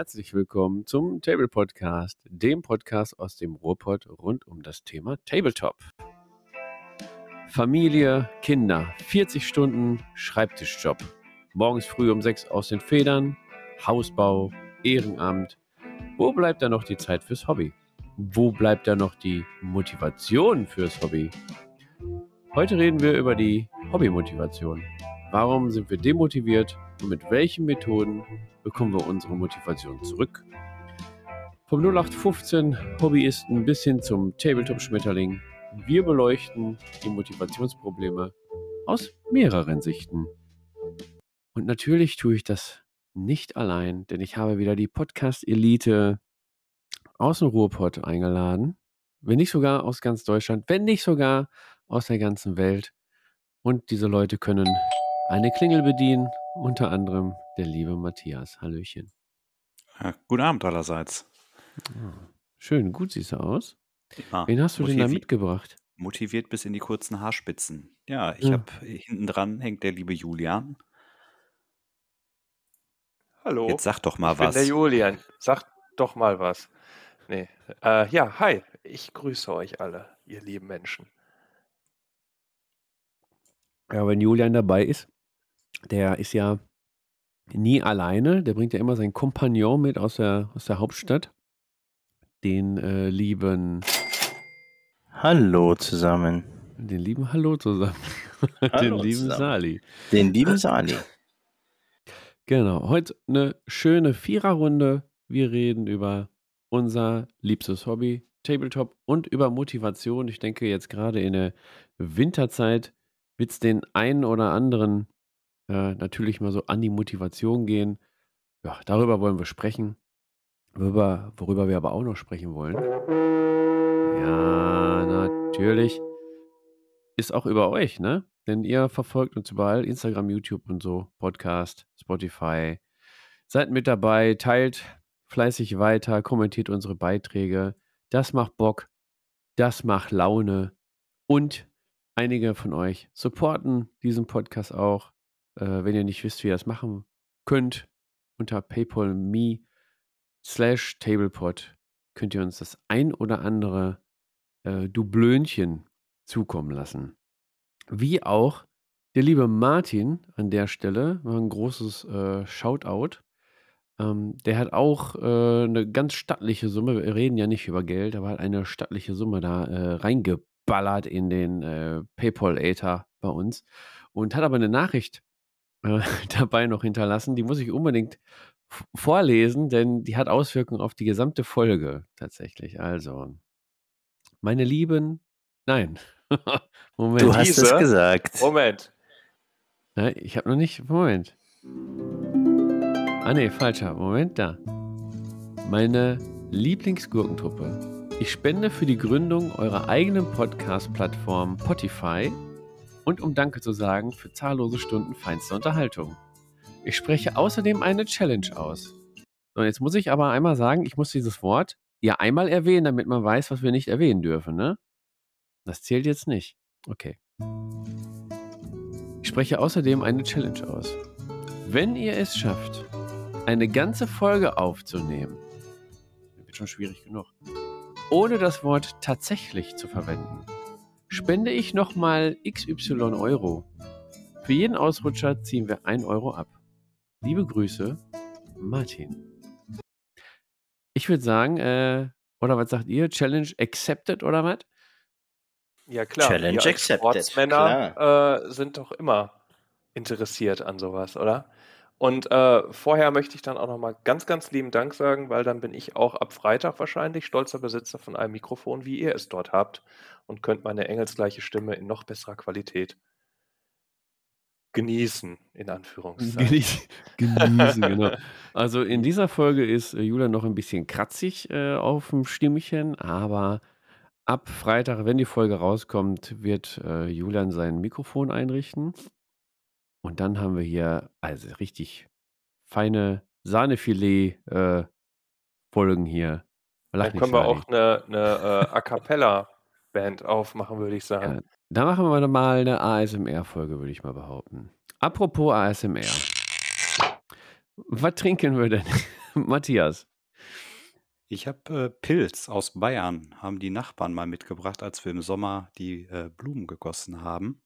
herzlich willkommen zum Table Podcast, dem Podcast aus dem Ruhrpott rund um das Thema Tabletop. Familie, Kinder, 40 Stunden Schreibtischjob. Morgens früh um 6 aus den Federn, Hausbau, Ehrenamt. Wo bleibt da noch die Zeit fürs Hobby? Wo bleibt da noch die Motivation fürs Hobby? Heute reden wir über die Hobbymotivation. Warum sind wir demotiviert und mit welchen Methoden bekommen wir unsere Motivation zurück? Vom 0815 Hobbyisten bis hin zum Tabletop-Schmetterling. Wir beleuchten die Motivationsprobleme aus mehreren Sichten. Und natürlich tue ich das nicht allein, denn ich habe wieder die Podcast-Elite aus dem Ruhrpott eingeladen. Wenn nicht sogar aus ganz Deutschland, wenn nicht sogar aus der ganzen Welt. Und diese Leute können eine Klingel bedienen, unter anderem der liebe Matthias. Hallöchen. Ja, guten Abend allerseits. Ah, schön, gut siehst du aus. Ja, Wen hast du denn da mitgebracht? Motiviert bis in die kurzen Haarspitzen. Ja, ich ja. habe hinten dran hängt der liebe Julian. Hallo. Jetzt sag doch mal ich was. Bin der Julian. Sag doch mal was. Nee. Äh, ja, hi. Ich grüße euch alle, ihr lieben Menschen. Ja, wenn Julian dabei ist, der ist ja nie alleine. Der bringt ja immer seinen Kompagnon mit aus der, aus der Hauptstadt. Den äh, lieben. Hallo zusammen. Den lieben Hallo zusammen. Hallo den lieben zusammen. Sali. Den lieben Sali. Genau. Heute eine schöne Viererrunde. Wir reden über unser liebstes Hobby, Tabletop und über Motivation. Ich denke, jetzt gerade in der Winterzeit wird es den einen oder anderen äh, natürlich mal so an die Motivation gehen. Ja, darüber wollen wir sprechen. Worüber, worüber wir aber auch noch sprechen wollen. Ja, natürlich. Ist auch über euch, ne? Denn ihr verfolgt uns überall, Instagram, YouTube und so, Podcast, Spotify. Seid mit dabei, teilt fleißig weiter, kommentiert unsere Beiträge. Das macht Bock, das macht Laune. Und einige von euch supporten diesen Podcast auch. Äh, wenn ihr nicht wisst, wie ihr das machen könnt, unter paypal.me slash tablepod könnt ihr uns das ein oder andere äh, Dublönchen zukommen lassen. Wie auch der liebe Martin an der Stelle, ein großes äh, Shoutout. Ähm, der hat auch äh, eine ganz stattliche Summe, wir reden ja nicht über Geld, aber hat eine stattliche Summe da äh, reingeballert in den äh, PayPal-Ether bei uns und hat aber eine Nachricht äh, dabei noch hinterlassen. Die muss ich unbedingt vorlesen, denn die hat Auswirkungen auf die gesamte Folge tatsächlich. Also, meine Lieben, nein. Moment. Du hast Diese? es gesagt. Moment. Nein, ich habe noch nicht. Moment. Ah, nee, falscher. Moment, da. Meine Lieblingsgurkentruppe. Ich spende für die Gründung eurer eigenen Podcast-Plattform Spotify und um Danke zu sagen für zahllose Stunden feinster Unterhaltung. Ich spreche außerdem eine Challenge aus. So, jetzt muss ich aber einmal sagen, ich muss dieses Wort ja einmal erwähnen, damit man weiß, was wir nicht erwähnen dürfen, ne? Das zählt jetzt nicht. Okay. Ich spreche außerdem eine Challenge aus. Wenn ihr es schafft, eine ganze Folge aufzunehmen, wird schon schwierig genug, ohne das Wort tatsächlich zu verwenden, spende ich nochmal XY Euro. Für jeden Ausrutscher ziehen wir 1 Euro ab. Liebe Grüße, Martin. Ich würde sagen, äh, oder was sagt ihr? Challenge accepted oder was? Ja, klar. Challenge accepted. Sportsmänner äh, sind doch immer interessiert an sowas, oder? Und äh, vorher möchte ich dann auch nochmal ganz, ganz lieben Dank sagen, weil dann bin ich auch ab Freitag wahrscheinlich stolzer Besitzer von einem Mikrofon, wie ihr es dort habt und könnt meine engelsgleiche Stimme in noch besserer Qualität genießen, in Anführungszeichen. Genießen, genießen genau. Also in dieser Folge ist äh, Julian noch ein bisschen kratzig äh, auf dem Stimmchen, aber ab Freitag, wenn die Folge rauskommt, wird äh, Julian sein Mikrofon einrichten. Und dann haben wir hier also richtig feine Sahnefilet-Folgen äh, hier. Lach dann können wir auch eine, eine äh, A Cappella-Band aufmachen, würde ich sagen. Ja, da machen wir mal eine ASMR-Folge, würde ich mal behaupten. Apropos ASMR. Was trinken wir denn? Matthias. Ich habe äh, Pilz aus Bayern, haben die Nachbarn mal mitgebracht, als wir im Sommer die äh, Blumen gegossen haben.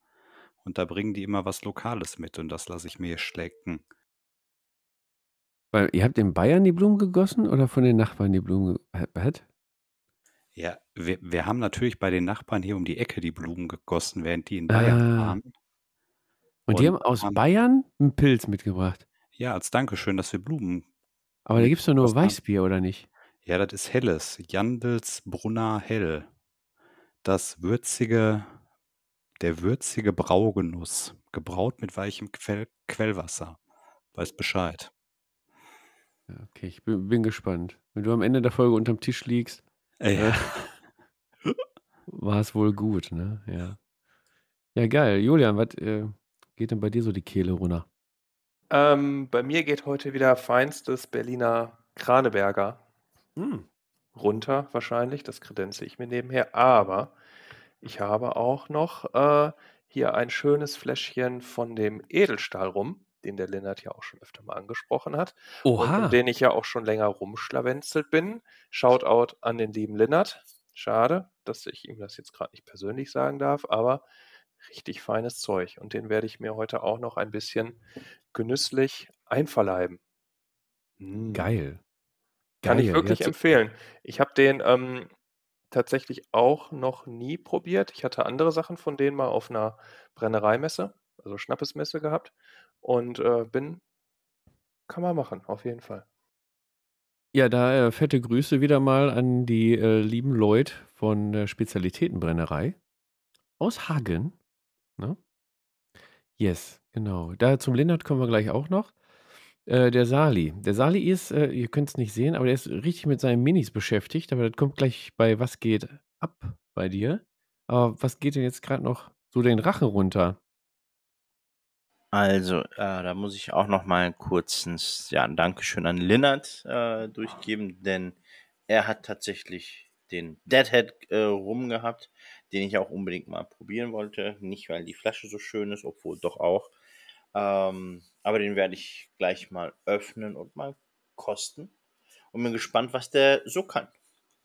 Und da bringen die immer was Lokales mit und das lasse ich mir schlecken. Weil ihr habt in Bayern die Blumen gegossen oder von den Nachbarn die Blumen? Was? Ja, wir, wir haben natürlich bei den Nachbarn hier um die Ecke die Blumen gegossen, während die in Bayern Ah. waren. Und die Und haben aus haben- Bayern einen Pilz mitgebracht. Ja, als Dankeschön, dass wir Blumen. Aber da gibt es doch nur? Weißbier, oder nicht? Ja, das ist helles. Jandels Brunner Hell. Das würzige, der würzige Braugenuss. Gebraut mit weichem Quell, Quellwasser. Weiß Bescheid. Ja, okay, ich bin, bin gespannt. Wenn du am Ende der Folge unterm Tisch liegst, Ey, äh, war es wohl gut, ne? Ja. Ja, geil. Julian, was äh, geht denn bei dir so die Kehle runter? Ähm, bei mir geht heute wieder feinstes Berliner Kraneberger Hm. runter, wahrscheinlich. Das kredenze ich mir nebenher. Aber ich habe auch noch äh, hier ein schönes Fläschchen von dem Edelstahl rum, den der Lennart ja auch schon öfter mal angesprochen hat. Und Oha. um den ich ja auch schon länger rumschlawenzelt bin. Shoutout an den lieben Lennart. Schade, dass ich ihm das jetzt gerade nicht persönlich sagen darf, aber richtig feines Zeug. Und den werde ich mir heute auch noch ein bisschen genüsslich einverleiben. Mm. Geil. Kann ich Geil. wirklich Ja, zu- empfehlen. Ich habe den ähm, tatsächlich auch noch nie probiert. Ich hatte andere Sachen von denen mal auf einer Brennereimesse, also Schnappesmesse gehabt und äh, bin, kann man machen, auf jeden Fall. Ja, da äh, fette Grüße wieder mal an die äh, lieben Leute von der Spezialitätenbrennerei aus Hagen. Ne? Yes, genau. Da zum Lindert kommen wir gleich auch noch. Äh, der Sali. Der Sali ist, äh, ihr könnt es nicht sehen, aber der ist richtig mit seinen Minis beschäftigt. Aber das kommt gleich bei Was geht ab bei dir. Aber was geht denn jetzt gerade noch so den Rachen runter? Also, äh, da muss ich auch noch mal kurz ein, ja, ein Dankeschön an Linnert äh, durchgeben, denn er hat tatsächlich den Deadhead äh, rum gehabt, den ich auch unbedingt mal probieren wollte. Nicht, weil die Flasche so schön ist, obwohl doch auch. Ähm, aber den werde ich gleich mal öffnen und mal kosten. Und bin gespannt, was der so kann.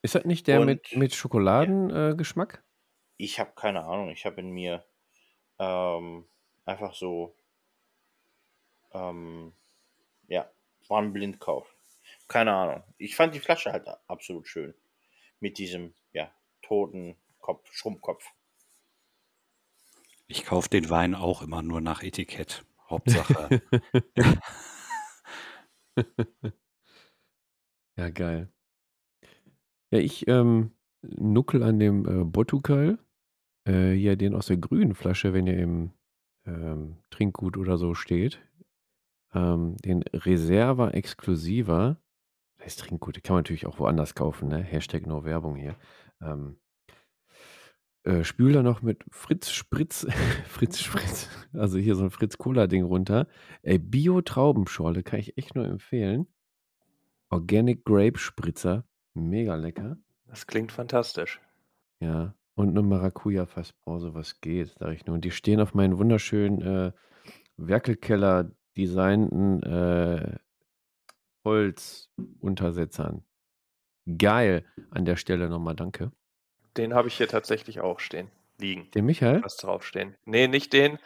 Ist das nicht der Und- mit, mit Schokoladengeschmack? Äh, Geschmack? Ich habe keine Ahnung. Ich habe in mir ähm, einfach so, ähm, ja, war ein Blindkauf. Keine Ahnung. Ich fand die Flasche halt absolut schön. Mit diesem, ja, toten Kopf, Schrumpfkopf. ich kaufe den Wein auch immer nur nach Etikett. Hauptsache. Ja, geil. Ja, ich ähm, nuckel an dem äh, Bottukal. Äh, hier den aus der grünen Flasche, wenn ihr im ähm, Trinkgut oder so steht. Ähm, den Reserva Exclusiva. Das ist Trinkgut, den kann man natürlich auch woanders kaufen, ne? Hashtag no Werbung hier. Ähm, äh, spül da noch mit Fritz Spritz, Fritz Spritz, also hier so ein Fritz Cola Ding runter. Ey, Bio Traubenschorle kann ich echt nur empfehlen. Organic Grape Spritzer, mega lecker. Das klingt fantastisch. Ja, und eine Maracuja-Fassbrause, was geht, sag ich nur. Und die stehen auf meinen wunderschönen äh, Werkelkeller designten äh, Holzuntersetzern. Geil. An der Stelle nochmal danke. Den habe ich hier tatsächlich auch stehen, liegen. Der Michael? Was draufstehen. Nee, nicht den,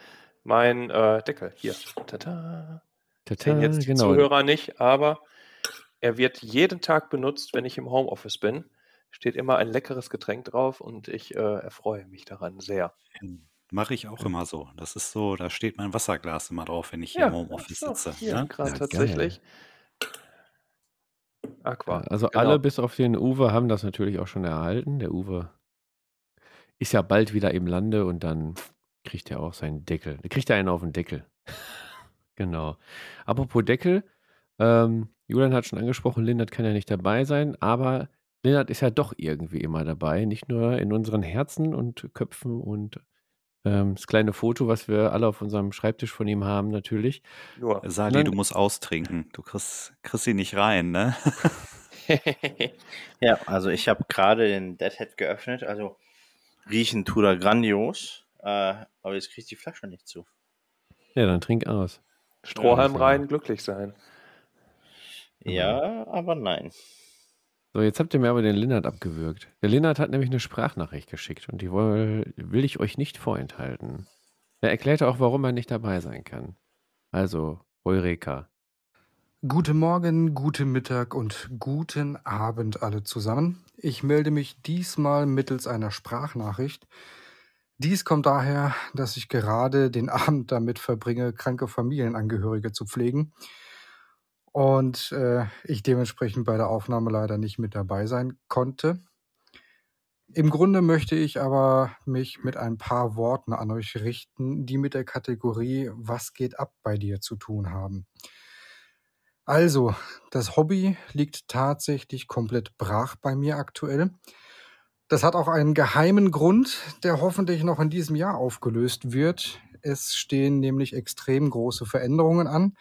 mein äh, Deckel. Hier. Tada. Tata, Sehen jetzt die genau. Zuhörer nicht, aber er wird jeden Tag benutzt, wenn ich im Homeoffice bin. Steht immer ein leckeres Getränk drauf und ich äh, erfreue mich daran sehr. Mache ich auch immer so. Das ist so, da steht mein Wasserglas immer drauf, wenn ich hier Ja, im Homeoffice so, sitze. hier ne? gerade Ja, tatsächlich. Ja, Aqua. also genau. alle bis auf den Uwe haben das natürlich auch schon erhalten. Der Uwe ist ja bald wieder im Lande und dann kriegt er auch seinen Deckel. Da kriegt er einen auf den Deckel. genau. Apropos Deckel, ähm, Julian hat schon angesprochen, Lindert kann ja nicht dabei sein, aber Lindert ist ja doch irgendwie immer dabei. Nicht nur in unseren Herzen und Köpfen und ähm, das kleine Foto, was wir alle auf unserem Schreibtisch von ihm haben, natürlich. Nur. Sali, du musst austrinken. Du kriegst, kriegst sie nicht rein, ne? Ja, also ich habe gerade den Deadhead geöffnet. Also riechen tut er grandios. Äh, aber jetzt kriege ich die Flasche nicht zu. Ja, dann trink aus. Strohhalm Ja, rein, glücklich sein. Ja, aber nein. So, jetzt habt ihr mir aber den Linnert abgewürgt. Der Linnert hat nämlich eine Sprachnachricht geschickt und die will, will ich euch nicht vorenthalten. Er erklärte auch, warum er nicht dabei sein kann. Also, Eureka. Guten Morgen, guten Mittag und guten Abend alle zusammen. Ich melde mich diesmal mittels einer Sprachnachricht. Dies kommt daher, dass ich gerade den Abend damit verbringe, kranke Familienangehörige zu pflegen und äh, ich dementsprechend bei der Aufnahme leider nicht mit dabei sein konnte. Im Grunde möchte ich aber mich mit ein paar Worten an euch richten, die mit der Kategorie Was geht ab bei dir zu tun haben. Also, das Hobby liegt tatsächlich komplett brach bei mir aktuell. Das hat auch einen geheimen Grund, der hoffentlich noch in diesem Jahr aufgelöst wird. Es stehen nämlich extrem große Veränderungen an.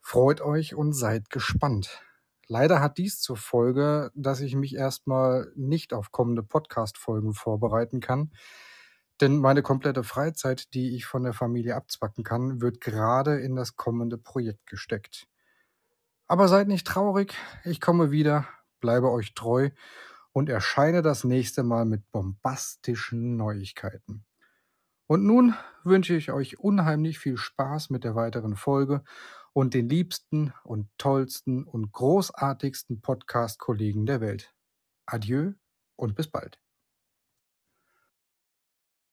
Freut euch und seid gespannt. Leider hat dies zur Folge, dass ich mich erstmal nicht auf kommende Podcast-Folgen vorbereiten kann. Denn meine komplette Freizeit, die ich von der Familie abzwacken kann, wird gerade in das kommende Projekt gesteckt. Aber seid nicht traurig, ich komme wieder, bleibe euch treu und erscheine das nächste Mal mit bombastischen Neuigkeiten. Und nun wünsche ich euch unheimlich viel Spaß mit der weiteren Folge und den liebsten und tollsten und großartigsten Podcast-Kollegen der Welt. Adieu und bis bald.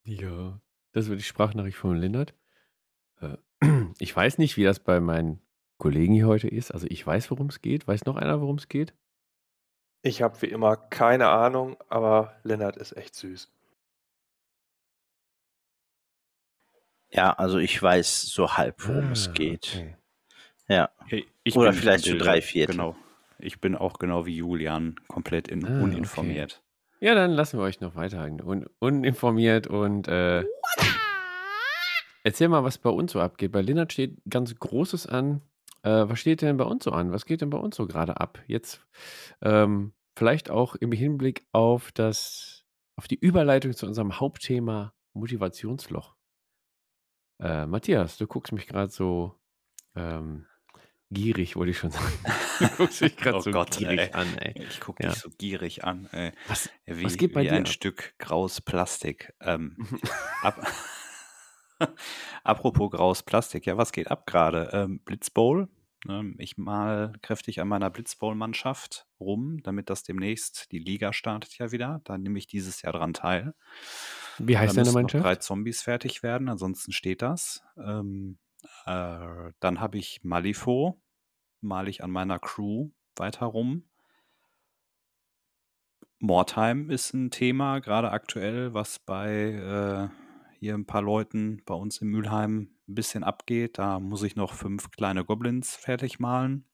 Ja, das war die Sprachnachricht von Lindert. Äh, ich weiß nicht, wie das bei meinen Kollegen hier heute ist. Also ich weiß, worum es geht. Weiß noch einer, worum es geht? Ich habe wie immer keine Ahnung, aber Lennart ist echt süß. Ja, also ich weiß so halb, worum es Ah, geht. okay. Ja. Hey, ich Oder bin vielleicht zu Bilde, drei Viertel. Genau. Ich bin auch genau wie Julian komplett in, Ah, uninformiert. Ja, dann lassen wir euch noch weiter un uninformiert und äh, erzähl mal, was bei uns so abgeht. Bei Lennart steht ganz Großes an. Äh, was steht denn bei uns so an? Was geht denn bei uns so gerade ab? Jetzt ähm, vielleicht auch im Hinblick auf das, auf die Überleitung zu unserem Hauptthema Motivationsloch. Äh, Matthias, du guckst mich gerade so ähm, gierig, wollte ich schon sagen. Du guckst mich gerade Oh so Gott, gierig ey. an, ey. Ich gucke Ja. dich so gierig an. Ey. Was, Wie, was geht bei wie dir ein ab? Stück graues Plastik. Ähm, ab Apropos graues Plastik, ja, was geht ab gerade? Ähm, Blitzbowl. Ähm, ich mal kräftig an meiner Blitzbowl-Mannschaft rum, damit das demnächst, die Liga startet ja wieder. Da nehme ich dieses Jahr dran teil. Wie heißt da deine Mannschaft? drei Zombies fertig werden, ansonsten steht das. Ähm, äh, dann habe ich Malifo, male ich an meiner Crew weiter rum. Mordheim ist ein Thema, gerade aktuell, was bei äh, hier ein paar Leuten bei uns in Mülheim ein bisschen abgeht. Da muss ich noch fünf kleine Goblins fertig malen.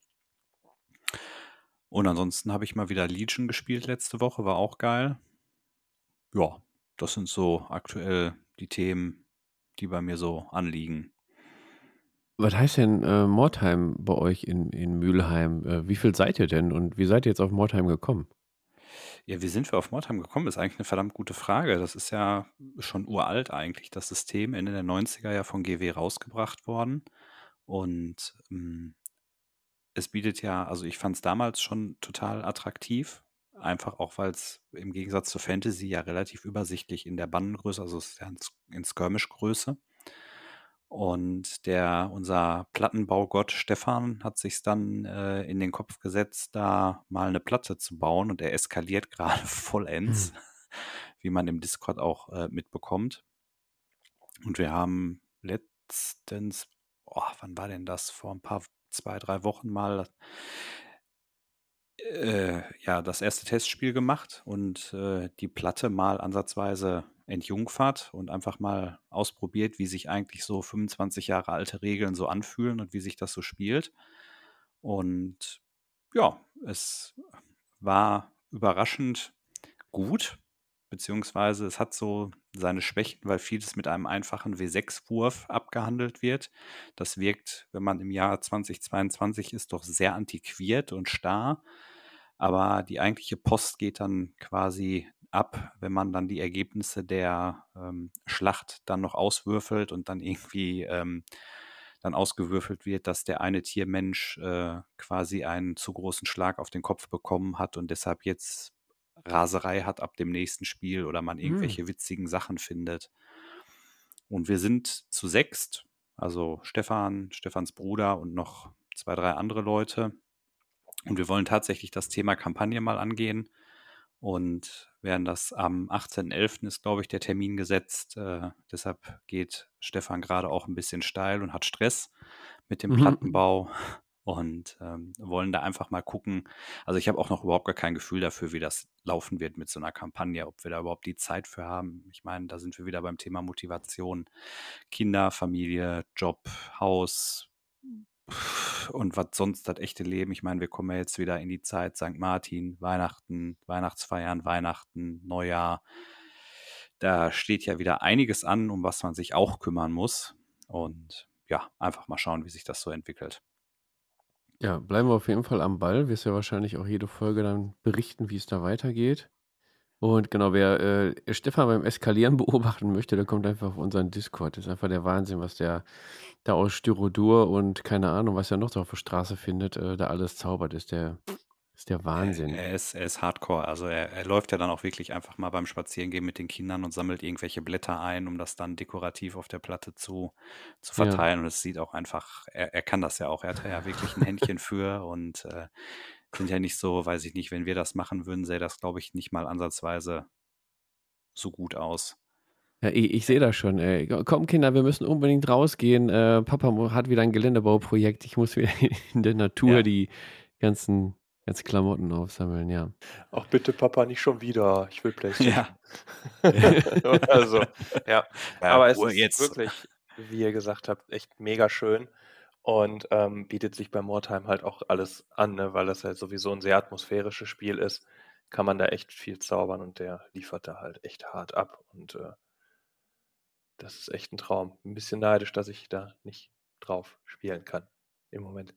Und ansonsten habe ich mal wieder Legion gespielt letzte Woche, war auch geil. Ja, das sind so aktuell die Themen, die bei mir so anliegen. Was heißt denn äh, Mordheim bei euch in, in Mülheim? Äh, wie viel seid ihr denn und wie seid ihr jetzt auf Mordheim gekommen? Ja, wie sind wir auf Mordheim gekommen? Ist eigentlich eine verdammt gute Frage. Das ist ja schon uralt eigentlich, das System, Ende der 90er ja von GW rausgebracht worden. Und ähm, es bietet ja, also ich fand es damals schon total attraktiv, einfach auch, weil es im Gegensatz zu Fantasy ja relativ übersichtlich in der Bannengröße, also es ist ja in, Sk- in Skirmish-Größe. Und der, unser Plattenbaugott Stefan hat sich dann äh, in den Kopf gesetzt, da mal eine Platte zu bauen und er eskaliert gerade vollends, wie man im Discord auch äh, mitbekommt. Und wir haben letztens, oh, wann war denn das? Vor ein paar, zwei, drei Wochen mal äh, ja, das erste Testspiel gemacht und äh, die Platte mal ansatzweise entjungfert und einfach mal ausprobiert, wie sich eigentlich so 25 Jahre alte Regeln so anfühlen und wie sich das so spielt. Und ja, es war überraschend gut, beziehungsweise es hat so seine Schwächen, weil vieles mit einem einfachen W6-Wurf abgehandelt wird. Das wirkt, wenn man im Jahr 2022 ist, doch sehr antiquiert und starr. Aber die eigentliche Post geht dann quasi ab, wenn man dann die Ergebnisse der ähm, Schlacht dann noch auswürfelt und dann irgendwie ähm, dann ausgewürfelt wird, dass der eine Tiermensch äh, quasi einen zu großen Schlag auf den Kopf bekommen hat und deshalb jetzt Raserei hat ab dem nächsten Spiel oder man Hm. irgendwelche witzigen Sachen findet. Und wir sind zu sechst, also Stefan, Stefans Bruder und noch zwei, drei andere Leute. Und wir wollen tatsächlich das Thema Kampagne mal angehen und werden das am 18.11. ist, glaube ich, der Termin gesetzt. Äh, deshalb geht Stefan gerade auch ein bisschen steil und hat Stress mit dem Mhm. Plattenbau und ähm, wollen da einfach mal gucken. Also ich habe auch noch überhaupt gar kein Gefühl dafür, wie das laufen wird mit so einer Kampagne, ob wir da überhaupt die Zeit für haben. Ich meine, da sind wir wieder beim Thema Motivation. Kinder, Familie, Job, Haus und was sonst das echte Leben. Ich meine, wir kommen ja jetzt wieder in die Zeit St. Martin, Weihnachten, Weihnachtsfeiern, Weihnachten, Neujahr. Da steht ja wieder einiges an, um was man sich auch kümmern muss. Und ja, einfach mal schauen, wie sich das so entwickelt. Ja, bleiben wir auf jeden Fall am Ball. Wirst ja wahrscheinlich auch jede Folge dann berichten, wie es da weitergeht. Und genau, wer äh, Stefan beim Eskalieren beobachten möchte, der kommt einfach auf unseren Discord. Das ist einfach der Wahnsinn, was der da aus Styrodur und keine Ahnung, was er noch so auf der Straße findet, äh, da alles zaubert. Ist der, ist der Wahnsinn. Er, ist, er ist hardcore. Also er, er läuft ja dann auch wirklich einfach mal beim Spazierengehen mit den Kindern und sammelt irgendwelche Blätter ein, um das dann dekorativ auf der Platte zu, zu Ja. verteilen. Und es sieht auch einfach, er, er kann das ja auch. Er hat da ja wirklich ein Händchen für und äh, sind ja nicht so, weiß ich nicht, wenn wir das machen würden, sähe das, glaube ich, nicht mal ansatzweise so gut aus. Ja, ich, ich sehe das schon. Ey. Komm, Kinder, wir müssen unbedingt rausgehen. Äh, Papa mu- hat wieder ein Geländebauprojekt. Ich muss wieder in der Natur Ja. die ganzen, ganzen Klamotten aufsammeln. Ja. Ach bitte, Papa, nicht schon wieder. Ich will Playstation. Ja. Oder so. Ja. Ja, Aber es ist jetzt. wirklich, wie ihr gesagt habt, echt mega schön und ähm, bietet sich bei Mordheim halt auch alles an, ne? weil das halt sowieso ein sehr atmosphärisches Spiel ist, kann man da echt viel zaubern und der liefert da halt echt hart ab und äh, das ist echt ein Traum. Ein bisschen neidisch, dass ich da nicht drauf spielen kann im Moment.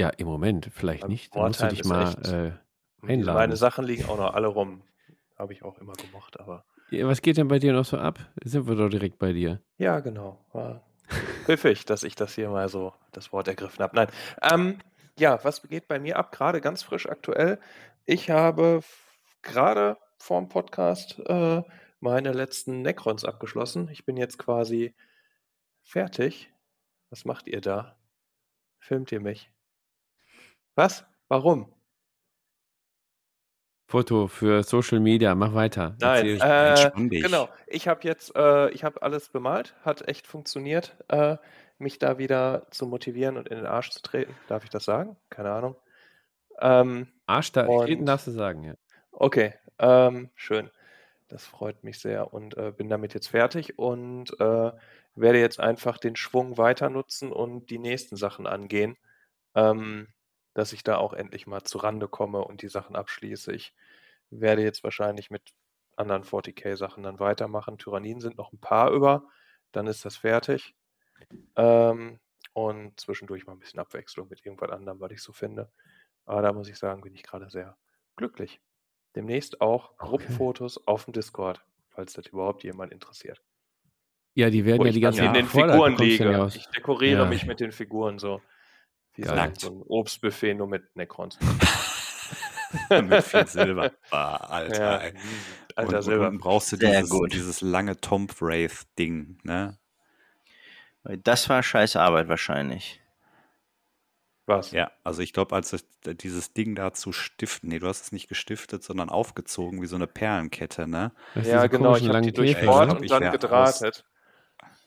Ja, im Moment vielleicht Beim nicht. Da musst du dich ist mal echt- äh, Einladen. Meine Sachen liegen auch noch alle rum. Habe ich auch immer gemocht, aber Ja, was geht denn bei dir noch so ab? Sind wir doch direkt bei dir. Ja, genau. War pfiffig, dass ich das hier mal so das Wort ergriffen habe. Nein. Ähm, ja, was geht bei mir ab? Gerade ganz frisch aktuell. Ich habe f- gerade vorm Podcast äh, meine letzten Necrons abgeschlossen. Ich bin jetzt quasi fertig. Was macht ihr da? Filmt ihr mich? Was? Warum? Foto für Social Media, mach weiter. Nein, Erzähl. äh, genau. Ich habe jetzt, äh, ich habe alles bemalt, hat echt funktioniert, äh, mich da wieder zu motivieren und in den Arsch zu treten. Darf ich das sagen? Keine Ahnung. Ähm, Arsch da, treten darfst du sagen, ja. okay, ähm, schön. Das freut mich sehr und äh, bin damit jetzt fertig und äh, werde jetzt einfach den Schwung weiter nutzen und die nächsten Sachen angehen, ähm, dass ich da auch endlich mal zu Rande komme und die Sachen abschließe. Ich werde jetzt wahrscheinlich mit anderen 40k-Sachen dann weitermachen. Tyrannien sind noch ein paar über, dann ist das fertig. Ähm, und zwischendurch mal ein bisschen Abwechslung mit irgendwas anderem, was ich so finde. Aber da muss ich sagen, bin ich gerade sehr glücklich. Demnächst auch Okay. Gruppenfotos auf dem Discord, falls das überhaupt jemand interessiert. Ja, die werden Wo ja die ganzen in den Vorder- Figuren bekommst du dann liege. ja aus- Ich dekoriere Ja. mich mit den Figuren so. Wie ein- so ein Obstbuffet nur mit Necrons. Mit viel Silber. Ah, Alter, Ja, alter und, Silber. Und brauchst du dieses, dieses lange Tomb Wraith-Ding, ne? Das war scheiß Arbeit wahrscheinlich. Was? Ja, also ich glaube, als es, dieses Ding da zu stiften, nee, du hast es nicht gestiftet, sondern aufgezogen wie so eine Perlenkette, ne? Das Ja, genau. Ich habe die durchbohrt ne? und dann gedrahtet.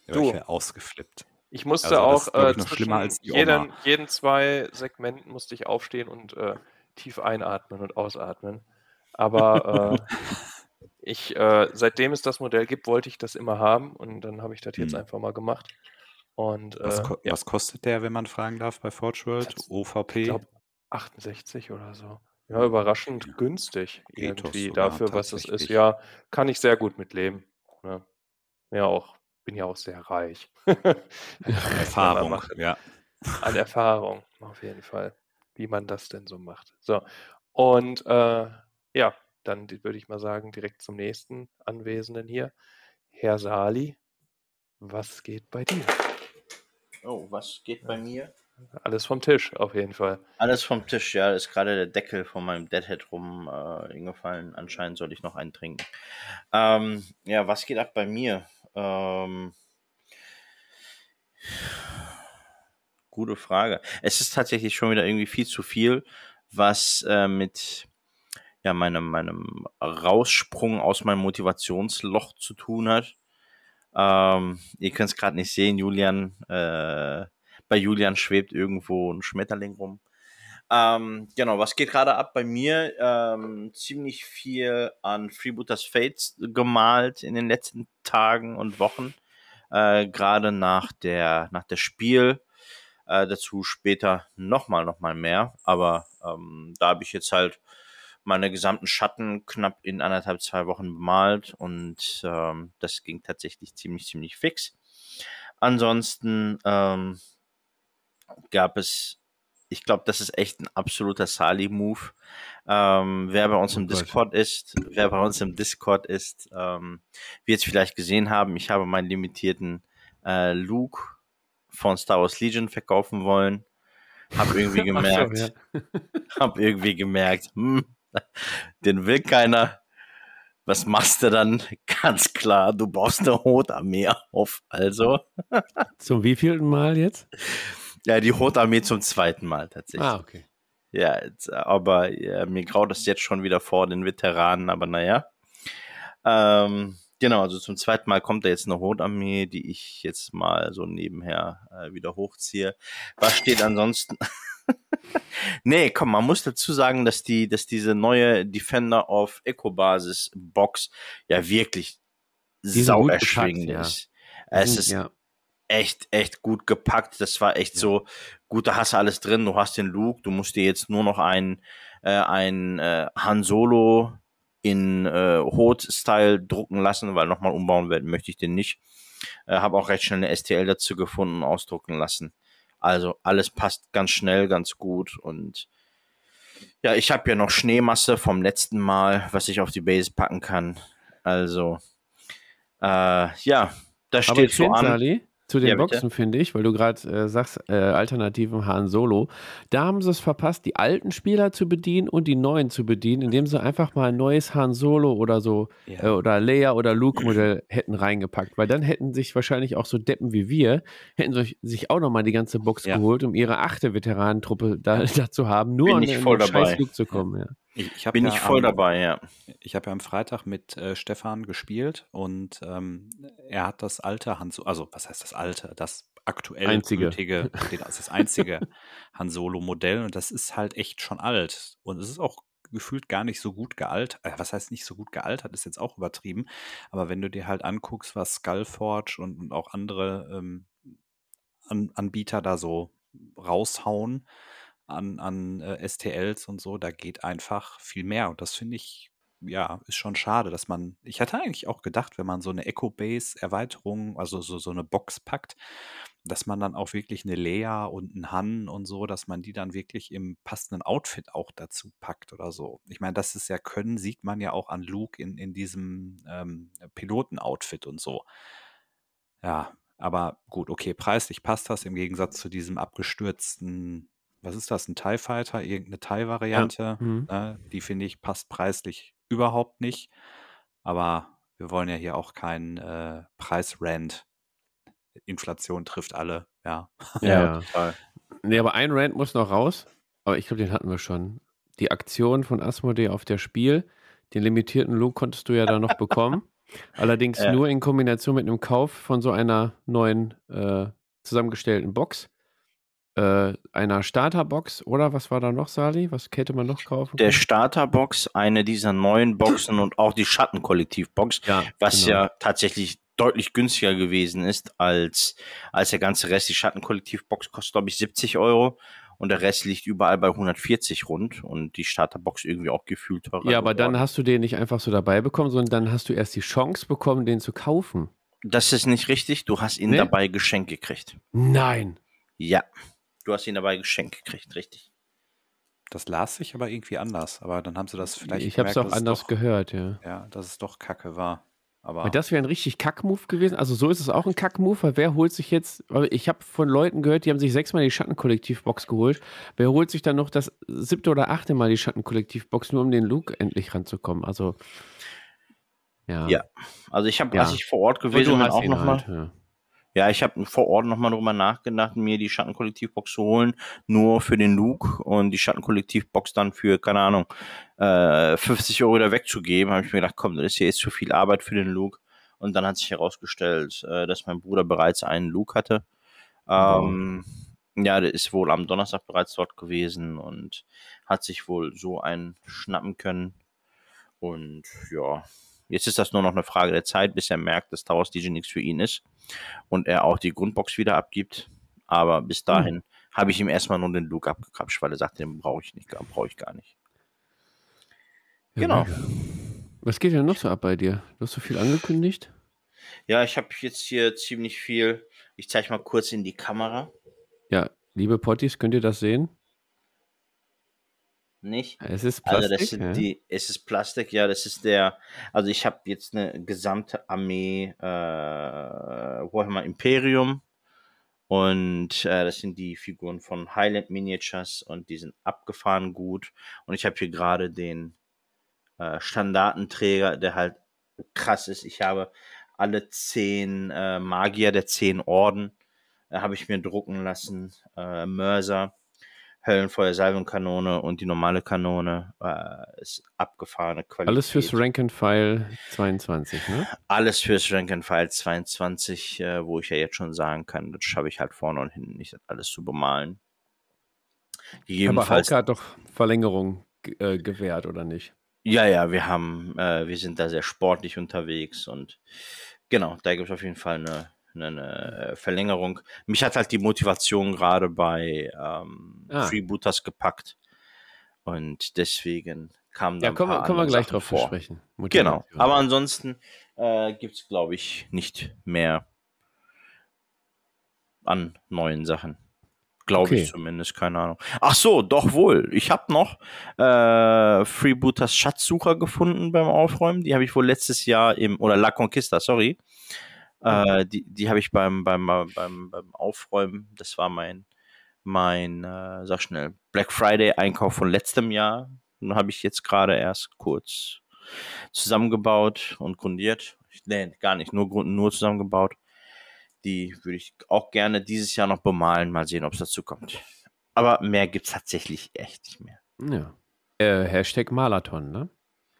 Ja, Du. ich wäre ausgeflippt. Ich musste Also, das auch äh, zwischen jeden, jeden zwei Segmenten musste ich aufstehen und äh, tief einatmen und ausatmen. Aber äh, ich, äh, seitdem es das Modell gibt, wollte ich das immer haben und dann habe ich das jetzt Hm. einfach mal gemacht. Und Was, äh, ko ja, was kostet der, wenn man fragen darf, bei Forge World? Tats- OVP? ich glaube 68 oder so. Ja, überraschend günstig Geht doch irgendwie sogar, dafür, was es ist. Ja, kann ich sehr gut mitleben. Ja, ja auch, bin ja auch sehr reich. Erfahrung, machen. ja. An Erfahrung, auf jeden Fall, wie man das denn so macht. So, und äh, ja, dann würde ich mal sagen, direkt zum nächsten Anwesenden hier. Herr Sali, was geht bei dir? Oh, was geht bei mir? Alles vom Tisch, auf jeden Fall. Alles vom Tisch, ja. Ist gerade der Deckel von meinem Deadhead rum äh, hingefallen. Anscheinend soll ich noch einen trinken. Ähm, ja, was geht ab bei mir? Ähm, gute Frage. Es ist tatsächlich schon wieder irgendwie viel zu viel, was äh, mit ja, meinem, meinem Raussprung aus meinem Motivationsloch zu tun hat. Ähm, ihr könnt es gerade nicht sehen, Julian. Äh, bei Julian schwebt irgendwo ein Schmetterling rum. Ähm, genau, was geht gerade ab bei mir? Ähm, ziemlich viel an Freebooters Fates gemalt in den letzten Tagen und Wochen. Äh, gerade nach der, nach der Spiel. Äh, dazu später nochmal, nochmal mehr. Aber ähm, da habe ich jetzt halt meine gesamten Schatten knapp in anderthalb, zwei Wochen bemalt und ähm, das ging tatsächlich ziemlich, ziemlich fix. Ansonsten ähm, gab es, ich glaube, das ist echt ein absoluter Sali-Move. Ähm, wer bei uns im. Discord ist, wer bei uns im Discord ist, ähm, wird es vielleicht gesehen haben, ich habe meinen limitierten äh, Luke von Star Wars Legion verkaufen wollen. Hab irgendwie gemerkt, ja. hab irgendwie gemerkt, hm, den will keiner. Was machst du dann? Ganz klar, du baust eine Rotarmee auf. Also. Zum wievielten Mal jetzt? Ja, die Rotarmee zum zweiten Mal tatsächlich. Ah, okay. Ja, jetzt, aber ja, mir graut das jetzt schon wieder vor den Veteranen, aber naja. Ähm, genau, also zum zweiten Mal kommt da jetzt eine Rotarmee, die ich jetzt mal so nebenher äh, wieder hochziehe. Was steht ansonsten? nee, komm, man muss dazu sagen, dass die, dass diese neue Defender of Eco-Basis Box ja wirklich sau erschwingend ist. Ja. Es ist ja. Echt, echt gut gepackt. Das war echt so, gut, da hast du alles drin. Du hast den Luke, du musst dir jetzt nur noch ein, äh, ein äh, Han Solo in äh, Hot-Style drucken lassen, weil nochmal umbauen werden möchte ich den nicht. Äh, Habe auch recht schnell eine STL dazu gefunden, ausdrucken lassen. Also alles passt ganz schnell, ganz gut und ja, ich habe ja noch Schneemasse vom letzten Mal, was ich auf die Base packen kann. Also äh, ja, das steht so an. Sali, zu den ja, Boxen, finde ich, weil du gerade äh, sagst, äh, alternativen Han Solo. Da haben sie es verpasst, die alten Spieler zu bedienen und die neuen zu bedienen, indem sie einfach mal ein neues Han Solo oder so ja. äh, oder Leia oder Luke-Modell hätten reingepackt. Weil dann hätten sich wahrscheinlich auch so Deppen wie wir, hätten sich, sich auch nochmal die ganze Box ja. geholt, um ihre achte Veteranentruppe da, da zu haben, nur Bin an den scheiß Luke zu kommen. Ja. Ich, ich Bin ja ich voll am, dabei, ja. Ich habe ja am Freitag mit äh, Stefan gespielt und ähm, er hat das alte Han Solo, also was heißt das alte, das aktuell einzige. gültige, das das einzige Han Solo Modell und das ist halt echt schon alt und es ist auch gefühlt gar nicht so gut gealtert. Äh, was heißt nicht so gut gealtert, ist jetzt auch übertrieben. Aber wenn du dir halt anguckst, was Skullforge und, und auch andere ähm, An Anbieter da so raushauen, an, an äh, STLs und so, da geht einfach viel mehr. Und das finde ich, ja, ist schon schade, dass man, ich hatte eigentlich auch gedacht, wenn man so eine Echo-Base-Erweiterung, also so, so eine Box packt, dass man dann auch wirklich eine Lea und einen Han und so, dass man die dann wirklich im passenden Outfit auch dazu packt oder so. Ich meine, das ist ja Können, sieht man ja auch an Luke in, in diesem ähm, Piloten-Outfit und so. Ja, aber gut, okay, preislich passt das im Gegensatz zu diesem abgestürzten was ist das, ein TIE Fighter, irgendeine TIE-Variante. Ja. Mhm. Ne? Die finde ich passt preislich überhaupt nicht. Aber wir wollen ja hier auch keinen äh, Preisrand. Inflation trifft alle, ja. Ja, ja. Nee, aber ein Rand muss noch raus. Aber ich glaube, den hatten wir schon. Die Aktion von Asmodee auf der Spiel. Den limitierten Look konntest du ja da noch bekommen. Allerdings ja. nur in Kombination mit einem Kauf von so einer neuen äh, zusammengestellten Box äh, einer Starterbox oder was war da noch, Sali? Was hätte man noch kaufen? Der Starterbox, eine dieser neuen Boxen und auch die Schattenkollektivbox, ja, was genau. ja tatsächlich deutlich günstiger gewesen ist als, als der ganze Rest. Die Schattenkollektivbox kostet, glaube ich, 70 Euro und der Rest liegt überall bei 140 rund und die Starterbox irgendwie auch gefühlt teurer. Ja, aber geworden. dann hast du den nicht einfach so dabei bekommen, sondern dann hast du erst die Chance bekommen, den zu kaufen. Das ist nicht richtig. Du hast ihn nee? dabei geschenkt gekriegt. Nein. Ja. Du hast ihn dabei geschenkt gekriegt, richtig. Das las sich aber irgendwie anders. Aber dann haben sie das vielleicht. Ich habe es auch anders doch, gehört, ja. Ja, dass es doch Kacke war. Aber Weil das wäre ein richtig Kack-Move gewesen. Also so ist es auch ein Kack-Move, weil wer holt sich jetzt, weil ich habe von Leuten gehört, die haben sich sechsmal die Schattenkollektiv-Box geholt. Wer holt sich dann noch das siebte oder achte Mal die Schattenkollektiv-Box, nur um den Luke endlich ranzukommen? Also, ja. Ja. Also ich habe, Ja. als ich vor Ort gewesen bin, auch nochmal. halt, ja. Ja, ich habe vor Ort nochmal drüber nachgedacht, mir die Schattenkollektivbox zu holen, nur für den Luke und die Schattenkollektivbox dann für, keine Ahnung, äh, 50 Euro wieder wegzugeben. Habe ich mir gedacht, komm, das ist ja jetzt zu viel Arbeit für den Luke. Und dann hat sich herausgestellt, äh, dass mein Bruder bereits einen Luke hatte. Ähm, ja, der ist wohl am Donnerstag bereits dort gewesen und hat sich wohl so einen schnappen können. Und ja, jetzt ist das nur noch eine Frage der Zeit, bis er merkt, dass Towers DJ nichts für ihn ist und er auch die Grundbox wieder abgibt. Aber bis dahin habe ich ihm erstmal nur den Luke abgekrapscht, weil er sagt, den brauche ich nicht, brauche ich gar nicht. Genau. Was geht denn noch so ab bei dir? Du hast so viel angekündigt. Ja, ich habe jetzt hier ziemlich viel. Ich zeige mal kurz in die Kamera. Ja, liebe Potties, könnt ihr das sehen? Nicht? Es ist Also Plastik. das sind ja. die, es ist Plastik, ja, das ist der, also ich habe jetzt eine gesamte Armee äh, Warhammer Imperium und äh, das sind die Figuren von Highland Miniatures und die sind abgefahren gut und ich habe hier gerade den äh, Standartenträger, der halt krass ist. Ich habe alle zehn äh, Magier der zehn Orden äh, habe ich mir drucken lassen, äh, Mörser. Höllenfeuer, Salvenkanone und die normale Kanone äh, ist abgefahrene Qualität. Alles fürs Rank and File 22, ne? Alles fürs Rank and File 22, äh, wo ich ja jetzt schon sagen kann, das schaffe ich halt vorne und hinten nicht, alles zu bemalen. Aber. Hauke hat doch Verlängerung ge- äh, gewährt, oder nicht? Ja, ja, wir haben, äh, wir sind da sehr sportlich unterwegs und genau, da gibt es auf jeden Fall eine, eine, äh, Verlängerung. Mich hat halt die Motivation gerade bei ähm, Ah. Freebooters gepackt und deswegen kam da Ja, ein kommen kommen wir gleich Sachen drauf vor. sprechen. Genau, aber ansonsten äh, gibt es, glaube ich, nicht mehr an neuen Sachen. Glaube Okay. ich zumindest, keine Ahnung. Ach so, doch wohl. Ich habe noch äh, Freebooters Schatzsucher gefunden beim Aufräumen. Die habe ich wohl letztes Jahr im, oder La Conquista, sorry. Äh, die die habe ich beim, beim, beim, beim Aufräumen, das war mein, mein, äh, sag schnell, Black Friday Einkauf von letztem Jahr. Den habe ich jetzt gerade erst kurz zusammengebaut und grundiert. Nee, gar nicht, nur, nur zusammengebaut. Die würde ich auch gerne dieses Jahr noch bemalen. Mal sehen, ob es dazu kommt. Aber mehr gibt es tatsächlich echt nicht mehr. Ja. Äh, Hashtag Marathon, ne?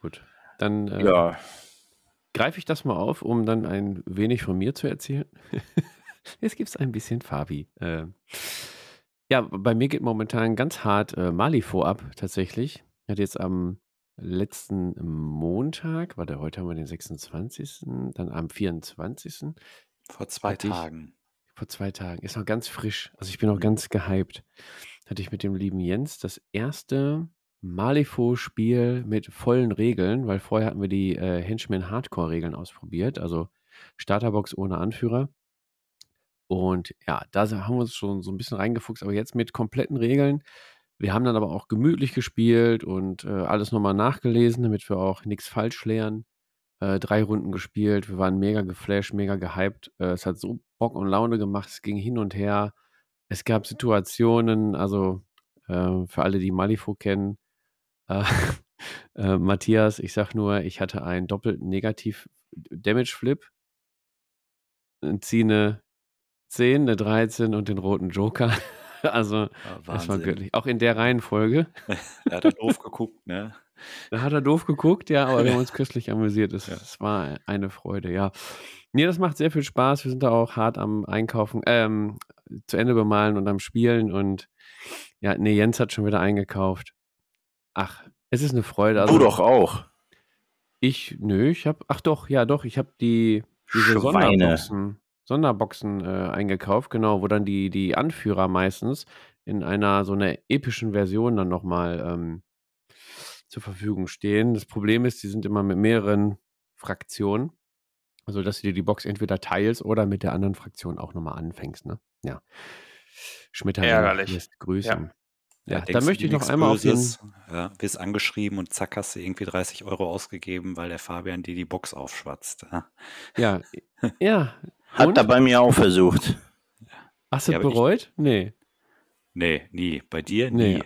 Gut. Dann äh, Ja, greife ich das mal auf, um dann ein wenig von mir zu erzählen. Jetzt gibt es ein bisschen Fabi. Äh, ja, bei mir geht momentan ganz hart äh, Malifaux ab, tatsächlich. Ich hatte jetzt am letzten Montag, warte, heute haben wir den 26., dann am 24. vor zwei Hatte ich- Tagen. vor zwei Tagen. Ist noch ganz frisch. Also ich bin noch ganz gehypt. Hatte ich mit dem lieben Jens das erste Malifaux-Spiel mit vollen Regeln, weil vorher hatten wir die äh, Henchman Hardcore-Regeln ausprobiert, also Starterbox ohne Anführer. Und ja, da haben wir uns schon so ein bisschen reingefuchst, aber jetzt mit kompletten Regeln. Wir haben dann aber auch gemütlich gespielt und äh, alles nochmal nachgelesen, damit wir auch nichts falsch lernen äh, drei Runden gespielt. Wir waren mega geflasht, mega gehypt. Äh, es hat so Bock und Laune gemacht. Es ging hin und her. Es gab Situationen, also äh, für alle, die Malifaux kennen, äh, äh, Matthias, ich sag nur, ich hatte einen doppelten Negativ-Damage-Flip, ziehe eine 10, eine 13 und den roten Joker. also, Ja, das war göttlich. Auch in der Reihenfolge. Er hat ja doof geguckt, ne? Da hat er doof geguckt, ja, aber wir haben uns köstlich amüsiert. Es, Ja. war eine Freude, ja. Nee, das macht sehr viel Spaß. Wir sind da auch hart am Einkaufen, ähm, zu Ende bemalen und am Spielen. Und ja, nee, Jens hat schon wieder eingekauft. Ach, es ist eine Freude. Also, du doch auch. Ich, nö, ich hab, ach doch, ja doch, ich habe die, diese Schweine. Sonderboxen, Sonderboxen äh, eingekauft, genau, wo dann die, die Anführer meistens in einer so einer epischen Version dann nochmal ähm, zur Verfügung stehen. Das Problem ist, die sind immer mit mehreren Fraktionen. Also, dass du dir die Box entweder teilst oder mit der anderen Fraktion auch nochmal anfängst, ne? Ja. Schmetterling lässt grüßen. Ja, denkst da du möchte ich noch einmal auf den. Ja, wirst angeschrieben und zack hast du irgendwie 30 Euro ausgegeben, weil der Fabian dir die Box aufschwatzt. Ja, Ja, ja. Hat Und? er bei mir auch versucht. Hast du Ja, aber ich- bereut? Nee. nee, nie. Bei dir Nee. nie.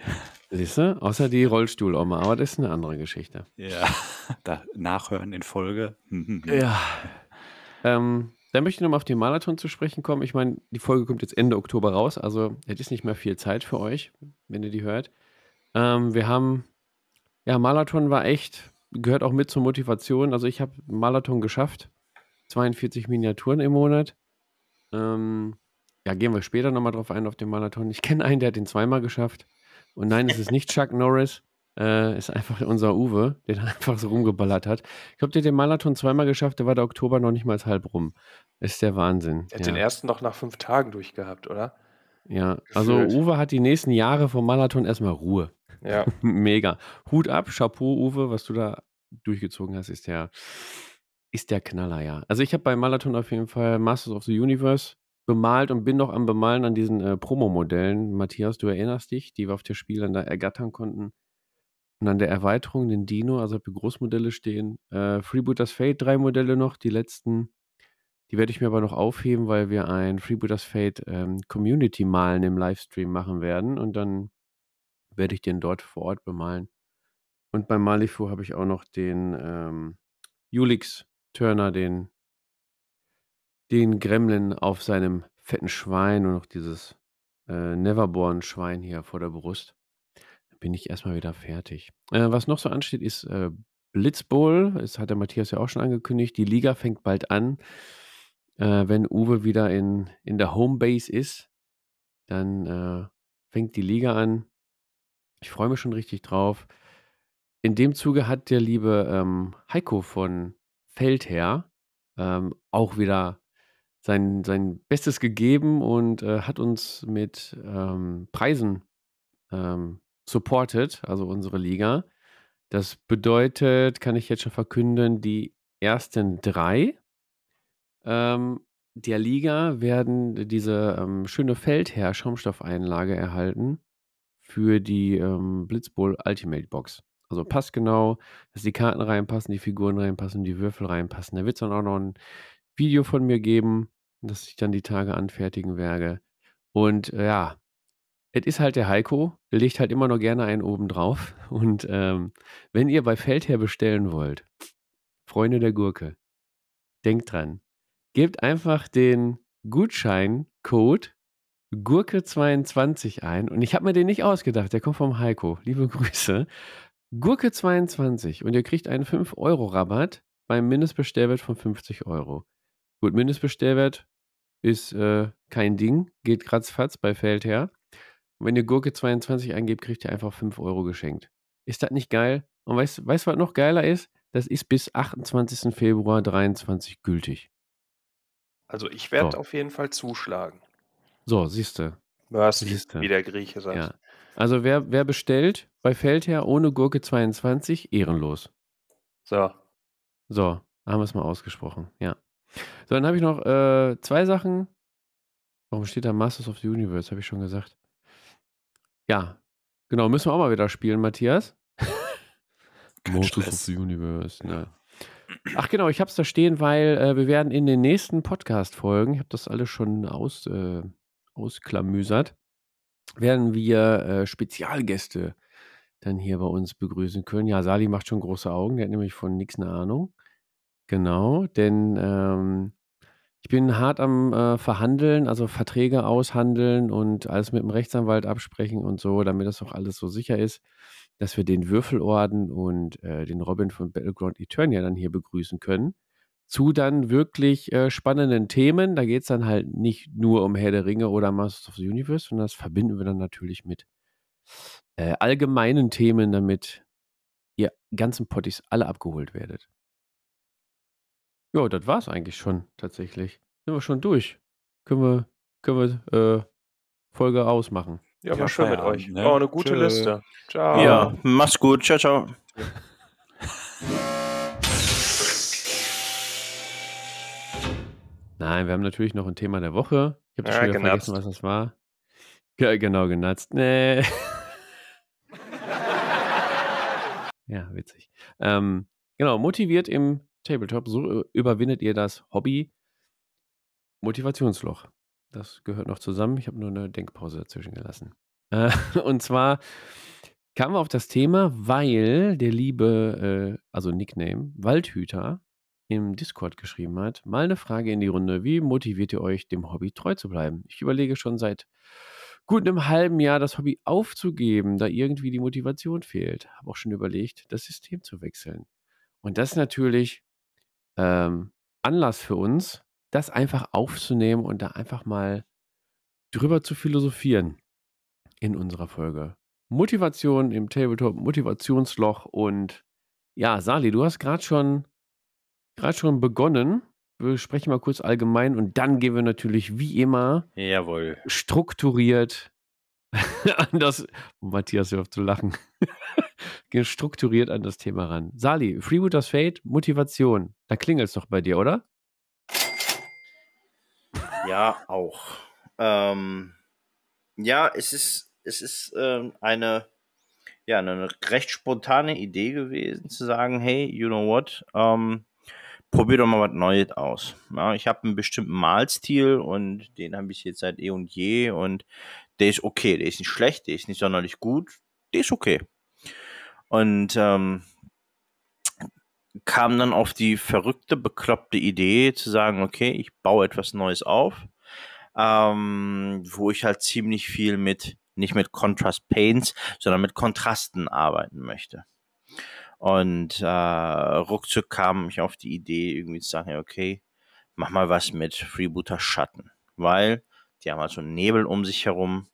Siehst du? Außer die Rollstuhloma, aber das ist eine andere Geschichte. Ja, da nachhören in Folge. Ja. Ähm, dann möchte ich nochmal auf den Marathon zu sprechen kommen. Ich meine, die Folge kommt jetzt Ende Oktober raus, also es ist nicht mehr viel Zeit für euch, wenn ihr die hört. Ähm, wir haben, ja, Marathon war echt, gehört auch mit zur Motivation. Also ich habe Marathon geschafft, 42 Miniaturen im Monat. Ähm, ja, gehen wir später nochmal drauf ein, auf den Marathon. Ich kenne einen, der hat den zweimal geschafft. Und nein, es ist nicht Chuck Norris, äh, ist einfach unser Uwe, der da einfach so rumgeballert hat. Ich glaube, der hat den Marathon zweimal geschafft, da war der Oktober noch nicht mal halb rum. Ist der Wahnsinn. Er hat ja. den ersten noch nach fünf Tagen durchgehabt, oder? ja, also gefühlt. Uwe hat die nächsten Jahre vom Marathon erstmal Ruhe. Ja. Mega. Hut ab, Chapeau, Uwe, was du da durchgezogen hast, ist der, ist der Knaller, ja. Also ich habe beim Marathon auf jeden Fall Masters of the Universe bemalt und bin noch am Bemalen an diesen äh, Promo-Modellen. Matthias, du erinnerst dich, die wir auf der Spiel dann da ergattern konnten. Und an der Erweiterung, den Dino, also habe Großmodelle stehen. Äh, Freebooters Fate, drei Modelle noch, die letzten. Die werde ich mir aber noch aufheben, weil wir ein Freebooters Fate ähm, Community-Malen im Livestream machen werden. Und dann werde ich den dort vor Ort bemalen. Und beim Malifu habe ich auch noch den ähm, Julix Turner, den, den Gremlin auf seinem fetten Schwein und noch dieses äh, Neverborn-Schwein hier vor der Brust. Bin ich erstmal wieder fertig. Äh, was noch so ansteht, ist äh, Blitzbowl. Das hat der Matthias ja auch schon angekündigt. Die Liga fängt bald an. Äh, wenn Uwe wieder in, in der Homebase ist, dann äh, fängt die Liga an. Ich freue mich schon richtig drauf. In dem Zuge hat der liebe ähm, Heiko von Feldher ähm, auch wieder sein, sein Bestes gegeben und äh, hat uns mit ähm, Preisen ähm, supported, also unsere Liga. Das bedeutet, kann ich jetzt schon verkünden, die ersten drei ähm, der Liga werden diese ähm, schöne Feldherr-Schaumstoffeinlage erhalten für die ähm, Blitzbowl Ultimate Box. Also passt genau, dass die Karten reinpassen, die Figuren reinpassen, die Würfel reinpassen. Da wird es dann auch noch ein Video von mir geben, das ich dann die Tage anfertigen werde. Und äh, ja, es ist halt der Heiko, legt halt immer noch gerne einen oben drauf. Und ähm, wenn ihr bei Feldherr bestellen wollt, Freunde der Gurke, denkt dran, gebt einfach den Gutscheincode Gurke22 ein. Und ich habe mir den nicht ausgedacht, der kommt vom Heiko. Liebe Grüße. Gurke22 und ihr kriegt einen 5-Euro-Rabatt beim Mindestbestellwert von 50 Euro. Gut, Mindestbestellwert ist äh, kein Ding, geht ratzfatz bei Feldherr. Und wenn ihr Gurke22 eingebt, kriegt ihr einfach 5 Euro geschenkt. Ist das nicht geil? Und weißt du, was noch geiler ist? Das ist bis 28. Februar 23 gültig. Also ich werde So. auf jeden Fall zuschlagen. So, siehst du. Mercy, Siehste. wie der Grieche sagt. Ja. Also wer, wer bestellt bei Feldherr ohne Gurke 22, ehrenlos. So. So, haben wir es mal ausgesprochen. Ja. So, dann habe ich noch äh, zwei Sachen. Warum steht da Masters of the Universe? Habe ich schon gesagt. Ja, genau. Müssen wir auch mal wieder spielen, Matthias. Kein Masters of the Universe. Ne. Ach genau, ich habe es da stehen, weil äh, wir werden in den nächsten Podcast-Folgen, ich habe das alles schon aus, äh, ausklamüsert, werden wir äh, Spezialgäste dann hier bei uns begrüßen können. Ja, Sali macht schon große Augen, der hat nämlich von nichts eine Ahnung. Genau, denn ähm, ich bin hart am äh, Verhandeln, also Verträge aushandeln und alles mit dem Rechtsanwalt absprechen und so, damit das auch alles so sicher ist, dass wir den Würfelorden und äh, den Robin von Battleground Eternia dann hier begrüßen können. Zu dann wirklich äh, spannenden Themen. Da geht es dann halt nicht nur um Herr der Ringe oder Masters of the Universe, sondern das verbinden wir dann natürlich mit äh, allgemeinen Themen, damit ihr ganzen Potties alle abgeholt werdet. Ja, das war's eigentlich schon tatsächlich. Sind wir schon durch. Können wir, können wir äh, Folge ausmachen. Ja, war Ja, schön mit euch. ne? War eine gute Tschö. Liste. Ciao. Ja, mach's gut. Ciao, ciao. Nein, wir haben natürlich noch ein Thema der Woche. Ich habe Ja, schon vergessen, was das war. Ja, genau, genatzt. Nee. Ja, witzig. Ähm, genau, motiviert im Tabletop. So äh, überwindet ihr das Hobby Motivationsloch. Das gehört noch zusammen. Ich habe nur eine Denkpause dazwischen gelassen. Äh, und zwar kamen wir auf das Thema, weil der liebe, äh, also Nickname, Waldhüter im Discord geschrieben hat. Mal eine Frage in die Runde. Wie motiviert ihr euch, dem Hobby treu zu bleiben? Ich überlege schon seit gut einem halben Jahr das Hobby aufzugeben, da irgendwie die Motivation fehlt. Habe auch schon überlegt, das System zu wechseln. Und das ist natürlich ähm, Anlass für uns, das einfach aufzunehmen und da einfach mal drüber zu philosophieren in unserer Folge. Motivation im Tabletop, Motivationsloch und ja, Sali, du hast gerade schon gerade schon begonnen. Wir sprechen mal kurz allgemein und dann gehen wir natürlich wie immer Jawohl. strukturiert an das. Matthias hört auf zu lachen. Strukturiert an das Thema ran. Sali, Freebooters Fate, Motivation. Da klingelt es doch bei dir, oder? Ja, auch. Ähm, ja, es ist, es ist ähm, eine, ja, eine recht spontane Idee gewesen, zu sagen, hey, you know what, ähm, probier doch mal was Neues aus. Ja, ich habe einen bestimmten Malstil und den habe ich jetzt seit eh und je und der ist okay, der ist nicht schlecht, der ist nicht sonderlich gut, der ist okay. Und ähm, kam dann auf die verrückte, bekloppte Idee zu sagen, okay, ich baue etwas Neues auf, ähm, wo ich halt ziemlich viel mit, nicht mit Contrast Paints, sondern mit Kontrasten arbeiten möchte. Und äh, ruckzuck kam ich auf die Idee, irgendwie zu sagen, okay, mach mal was mit Freebooter Schatten, weil die haben halt so einen Nebel um sich herum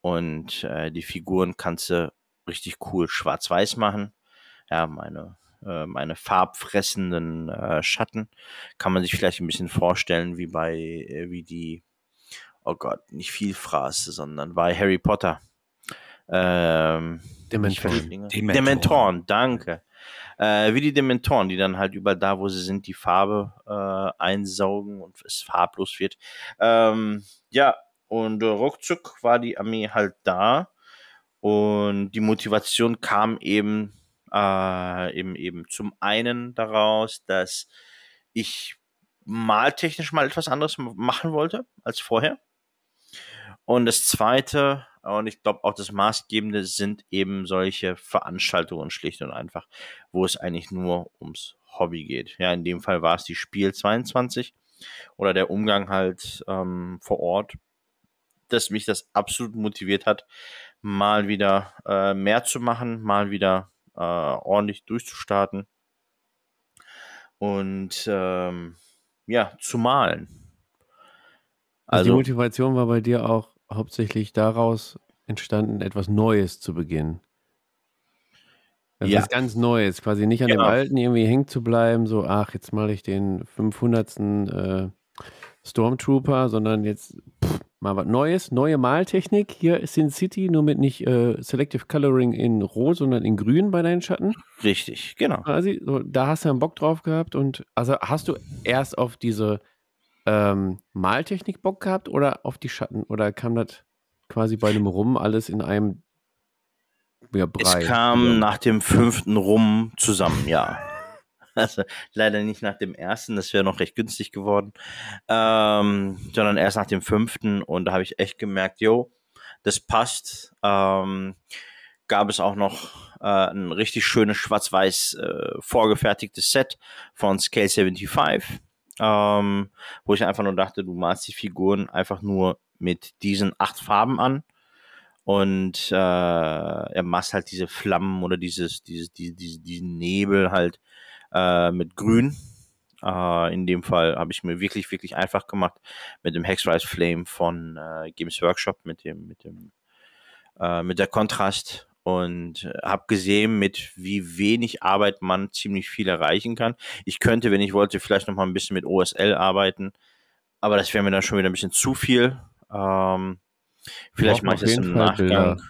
und äh, die Figuren kannst du richtig cool schwarz-weiß machen. Ja, meine äh, meine farbfressenden äh, Schatten. Kann man sich vielleicht ein bisschen vorstellen, wie bei, äh, wie die, oh Gott, nicht Vielfraße, sondern bei Harry Potter. Ähm, Dementoren. Dementoren. Dementoren, danke. Äh, wie die Dementoren, die dann halt überall da, wo sie sind, die Farbe äh, einsaugen und es farblos wird. Ähm, ja, und äh, ruckzuck war die Armee halt da. Und die Motivation kam eben äh, eben, eben zum einen daraus, dass ich maltechnisch mal etwas anderes machen wollte als vorher. Und das zweite, und ich glaube auch das Maßgebende, sind eben solche Veranstaltungen schlicht und einfach, wo es eigentlich nur ums Hobby geht. Ja, in dem Fall war es die Spiel 22 oder der Umgang halt ähm, vor Ort, dass mich das absolut motiviert hat, mal wieder äh, mehr zu machen, mal wieder äh, ordentlich durchzustarten und ähm, ja, zu malen. Also, also die Motivation war bei dir auch hauptsächlich daraus entstanden, etwas Neues zu beginnen. Also ja. was ganz Neues, quasi nicht an genau. dem Alten irgendwie hängen zu bleiben, so, ach, jetzt male ich den 500. Äh, Stormtrooper, sondern jetzt pff, mal was Neues, neue Maltechnik. Hier ist Sin City, nur mit nicht äh, Selective Coloring in Rot, sondern in Grün bei deinen Schatten. Richtig, genau. Quasi, so, da hast du einen Bock drauf gehabt und also hast du erst auf diese ähm, Maltechnik Bock gehabt oder auf die Schatten? Oder kam das quasi bei einem Rum alles in einem ja, Brei? Es kam ja. nach dem fünften Rum zusammen, ja. Also leider nicht nach dem ersten, das wäre noch recht günstig geworden, ähm, sondern erst nach dem fünften. Und da habe ich echt gemerkt, jo, das passt. Ähm, gab es auch noch äh, ein richtig schönes schwarz-weiß äh, vorgefertigtes Set von Scale 75, ähm, wo ich einfach nur dachte, du malst die Figuren einfach nur mit diesen acht Farben an und äh, er machst halt diese Flammen oder dieses, dieses, diese, diese, diesen Nebel halt äh, mit Grün. Äh, in dem Fall habe ich mir wirklich, wirklich einfach gemacht mit dem Hexrise Flame von äh, Games Workshop, mit dem, mit dem, äh, mit der Kontrast und habe gesehen, mit wie wenig Arbeit man ziemlich viel erreichen kann. Ich könnte, wenn ich wollte, vielleicht noch mal ein bisschen mit OSL arbeiten, aber das wäre mir dann schon wieder ein bisschen zu viel. Ähm, vielleicht mache ich das im Nachgang.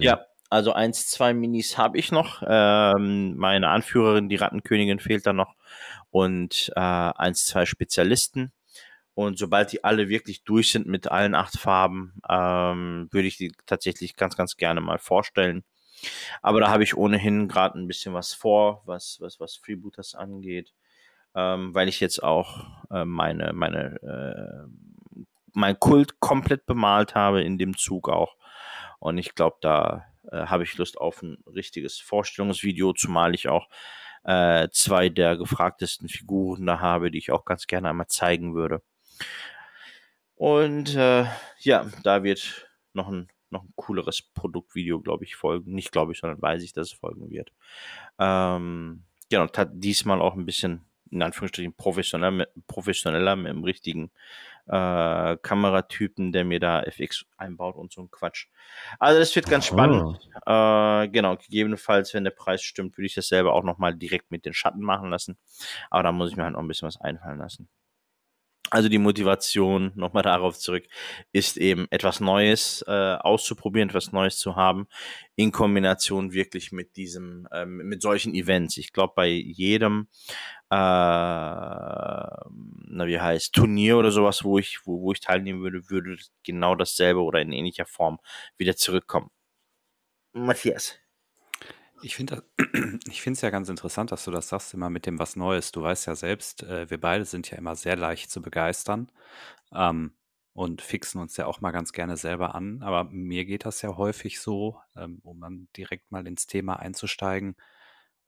Ja, also eins, zwei Minis habe ich noch. Ähm, meine Anführerin, die Rattenkönigin, fehlt da noch. Und äh, eins, zwei Spezialisten. Und sobald die alle wirklich durch sind mit allen acht Farben, ähm, würde ich die tatsächlich ganz, ganz gerne mal vorstellen. Aber da habe ich ohnehin gerade ein bisschen was vor, was, was, was Freebooters angeht, ähm, weil ich jetzt auch äh, meine, meine, äh, mein Kult komplett bemalt habe in dem Zug auch. Und ich glaube, da äh, habe ich Lust auf ein richtiges Vorstellungsvideo, zumal ich auch äh, zwei der gefragtesten Figuren da habe, die ich auch ganz gerne einmal zeigen würde. Und äh, ja, da wird noch ein, noch ein cooleres Produktvideo, glaube ich, folgen. Nicht glaube ich, sondern weiß ich, dass es folgen wird. Ähm, genau, diesmal auch ein bisschen in Anführungsstrichen professioneller, mit, professioneller mit dem richtigen äh, Kameratypen, der mir da FX einbaut und so ein Quatsch. Also das wird ganz oh. spannend. Äh, genau, gegebenenfalls, wenn der Preis stimmt, würde ich das selber auch nochmal direkt mit den Schatten machen lassen. Aber da muss ich mir halt noch ein bisschen was einfallen lassen. Also die Motivation, nochmal darauf zurück, ist eben etwas Neues äh, auszuprobieren, etwas Neues zu haben, in Kombination wirklich mit diesem, ähm, mit solchen Events. Ich glaube, bei jedem, äh, na wie heißt, Turnier oder sowas, wo ich, wo, wo ich teilnehmen würde, würde genau dasselbe oder in ähnlicher Form wieder zurückkommen. Matthias. Ich finde es ja ganz interessant, dass du das sagst, immer mit dem was Neues. Du weißt ja selbst, äh, wir beide sind ja immer sehr leicht zu begeistern ähm, und fixen uns ja auch mal ganz gerne selber an. Aber mir geht das ja häufig so, ähm, um dann direkt mal ins Thema einzusteigen,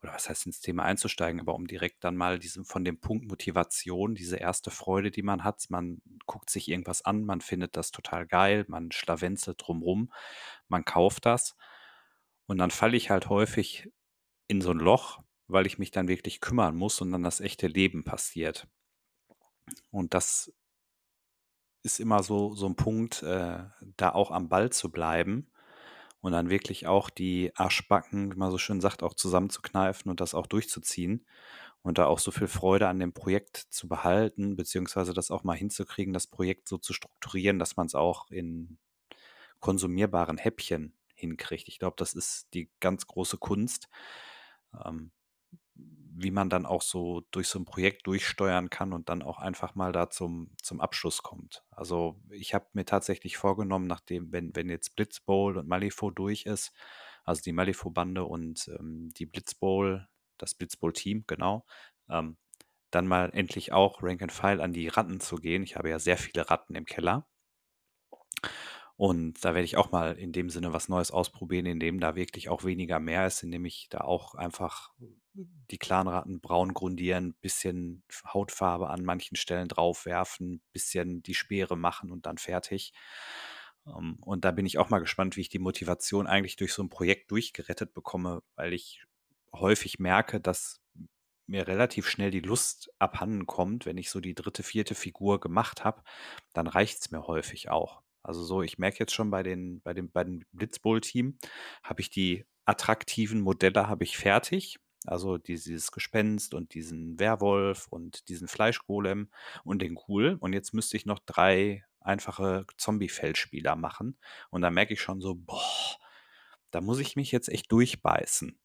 oder was heißt ins Thema einzusteigen, aber um direkt dann mal diesem, von dem Punkt Motivation, diese erste Freude, die man hat, man guckt sich irgendwas an, man findet das total geil, man schlawenzelt drumrum, man kauft das und dann falle ich halt häufig in so ein Loch, weil ich mich dann wirklich kümmern muss und dann das echte Leben passiert. Und das ist immer so, so ein Punkt, äh, da auch am Ball zu bleiben und dann wirklich auch die Arschbacken, wie man so schön sagt, auch zusammenzukneifen und das auch durchzuziehen und da auch so viel Freude an dem Projekt zu behalten, beziehungsweise das auch mal hinzukriegen, das Projekt so zu strukturieren, dass man es auch in konsumierbaren Häppchen hinkriegt. Ich glaube, das ist die ganz große Kunst, ähm, wie man dann auch so durch so ein Projekt durchsteuern kann und dann auch einfach mal da zum, zum Abschluss kommt. Also ich habe mir tatsächlich vorgenommen, nachdem, wenn, wenn jetzt Blitzbowl und Malifo durch ist, also die Malifo-Bande und ähm, die Blitzbowl, das Blitzbowl-Team, genau, ähm, dann mal endlich auch Rank and File an die Ratten zu gehen. Ich habe ja sehr viele Ratten im Keller. Und da werde ich auch mal in dem Sinne was Neues ausprobieren, in dem da wirklich auch weniger mehr ist, indem ich da auch einfach die Clanratten braun grundieren, bisschen Hautfarbe an manchen Stellen draufwerfen, bisschen die Speere machen und dann fertig. Ähm, und da bin ich auch mal gespannt, wie ich die Motivation eigentlich durch so ein Projekt durchgerettet bekomme, weil ich häufig merke, dass mir relativ schnell die Lust abhanden kommt, wenn ich so die dritte, vierte Figur gemacht habe, dann reicht es mir häufig auch. Also so, ich merke jetzt schon bei den, bei dem, bei dem Blitzbowl-Team, habe ich die attraktiven Modelle habe ich fertig. Also dieses Gespenst und diesen Werwolf und diesen Fleischgolem und den Ghoul. Und jetzt müsste ich noch drei einfache Zombie-Feldspieler machen. Und da merke ich schon so, boah, da muss ich mich jetzt echt durchbeißen.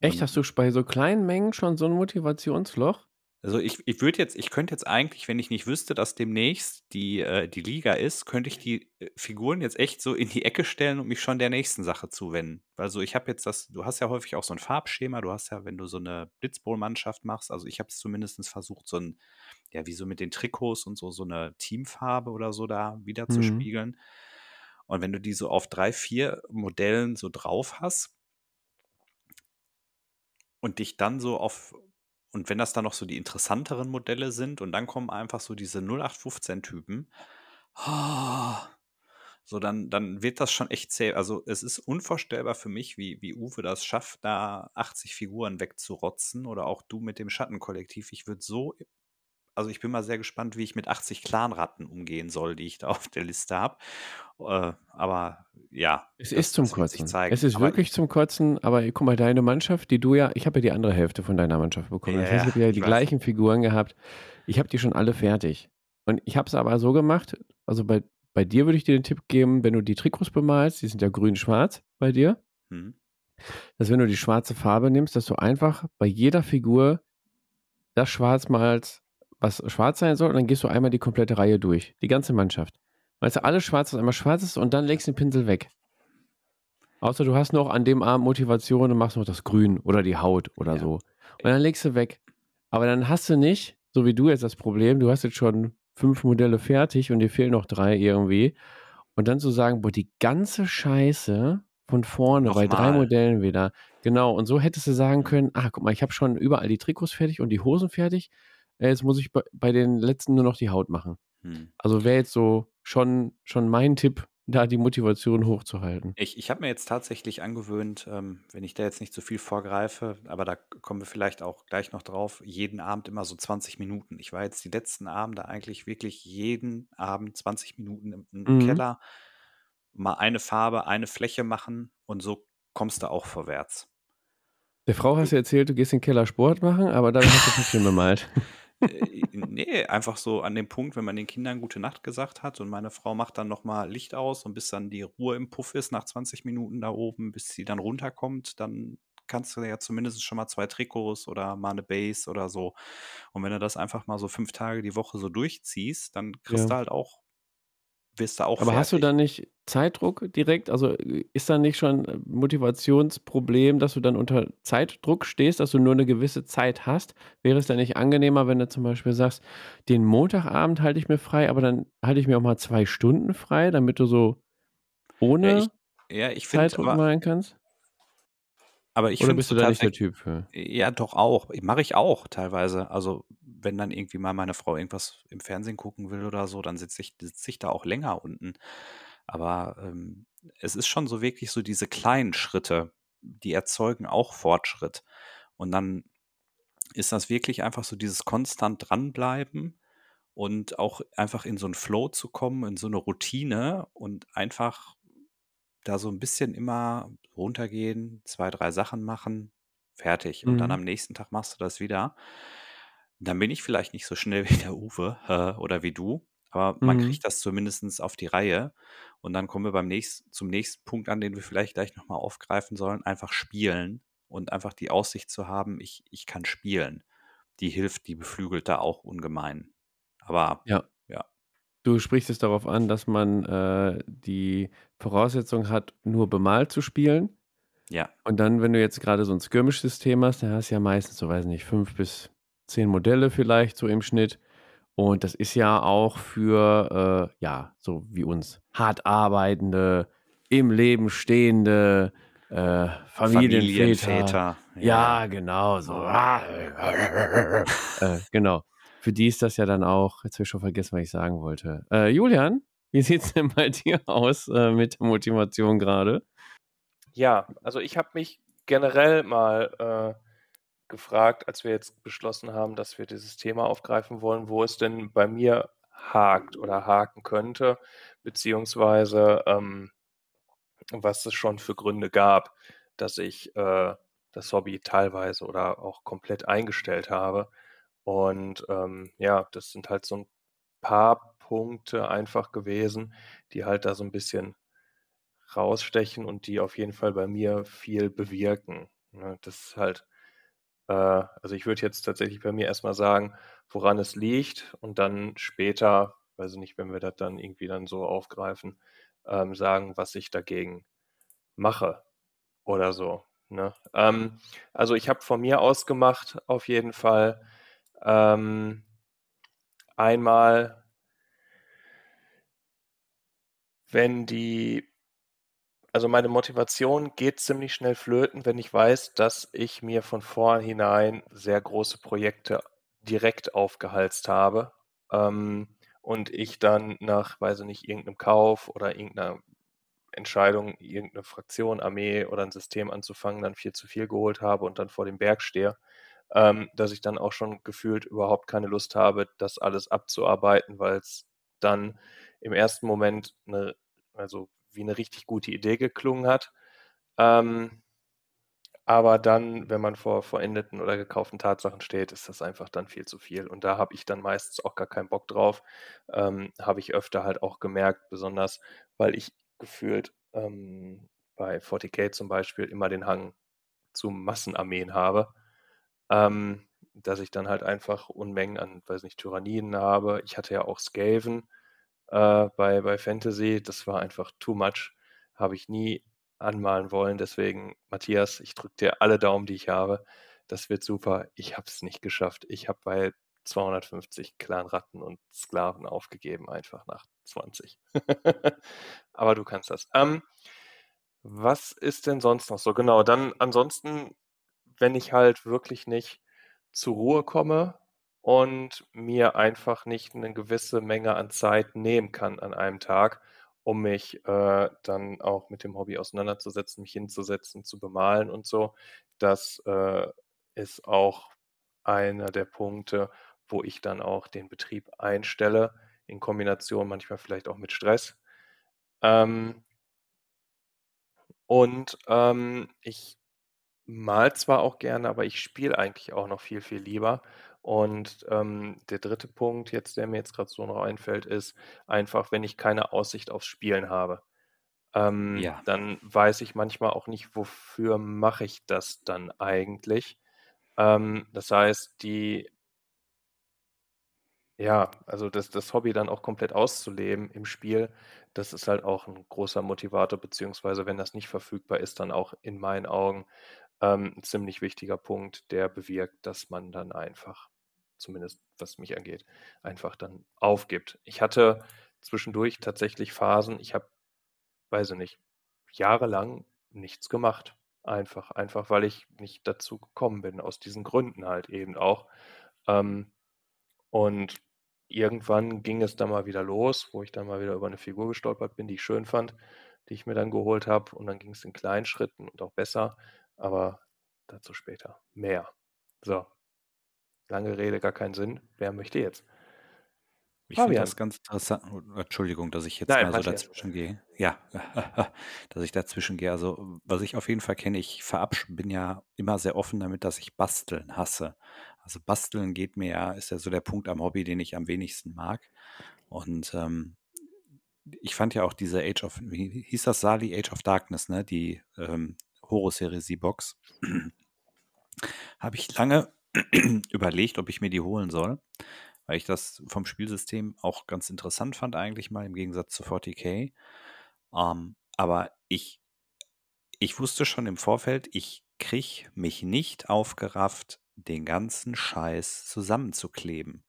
Echt, Und hast du bei so kleinen Mengen schon so ein Motivationsloch? Also ich, ich würde jetzt, ich könnte jetzt eigentlich, wenn ich nicht wüsste, dass demnächst die, äh, die Liga ist, könnte ich die äh, Figuren jetzt echt so in die Ecke stellen und mich schon der nächsten Sache zuwenden. Also ich habe jetzt das, du hast ja häufig auch so ein Farbschema, du hast ja, wenn du so eine Blitzbowl-Mannschaft machst, also ich habe es zumindest versucht, so ein, ja, wie so mit den Trikots und so, so eine Teamfarbe oder so da wieder zu Mhm. spiegeln. Und wenn du die so auf drei, vier Modellen so drauf hast und dich dann so auf und wenn das dann noch so die interessanteren Modelle sind und dann kommen einfach so diese 0815-Typen, so dann, dann wird das schon echt zäh. Also es ist unvorstellbar für mich, wie, wie Uwe das schafft, da 80 Figuren wegzurotzen oder auch du mit dem Schattenkollektiv. Ich würde so, also ich bin mal sehr gespannt, wie ich mit 80 Clanratten umgehen soll, die ich da auf der Liste habe. Äh, aber ja, Es das, ist zum das Kotzen. Es ist Aber wirklich zum Kotzen, aber guck mal, deine Mannschaft, die du ja, ich habe ja die andere Hälfte von deiner Mannschaft bekommen. Das Ja, heißt, ich habe ja die gleichen Figuren gehabt. Ich habe die schon alle fertig. Und ich habe es aber so gemacht, also bei, bei dir würde ich dir den Tipp geben, wenn du die Trikots bemalst, die sind ja grün-schwarz bei dir, Hm. dass wenn du die schwarze Farbe nimmst, dass du einfach bei jeder Figur das Schwarz malst, was schwarz sein soll, und dann gehst du einmal die komplette Reihe durch. Die ganze Mannschaft. Weißt du, alles schwarz, was einmal schwarz ist, und dann legst du den Pinsel weg. Außer du hast noch an dem Abend Motivation und machst noch das Grün oder die Haut oder Ja. so. Und dann legst du weg. Aber dann hast du nicht, so wie du jetzt das Problem, du hast jetzt schon fünf Modelle fertig und dir fehlen noch drei irgendwie. Und dann zu sagen, boah, die ganze Scheiße von vorne bei drei Nochmal. Modellen wieder. Genau. Und so hättest du sagen können, ah, guck mal, ich habe schon überall die Trikots fertig und die Hosen fertig. Äh, Jetzt muss ich bei, bei den letzten nur noch die Haut machen. Hm. Also wäre jetzt so schon, schon mein Tipp, da die Motivation hochzuhalten. Ich, ich habe mir jetzt tatsächlich angewöhnt, ähm, wenn ich da jetzt nicht zu viel vorgreife, aber da kommen wir vielleicht auch gleich noch drauf, jeden Abend immer so 20 Minuten. Ich war jetzt die letzten Abende eigentlich wirklich jeden Abend 20 Minuten im, im Mhm. Keller, mal eine Farbe, eine Fläche machen und so kommst du auch vorwärts. Der Frau hast du erzählt, du gehst in den Keller Sport machen, aber dann hast du Püppchen bemalt. Äh, nee, einfach so an dem Punkt, wenn man den Kindern gute Nacht gesagt hat und meine Frau macht dann nochmal Licht aus und bis dann die Ruhe im Puff ist, nach 20 Minuten da oben, bis sie dann runterkommt, dann kannst du ja zumindest schon mal zwei Trikots oder mal eine Base oder so. Und wenn du das einfach mal so fünf Tage die Woche so durchziehst, dann kriegst Ja. du halt auch, wirst du auch Aber hast du fertig. dann nicht Zeitdruck direkt? Also äh, ist da nicht schon ein Motivationsproblem, dass du dann unter Zeitdruck stehst, dass du nur eine gewisse Zeit hast? Wäre es dann nicht angenehmer, wenn du zum Beispiel sagst, den Montagabend halte ich mir frei, aber dann halte ich mir auch mal zwei Stunden frei, damit du so Ja, ohne ich, ja, ich Zeitdruck aber, malen kannst? Aber ich Oder bist du da nicht der Typ für? Ja, doch auch. Mache ich auch teilweise. Also, wenn dann irgendwie mal meine Frau irgendwas im Fernsehen gucken will oder so, dann sitze ich, sitze ich da auch länger unten. Aber ähm, es ist schon so wirklich so diese kleinen Schritte, die erzeugen auch Fortschritt. Und dann ist das wirklich einfach so dieses konstant dranbleiben und auch einfach in so einen Flow zu kommen, in so eine Routine und einfach da so ein bisschen immer runtergehen, zwei, drei Sachen machen, fertig. Und dann Mhm. am nächsten Tag machst du das wieder. Dann bin ich vielleicht nicht so schnell wie der Uwe äh, oder wie du, aber man Mhm. kriegt das zumindest auf die Reihe. Und dann kommen wir beim nächsten, zum nächsten Punkt an, den wir vielleicht gleich nochmal aufgreifen sollen. Einfach spielen und einfach die Aussicht zu haben, ich, ich kann spielen. Die hilft, die beflügelt da auch ungemein. Aber Ja. Ja, Du sprichst es darauf an, dass man äh, die Voraussetzung hat, nur bemalt zu spielen. ja, Und dann, wenn du jetzt gerade so ein Skirmish-System hast, dann hast du ja meistens, so weiß nicht, fünf bis zehn Modelle vielleicht so im Schnitt. Und das ist ja auch für, äh, ja, so wie uns, hart arbeitende, im Leben stehende äh, Familienväter. Familienväter. Ja, genau, so. äh, genau. Für die ist das ja dann auch, jetzt habe ich schon vergessen, was ich sagen wollte. Äh, Julian, wie sieht es denn bei dir aus äh, mit der Motivation gerade? Ja, also ich habe mich generell mal äh, gefragt, als wir jetzt beschlossen haben, dass wir dieses Thema aufgreifen wollen, wo es denn bei mir hakt oder haken könnte, beziehungsweise ähm, was es schon für Gründe gab, dass ich äh, das Hobby teilweise oder auch komplett eingestellt habe. Und ähm, ja, das sind halt so ein paar Punkte einfach gewesen, die halt da so ein bisschen rausstechen und die auf jeden Fall bei mir viel bewirken. Ne, das ist halt, äh, also ich würde jetzt tatsächlich bei mir erstmal sagen, woran es liegt und dann später, weiß ich nicht, wenn wir das dann irgendwie dann so aufgreifen, ähm, sagen, was ich dagegen mache oder so. Ne? Ähm, also ich habe von mir aus gemacht, auf jeden Fall. Ähm, einmal, wenn die, also meine Motivation geht ziemlich schnell flöten, wenn ich weiß, dass ich mir von vornherein sehr große Projekte direkt aufgehalst habe ähm, und ich dann nach, weiß ich nicht, irgendeinem Kauf oder irgendeiner Entscheidung, irgendeine Fraktion, Armee oder ein System anzufangen, dann viel zu viel geholt habe und dann vor dem Berg stehe, ähm, dass ich dann auch schon gefühlt überhaupt keine Lust habe, das alles abzuarbeiten, weil es dann im ersten Moment eine, also wie eine richtig gute Idee geklungen hat. Ähm, aber dann, wenn man vor verendeten oder gekauften Tatsachen steht, ist das einfach dann viel zu viel. Und da habe ich dann meistens auch gar keinen Bock drauf. Ähm, habe ich öfter halt auch gemerkt, besonders weil ich gefühlt ähm, bei 40k zum Beispiel immer den Hang zu Massenarmeen habe, ähm, dass ich dann halt einfach Unmengen an, weiß nicht, Tyranniden habe. Ich hatte ja auch Skaven äh, bei, bei Fantasy, das war einfach too much. Habe ich nie anmalen wollen. Deswegen, Matthias, ich drücke dir alle Daumen, die ich habe. Das wird super. Ich habe es nicht geschafft. Ich habe bei 250 Clanratten und Sklaven aufgegeben, einfach nach 20. Aber du kannst das. Ähm, was ist denn sonst noch so? Genau, dann ansonsten, wenn ich halt wirklich nicht zur Ruhe komme und mir einfach nicht eine gewisse Menge an Zeit nehmen kann an einem Tag, um mich äh, dann auch mit dem Hobby auseinanderzusetzen, mich hinzusetzen, zu bemalen und so. Das äh, ist auch einer der Punkte, wo ich dann auch den Betrieb einstelle, in Kombination manchmal vielleicht auch mit Stress. Ähm, und ähm, ich mal zwar auch gerne, aber ich spiele eigentlich auch noch viel, viel lieber. Und ähm, der dritte Punkt, jetzt, der mir jetzt gerade so noch einfällt, ist einfach, wenn ich keine Aussicht aufs Spielen habe. Ähm, Ja. dann weiß ich manchmal auch nicht, wofür mache ich das dann eigentlich. Ähm, das heißt, die, ja, also das, das Hobby dann auch komplett auszuleben im Spiel, das ist halt auch ein großer Motivator, beziehungsweise wenn das nicht verfügbar ist, dann auch in meinen Augen ähm, ein ziemlich wichtiger Punkt, der bewirkt, dass man dann einfach, zumindest was mich angeht, einfach dann aufgibt. Ich hatte zwischendurch tatsächlich Phasen, ich habe, weiß ich nicht, jahrelang nichts gemacht. Einfach, einfach, weil ich nicht dazu gekommen bin, aus diesen Gründen halt eben auch. Ähm, und irgendwann ging es dann mal wieder los, wo ich dann mal wieder über eine Figur gestolpert bin, die ich schön fand, die ich mir dann geholt habe. Und dann ging es in kleinen Schritten und auch besser. Aber dazu später mehr. So, lange Rede, gar keinen Sinn. Wer möchte jetzt? Ich finde das ganz interessant. oh, Entschuldigung, dass ich jetzt Nein, mal so dazwischen gehe. Ja, dass ich dazwischen gehe. Also, was ich auf jeden Fall kenne, ich bin ja immer sehr offen damit, dass ich Basteln hasse. Also Basteln geht mir ja, ist ja so der Punkt am Hobby, den ich am wenigsten mag. Und ähm, ich fand ja auch diese Age of, wie hieß das Sali? Age of Darkness, ne? Die ähm, Horus-Heresie-Box. Habe ich lange überlegt, ob ich mir die holen soll, weil ich das vom Spielsystem auch ganz interessant fand, eigentlich mal im Gegensatz zu 40k. Ähm, aber ich, ich wusste schon im Vorfeld, ich kriege mich nicht aufgerafft, den ganzen Scheiß zusammenzukleben.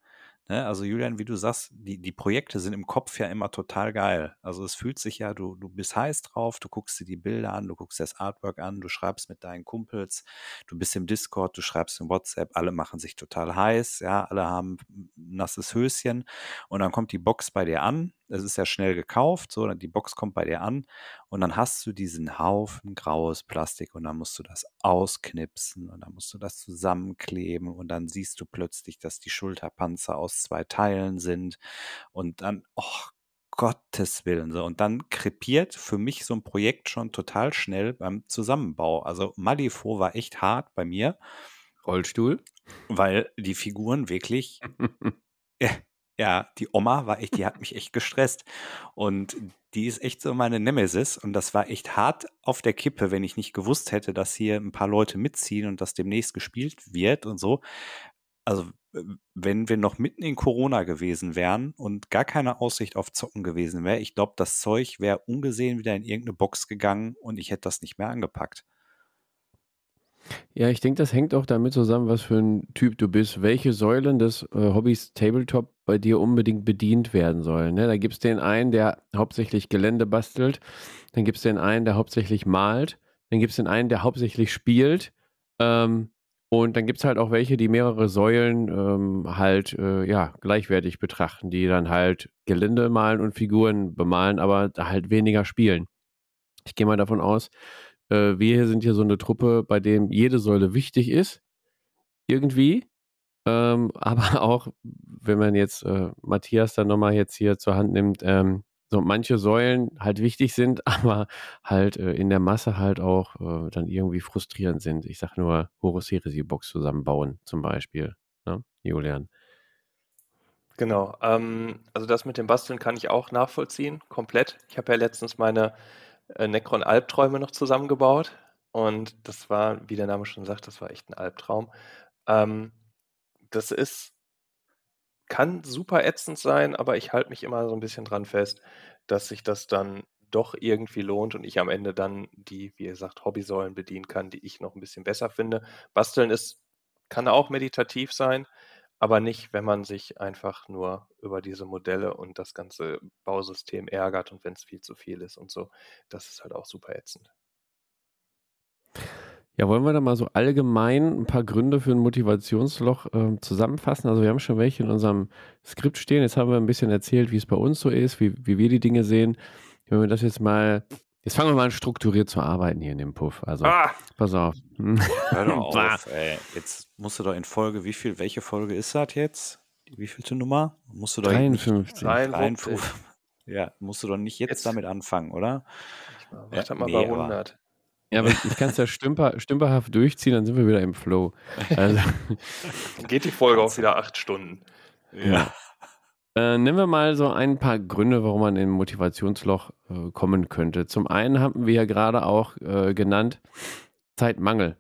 Ne? Also Julian, wie du sagst, die, die Projekte sind im Kopf ja immer total geil. Also es fühlt sich ja, du, du bist heiß drauf, du guckst dir die Bilder an, du guckst das Artwork an, du schreibst mit deinen Kumpels, du bist im Discord, du schreibst im WhatsApp, alle machen sich total heiß, ja, alle haben nasses Höschen und dann kommt die Box bei dir an. Es ist ja schnell gekauft, so, die Box kommt bei dir an und dann hast du diesen Haufen graues Plastik und dann musst du das ausknipsen und dann musst du das zusammenkleben und dann siehst du plötzlich, dass die Schulterpanzer aus zwei Teilen sind und dann, oh Gottes Willen, so. Und dann krepiert für mich so ein Projekt schon total schnell beim Zusammenbau. Also Malifaux war echt hart bei mir, Rollstuhl. weil die Figuren wirklich ja, ja, die Oma war echt, die hat mich echt gestresst. Und die ist echt so meine Nemesis. Und das war echt hart auf der Kippe, wenn ich nicht gewusst hätte, dass hier ein paar Leute mitziehen und das demnächst gespielt wird und so. Also, wenn wir noch mitten in Corona gewesen wären und gar keine Aussicht auf Zocken gewesen wäre, ich glaube, das Zeug wäre ungesehen wieder in irgendeine Box gegangen und ich hätte das nicht mehr angepackt. Ja, ich denke, das hängt auch damit zusammen, was für ein Typ du bist, welche Säulen des äh, Hobbys Tabletop bei dir unbedingt bedient werden sollen. Ne? Da gibt es den einen, der hauptsächlich Gelände bastelt, dann gibt es den einen, der hauptsächlich malt, dann gibt es den einen, der hauptsächlich spielt ähm, und dann gibt es halt auch welche, die mehrere Säulen ähm, halt äh, ja, gleichwertig betrachten, die dann halt Gelände malen und Figuren bemalen, aber halt weniger spielen. Ich gehe mal davon aus, äh, wir sind hier so eine Truppe, bei dem jede Säule wichtig ist, irgendwie. Ähm, aber auch, wenn man jetzt äh, Matthias dann nochmal jetzt hier zur Hand nimmt, ähm, so manche Säulen halt wichtig sind, aber halt äh, in der Masse halt auch äh, dann irgendwie frustrierend sind. Ich sag nur Horus Heresy Box zusammenbauen zum Beispiel, ne? Julian. Genau. Ähm, also das mit dem Basteln kann ich auch nachvollziehen, komplett. Ich habe ja letztens meine äh, Necron-Albträume noch zusammengebaut und das war, wie der Name schon sagt, das war echt ein Albtraum. Ähm, das ist, kann super ätzend sein, aber ich halte mich immer so ein bisschen dran fest, dass sich das dann doch irgendwie lohnt und ich am Ende dann die, wie gesagt, Hobbysäulen bedienen kann, die ich noch ein bisschen besser finde. Basteln ist, kann auch meditativ sein, aber nicht, wenn man sich einfach nur über diese Modelle und das ganze Bausystem ärgert und wenn es viel zu viel ist und so. Das ist halt auch super ätzend. Ja, wollen wir da mal so allgemein ein paar Gründe für ein Motivationsloch äh, zusammenfassen? Also wir haben schon welche in unserem Skript stehen. Jetzt haben wir ein bisschen erzählt, wie es bei uns so ist, wie, wie wir die Dinge sehen. Wenn wir das jetzt mal, jetzt fangen wir mal an strukturiert zu arbeiten hier in dem Puff. Also ah! pass auf. Hör doch auf, ey. Jetzt musst du doch in Folge, wie viel, welche Folge ist das jetzt? Wie vielte Nummer? Musst du doch 53. 53. Ja, musst du doch nicht jetzt, jetzt. damit anfangen, oder? Ich mach ja, mal nee, bei 100. Ja, aber ich kann es ja stümper, stümperhaft durchziehen, dann sind wir wieder im Flow. Also, dann geht die Folge auch wieder acht Stunden. Ja. Äh, nehmen wir mal so ein paar Gründe, warum man in ein Motivationsloch äh, kommen könnte. Zum einen haben wir ja gerade auch äh, genannt, Zeitmangel.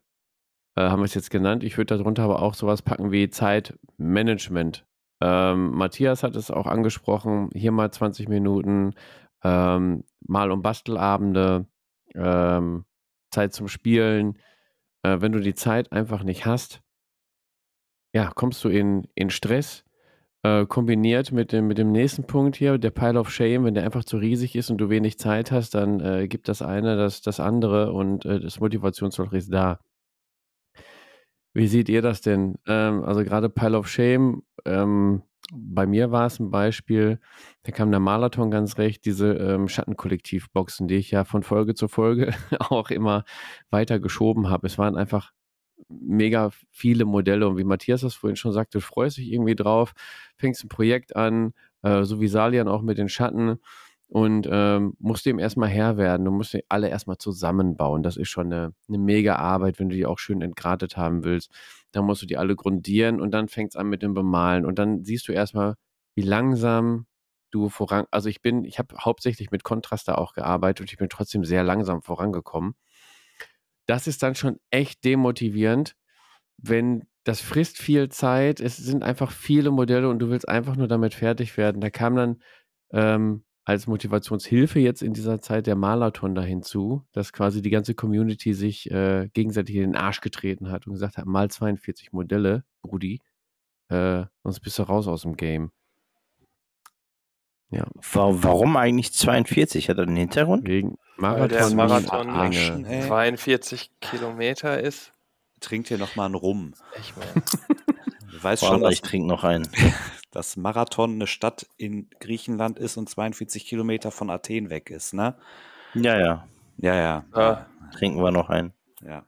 Äh, haben wir es jetzt genannt. Ich würde darunter aber auch sowas packen wie Zeitmanagement. Ähm, Matthias hat es auch angesprochen, hier mal 20 Minuten, ähm, mal um Bastelabende, ähm, Zeit zum Spielen. Äh, wenn du die Zeit einfach nicht hast, ja, kommst du in, in Stress. Äh, kombiniert mit dem, mit dem nächsten Punkt hier, der Pile of Shame, wenn der einfach zu riesig ist und du wenig Zeit hast, dann äh, gibt das eine das, das andere und äh, das Motivationsloch ist da. Wie seht ihr das denn? Ähm, also gerade Pile of Shame, ähm, bei mir war es ein Beispiel, da kam der Marathon ganz recht, diese ähm, Schattenkollektivboxen, die ich ja von Folge zu Folge auch immer weiter geschoben habe. Es waren einfach mega viele Modelle und wie Matthias das vorhin schon sagte, freust dich irgendwie drauf, fängst ein Projekt an, äh, so wie Salian auch mit den Schatten und ähm, musst dem erstmal Herr werden. Du musst die alle erstmal zusammenbauen. Das ist schon eine, eine mega Arbeit, wenn du die auch schön entgratet haben willst. Dann musst du die alle grundieren und dann fängt es an mit dem Bemalen. Und dann siehst du erstmal, wie langsam du voran. Also ich bin, ich habe hauptsächlich mit Kontraster auch gearbeitet und ich bin trotzdem sehr langsam vorangekommen. Das ist dann schon echt demotivierend, wenn das frisst viel Zeit, es sind einfach viele Modelle und du willst einfach nur damit fertig werden. Da kam dann ähm, als Motivationshilfe jetzt in dieser Zeit der Marathon da hinzu, dass quasi die ganze Community sich äh, gegenseitig in den Arsch getreten hat und gesagt hat, mal 42 Modelle, Brudi, äh, sonst bist du raus aus dem Game. Ja. Warum eigentlich 42? Hat er einen Hintergrund? Wegen Marathon, Weil der Marathon Arschen, 42 Kilometer ist. Trink dir noch mal einen Rum. Ich. Du weißt schon, dass, ich trinke noch einen. dass Marathon eine Stadt in Griechenland ist und 42 Kilometer von Athen weg ist, ne? Ja, ja. Ja, ja. ja. Trinken wir noch einen. Ja.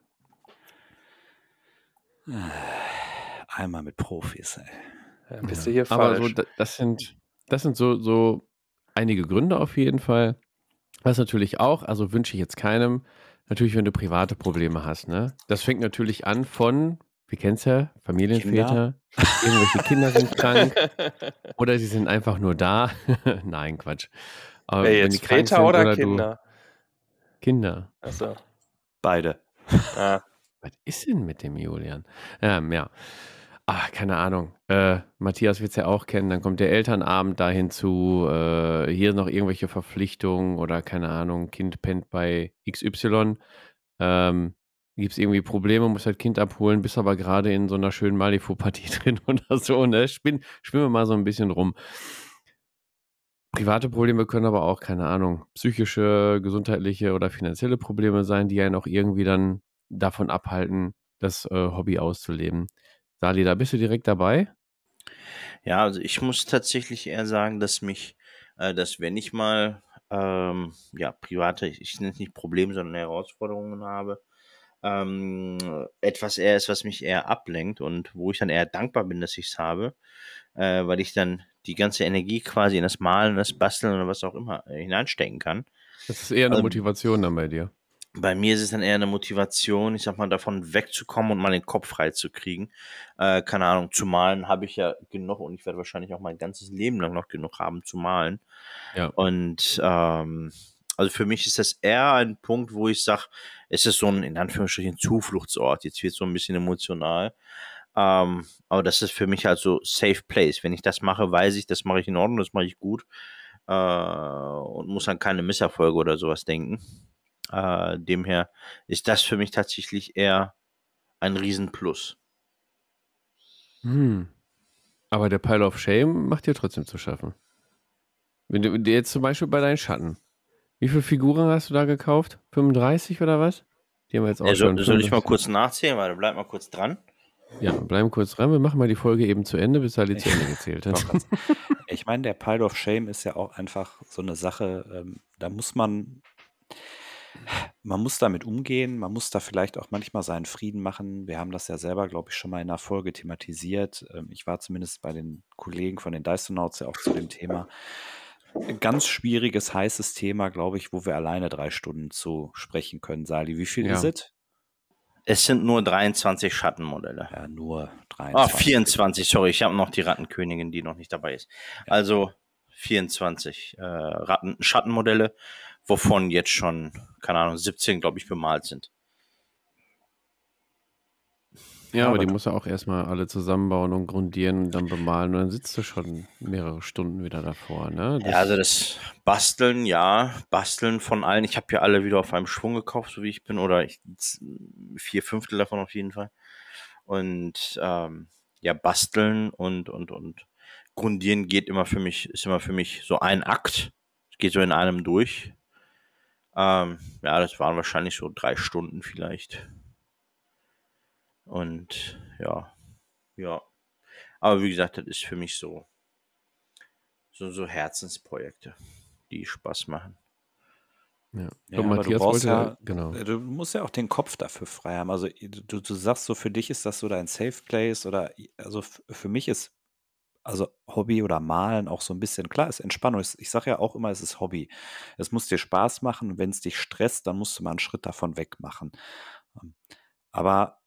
Einmal mit Profis, ey. Ja, bist du hier Aber falsch. So, das sind, das sind so, so einige Gründe auf jeden Fall. Was natürlich auch, also wünsche ich jetzt keinem, natürlich, wenn du private Probleme hast, ne? Das fängt natürlich an von wir kennen es ja, Familienväter, Kinder. irgendwelche Kinder sind krank oder sie sind einfach nur da. Nein, Quatsch. Aber Wer jetzt Väter oder, oder Kinder? Kinder. Achso. Beide. Ah. Was ist denn mit dem Julian? Ähm, ja. Ach, keine Ahnung. Äh, Matthias wird es ja auch kennen. Dann kommt der Elternabend da hinzu. Äh, hier noch irgendwelche Verpflichtungen oder keine Ahnung. Kind pennt bei XY. Ähm, gibt es irgendwie Probleme, muss halt Kind abholen, bist aber gerade in so einer schönen Malifu-Partie drin oder so, ne? Spinn, schwimme mal so ein bisschen rum. Private Probleme können aber auch, keine Ahnung, psychische, gesundheitliche oder finanzielle Probleme sein, die einen auch irgendwie dann davon abhalten, das äh, Hobby auszuleben. Sali, da bist du direkt dabei? Ja, also ich muss tatsächlich eher sagen, dass mich, äh, dass wenn ich mal ähm, ja, private, ich nenne es nicht Probleme, sondern Herausforderungen habe, ähm, etwas eher ist, was mich eher ablenkt und wo ich dann eher dankbar bin, dass ich es habe, äh, weil ich dann die ganze Energie quasi in das Malen, das Basteln oder was auch immer äh, hineinstecken kann. Das ist eher eine also, Motivation dann bei dir. Bei mir ist es dann eher eine Motivation, ich sag mal, davon wegzukommen und mal den Kopf frei zu kriegen. Äh, keine Ahnung, zu malen habe ich ja genug und ich werde wahrscheinlich auch mein ganzes Leben lang noch genug haben zu malen. Ja. Und ähm, also für mich ist das eher ein Punkt, wo ich sage, es ist so ein, in Anführungsstrichen, Zufluchtsort. Jetzt wird es so ein bisschen emotional. Ähm, aber das ist für mich halt so Safe Place. Wenn ich das mache, weiß ich, das mache ich in Ordnung, das mache ich gut. äh, und muss an keine Misserfolge oder sowas denken. Äh, demher ist das für mich tatsächlich eher ein Riesenplus. Hm. Aber der Pile of Shame macht dir trotzdem zu schaffen. Wenn du jetzt zum Beispiel bei deinen Schatten, wie viele Figuren hast du da gekauft? 35 oder was? Die haben wir jetzt auch ja, schon. Soll ich mal kurz nachzählen? Warte, bleib mal kurz dran. Ja, bleiben kurz dran. Wir machen mal die Folge eben zu Ende, bis Ali zu Ende gezählt hat. ich meine, der Pile of Shame ist ja auch einfach so eine Sache, ähm, da muss man, man muss damit umgehen, man muss da vielleicht auch manchmal seinen Frieden machen. Wir haben das ja selber, glaube ich, schon mal in einer Folge thematisiert. Ähm, ich war zumindest bei den Kollegen von den Dysonauts ja auch zu dem Thema. Ein ganz schwieriges, heißes Thema, glaube ich, wo wir alleine drei Stunden zu sprechen können. Sali, wie viel ja. ist es? Es sind nur 23 Schattenmodelle. Ja, nur 23. Ah, 24, sorry, ich habe noch die Rattenkönigin, die noch nicht dabei ist. Also 24 äh, Ratten Schattenmodelle, wovon jetzt schon, keine Ahnung, 17, glaube ich, bemalt sind. Ja, aber, die muss er auch erstmal alle zusammenbauen und grundieren und dann bemalen und dann sitzt du schon mehrere Stunden wieder davor, ne? Das ja, also das Basteln, ja, Basteln von allen. Ich habe ja alle wieder auf einem Schwung gekauft, so wie ich bin, oder ich, vier Fünftel davon auf jeden Fall. Und ähm, ja, basteln und, und, und grundieren geht immer für mich, ist immer für mich so ein Akt. Es geht so in einem durch. Ähm, ja, das waren wahrscheinlich so drei Stunden vielleicht. Und ja, ja. Aber wie gesagt, das ist für mich so, so, so Herzensprojekte, die Spaß machen. Ja, ja aber du brauchst ja, genau. Du musst ja auch den Kopf dafür frei haben. Also du, du sagst so, für dich ist das so dein Safe Place oder also für mich ist also Hobby oder Malen auch so ein bisschen, klar, ist Entspannung. Ich sage ja auch immer, es ist Hobby. Es muss dir Spaß machen. Wenn es dich stresst, dann musst du mal einen Schritt davon weg machen. Ähm, aber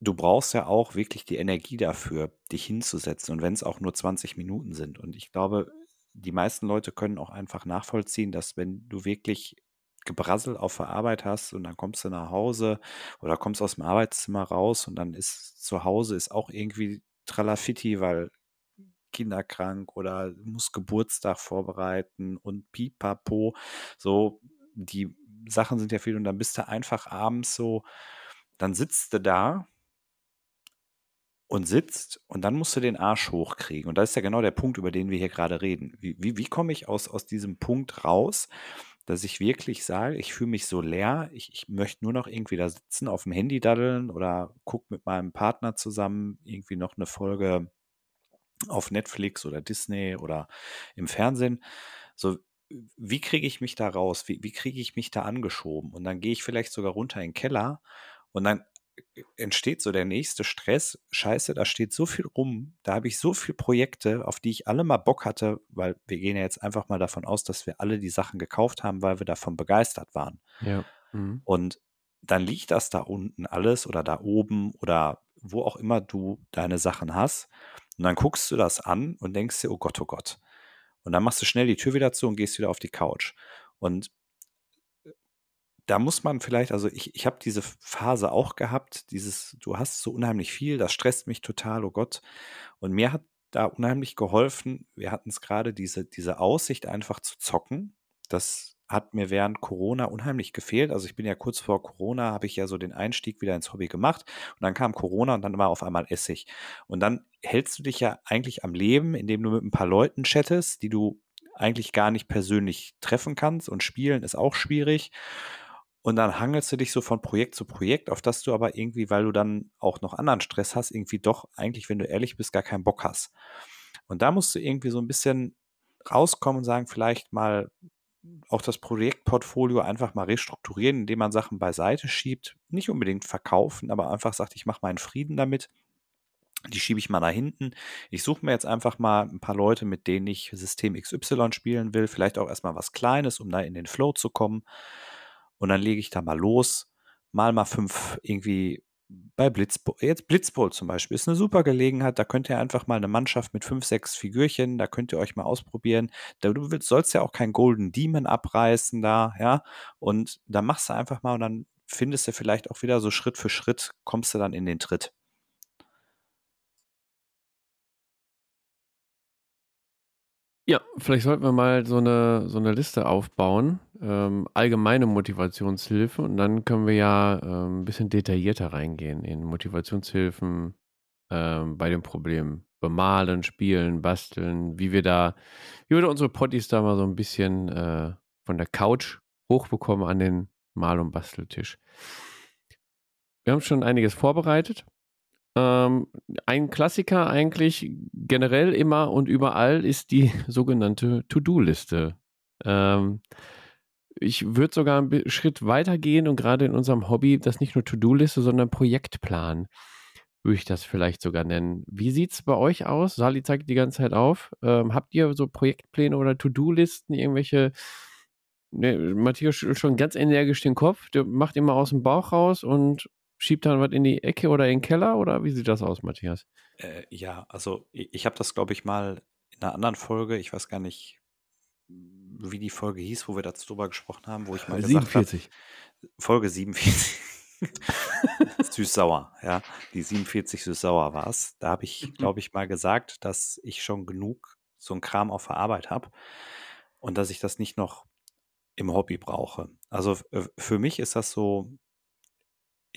du brauchst ja auch wirklich die Energie dafür, dich hinzusetzen und wenn es auch nur 20 Minuten sind. Und ich glaube, die meisten Leute können auch einfach nachvollziehen, dass wenn du wirklich Gebrassel auf der Arbeit hast und dann kommst du nach Hause oder kommst aus dem Arbeitszimmer raus und dann ist zu Hause ist auch irgendwie Tralafitti, weil Kinder krank oder muss Geburtstag vorbereiten und pipapo. So, die Sachen sind ja viel und dann bist du einfach abends so, dann sitzt du da und sitzt und dann musst du den Arsch hochkriegen. Und das ist ja genau der Punkt, über den wir hier gerade reden. Wie, wie, wie komme ich aus, aus diesem Punkt raus, dass ich wirklich sage, ich fühle mich so leer, ich, ich möchte nur noch irgendwie da sitzen, auf dem Handy daddeln oder gucke mit meinem Partner zusammen irgendwie noch eine Folge auf Netflix oder Disney oder im Fernsehen. So, wie kriege ich mich da raus? Wie, wie kriege ich mich da angeschoben? Und dann gehe ich vielleicht sogar runter in den Keller und dann entsteht so der nächste Stress. Scheiße, da steht so viel rum. Da habe ich so viele Projekte, auf die ich alle mal Bock hatte, weil wir gehen ja jetzt einfach mal davon aus, dass wir alle die Sachen gekauft haben, weil wir davon begeistert waren. Ja. Mhm. Und dann liegt das da unten alles oder da oben oder wo auch immer du deine Sachen hast. Und dann guckst du das an und denkst dir, oh Gott, oh Gott. Und dann machst du schnell die Tür wieder zu und gehst wieder auf die Couch. Und da muss man vielleicht, also ich, ich habe diese Phase auch gehabt, dieses, du hast so unheimlich viel, das stresst mich total, oh Gott. Und mir hat da unheimlich geholfen, wir hatten es gerade, diese, diese Aussicht einfach zu zocken. Das hat mir während Corona unheimlich gefehlt. Also ich bin ja kurz vor Corona, habe ich ja so den Einstieg wieder ins Hobby gemacht. Und dann kam Corona und dann war auf einmal Essig. Und dann hältst du dich ja eigentlich am Leben, indem du mit ein paar Leuten chattest, die du eigentlich gar nicht persönlich treffen kannst. Und spielen ist auch schwierig. Und dann hangelst du dich so von Projekt zu Projekt, auf das du aber irgendwie, weil du dann auch noch anderen Stress hast, irgendwie doch eigentlich, wenn du ehrlich bist, gar keinen Bock hast. Und da musst du irgendwie so ein bisschen rauskommen und sagen, vielleicht mal auch das Projektportfolio einfach mal restrukturieren, indem man Sachen beiseite schiebt. Nicht unbedingt verkaufen, aber einfach sagt, ich mache meinen Frieden damit. Die schiebe ich mal nach hinten. Ich suche mir jetzt einfach mal ein paar Leute, mit denen ich System XY spielen will. Vielleicht auch erstmal was Kleines, um da in den Flow zu kommen. Und dann lege ich da mal los, mal mal fünf irgendwie bei Blitzbowl. Jetzt Blitzbowl zum Beispiel ist eine super Gelegenheit. Da könnt ihr einfach mal eine Mannschaft mit fünf, sechs Figürchen, da könnt ihr euch mal ausprobieren. Du sollst ja auch keinen Golden Demon abreißen da, ja. Und da machst du einfach mal und dann findest du vielleicht auch wieder so Schritt für Schritt, kommst du dann in den Tritt. Ja, vielleicht sollten wir mal so eine, so eine Liste aufbauen, ähm, allgemeine Motivationshilfe und dann können wir ja ähm, ein bisschen detaillierter reingehen in Motivationshilfen ähm, bei den Problemen. Bemalen, spielen, basteln, wie wir da, wie wir da unsere Potties da mal so ein bisschen äh, von der Couch hochbekommen an den Mal- und Basteltisch. Wir haben schon einiges vorbereitet. Ähm, ein Klassiker eigentlich generell immer und überall ist die sogenannte To-Do-Liste. Ähm, ich würde sogar einen Schritt weiter gehen und gerade in unserem Hobby das nicht nur To-Do-Liste, sondern Projektplan würde ich das vielleicht sogar nennen. Wie sieht es bei euch aus? Sali zeigt die ganze Zeit auf. Ähm, habt ihr so Projektpläne oder To-Do-Listen, irgendwelche Ne, Matthias schon ganz energisch den Kopf. Der macht immer aus dem Bauch raus und schiebt dann was in die Ecke oder in den Keller? Oder wie sieht das aus, Matthias? Äh, ja, also ich, ich habe das, glaube ich, mal in einer anderen Folge, ich weiß gar nicht, wie die Folge hieß, wo wir dazu drüber gesprochen haben, wo ich mal 47. gesagt habe. Folge 47. Süß-sauer, ja. Die 47 süß-sauer war es. Da habe ich, mhm. glaube ich, mal gesagt, dass ich schon genug so ein Kram auf der Arbeit habe und dass ich das nicht noch im Hobby brauche. Also äh, für mich ist das so,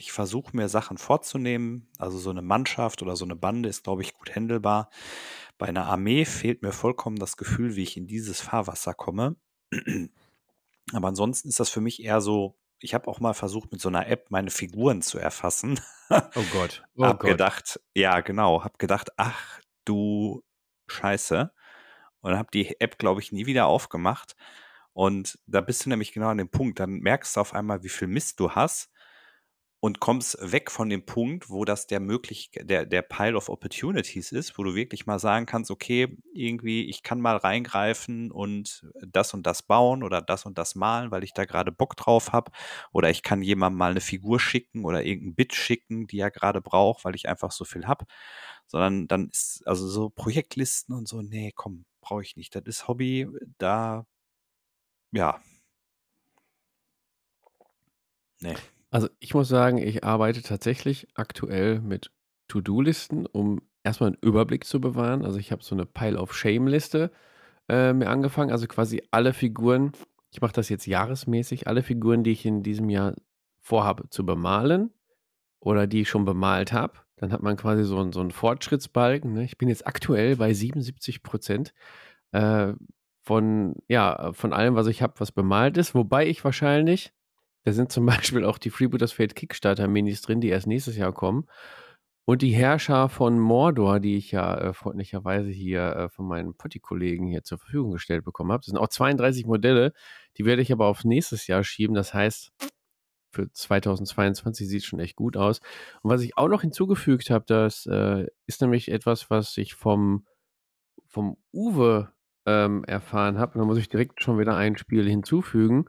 ich versuche mir Sachen vorzunehmen. Also so eine Mannschaft oder so eine Bande ist, glaube ich, gut händelbar. Bei einer Armee fehlt mir vollkommen das Gefühl, wie ich in dieses Fahrwasser komme. Aber ansonsten ist das für mich eher so, ich habe auch mal versucht, mit so einer App meine Figuren zu erfassen. Oh Gott. Oh hab Gott. gedacht, ja, genau, hab gedacht, ach du Scheiße. Und habe die App, glaube ich, nie wieder aufgemacht. Und da bist du nämlich genau an dem Punkt. Dann merkst du auf einmal, wie viel Mist du hast und kommst weg von dem Punkt, wo das der möglich, der, der Pile of Opportunities ist, wo du wirklich mal sagen kannst, okay, irgendwie, ich kann mal reingreifen und das und das bauen oder das und das malen, weil ich da gerade Bock drauf habe. Oder ich kann jemandem mal eine Figur schicken oder irgendein Bit schicken, die er gerade braucht, weil ich einfach so viel habe. Sondern dann ist, also so Projektlisten und so, nee, komm, brauche ich nicht. Das ist Hobby, da ja. Nee. Also ich muss sagen, ich arbeite tatsächlich aktuell mit To-Do-Listen, um erstmal einen Überblick zu bewahren. Also ich habe so eine Pile of Shame-Liste äh, mir angefangen. Also quasi alle Figuren, ich mache das jetzt jahresmäßig, alle Figuren, die ich in diesem Jahr vorhabe zu bemalen oder die ich schon bemalt habe. Dann hat man quasi so, einen, so einen Fortschrittsbalken. Ne? Ich bin jetzt aktuell bei 77 Prozent. Äh, von, ja, von allem, was ich habe, was bemalt ist. Wobei ich wahrscheinlich, da sind zum Beispiel auch die Freebooters Fate Kickstarter Minis drin, die erst nächstes Jahr kommen. Und die Herrscher von Mordor, die ich ja äh, freundlicherweise hier äh, von meinen Potti-Kollegen hier zur Verfügung gestellt bekommen habe. Das sind auch 32 Modelle, die werde ich aber auf nächstes Jahr schieben. Das heißt, für 2022 sieht es schon echt gut aus. Und was ich auch noch hinzugefügt habe, das äh, ist nämlich etwas, was ich vom, vom Uwe ähm, erfahren habe. Da muss ich direkt schon wieder ein Spiel hinzufügen.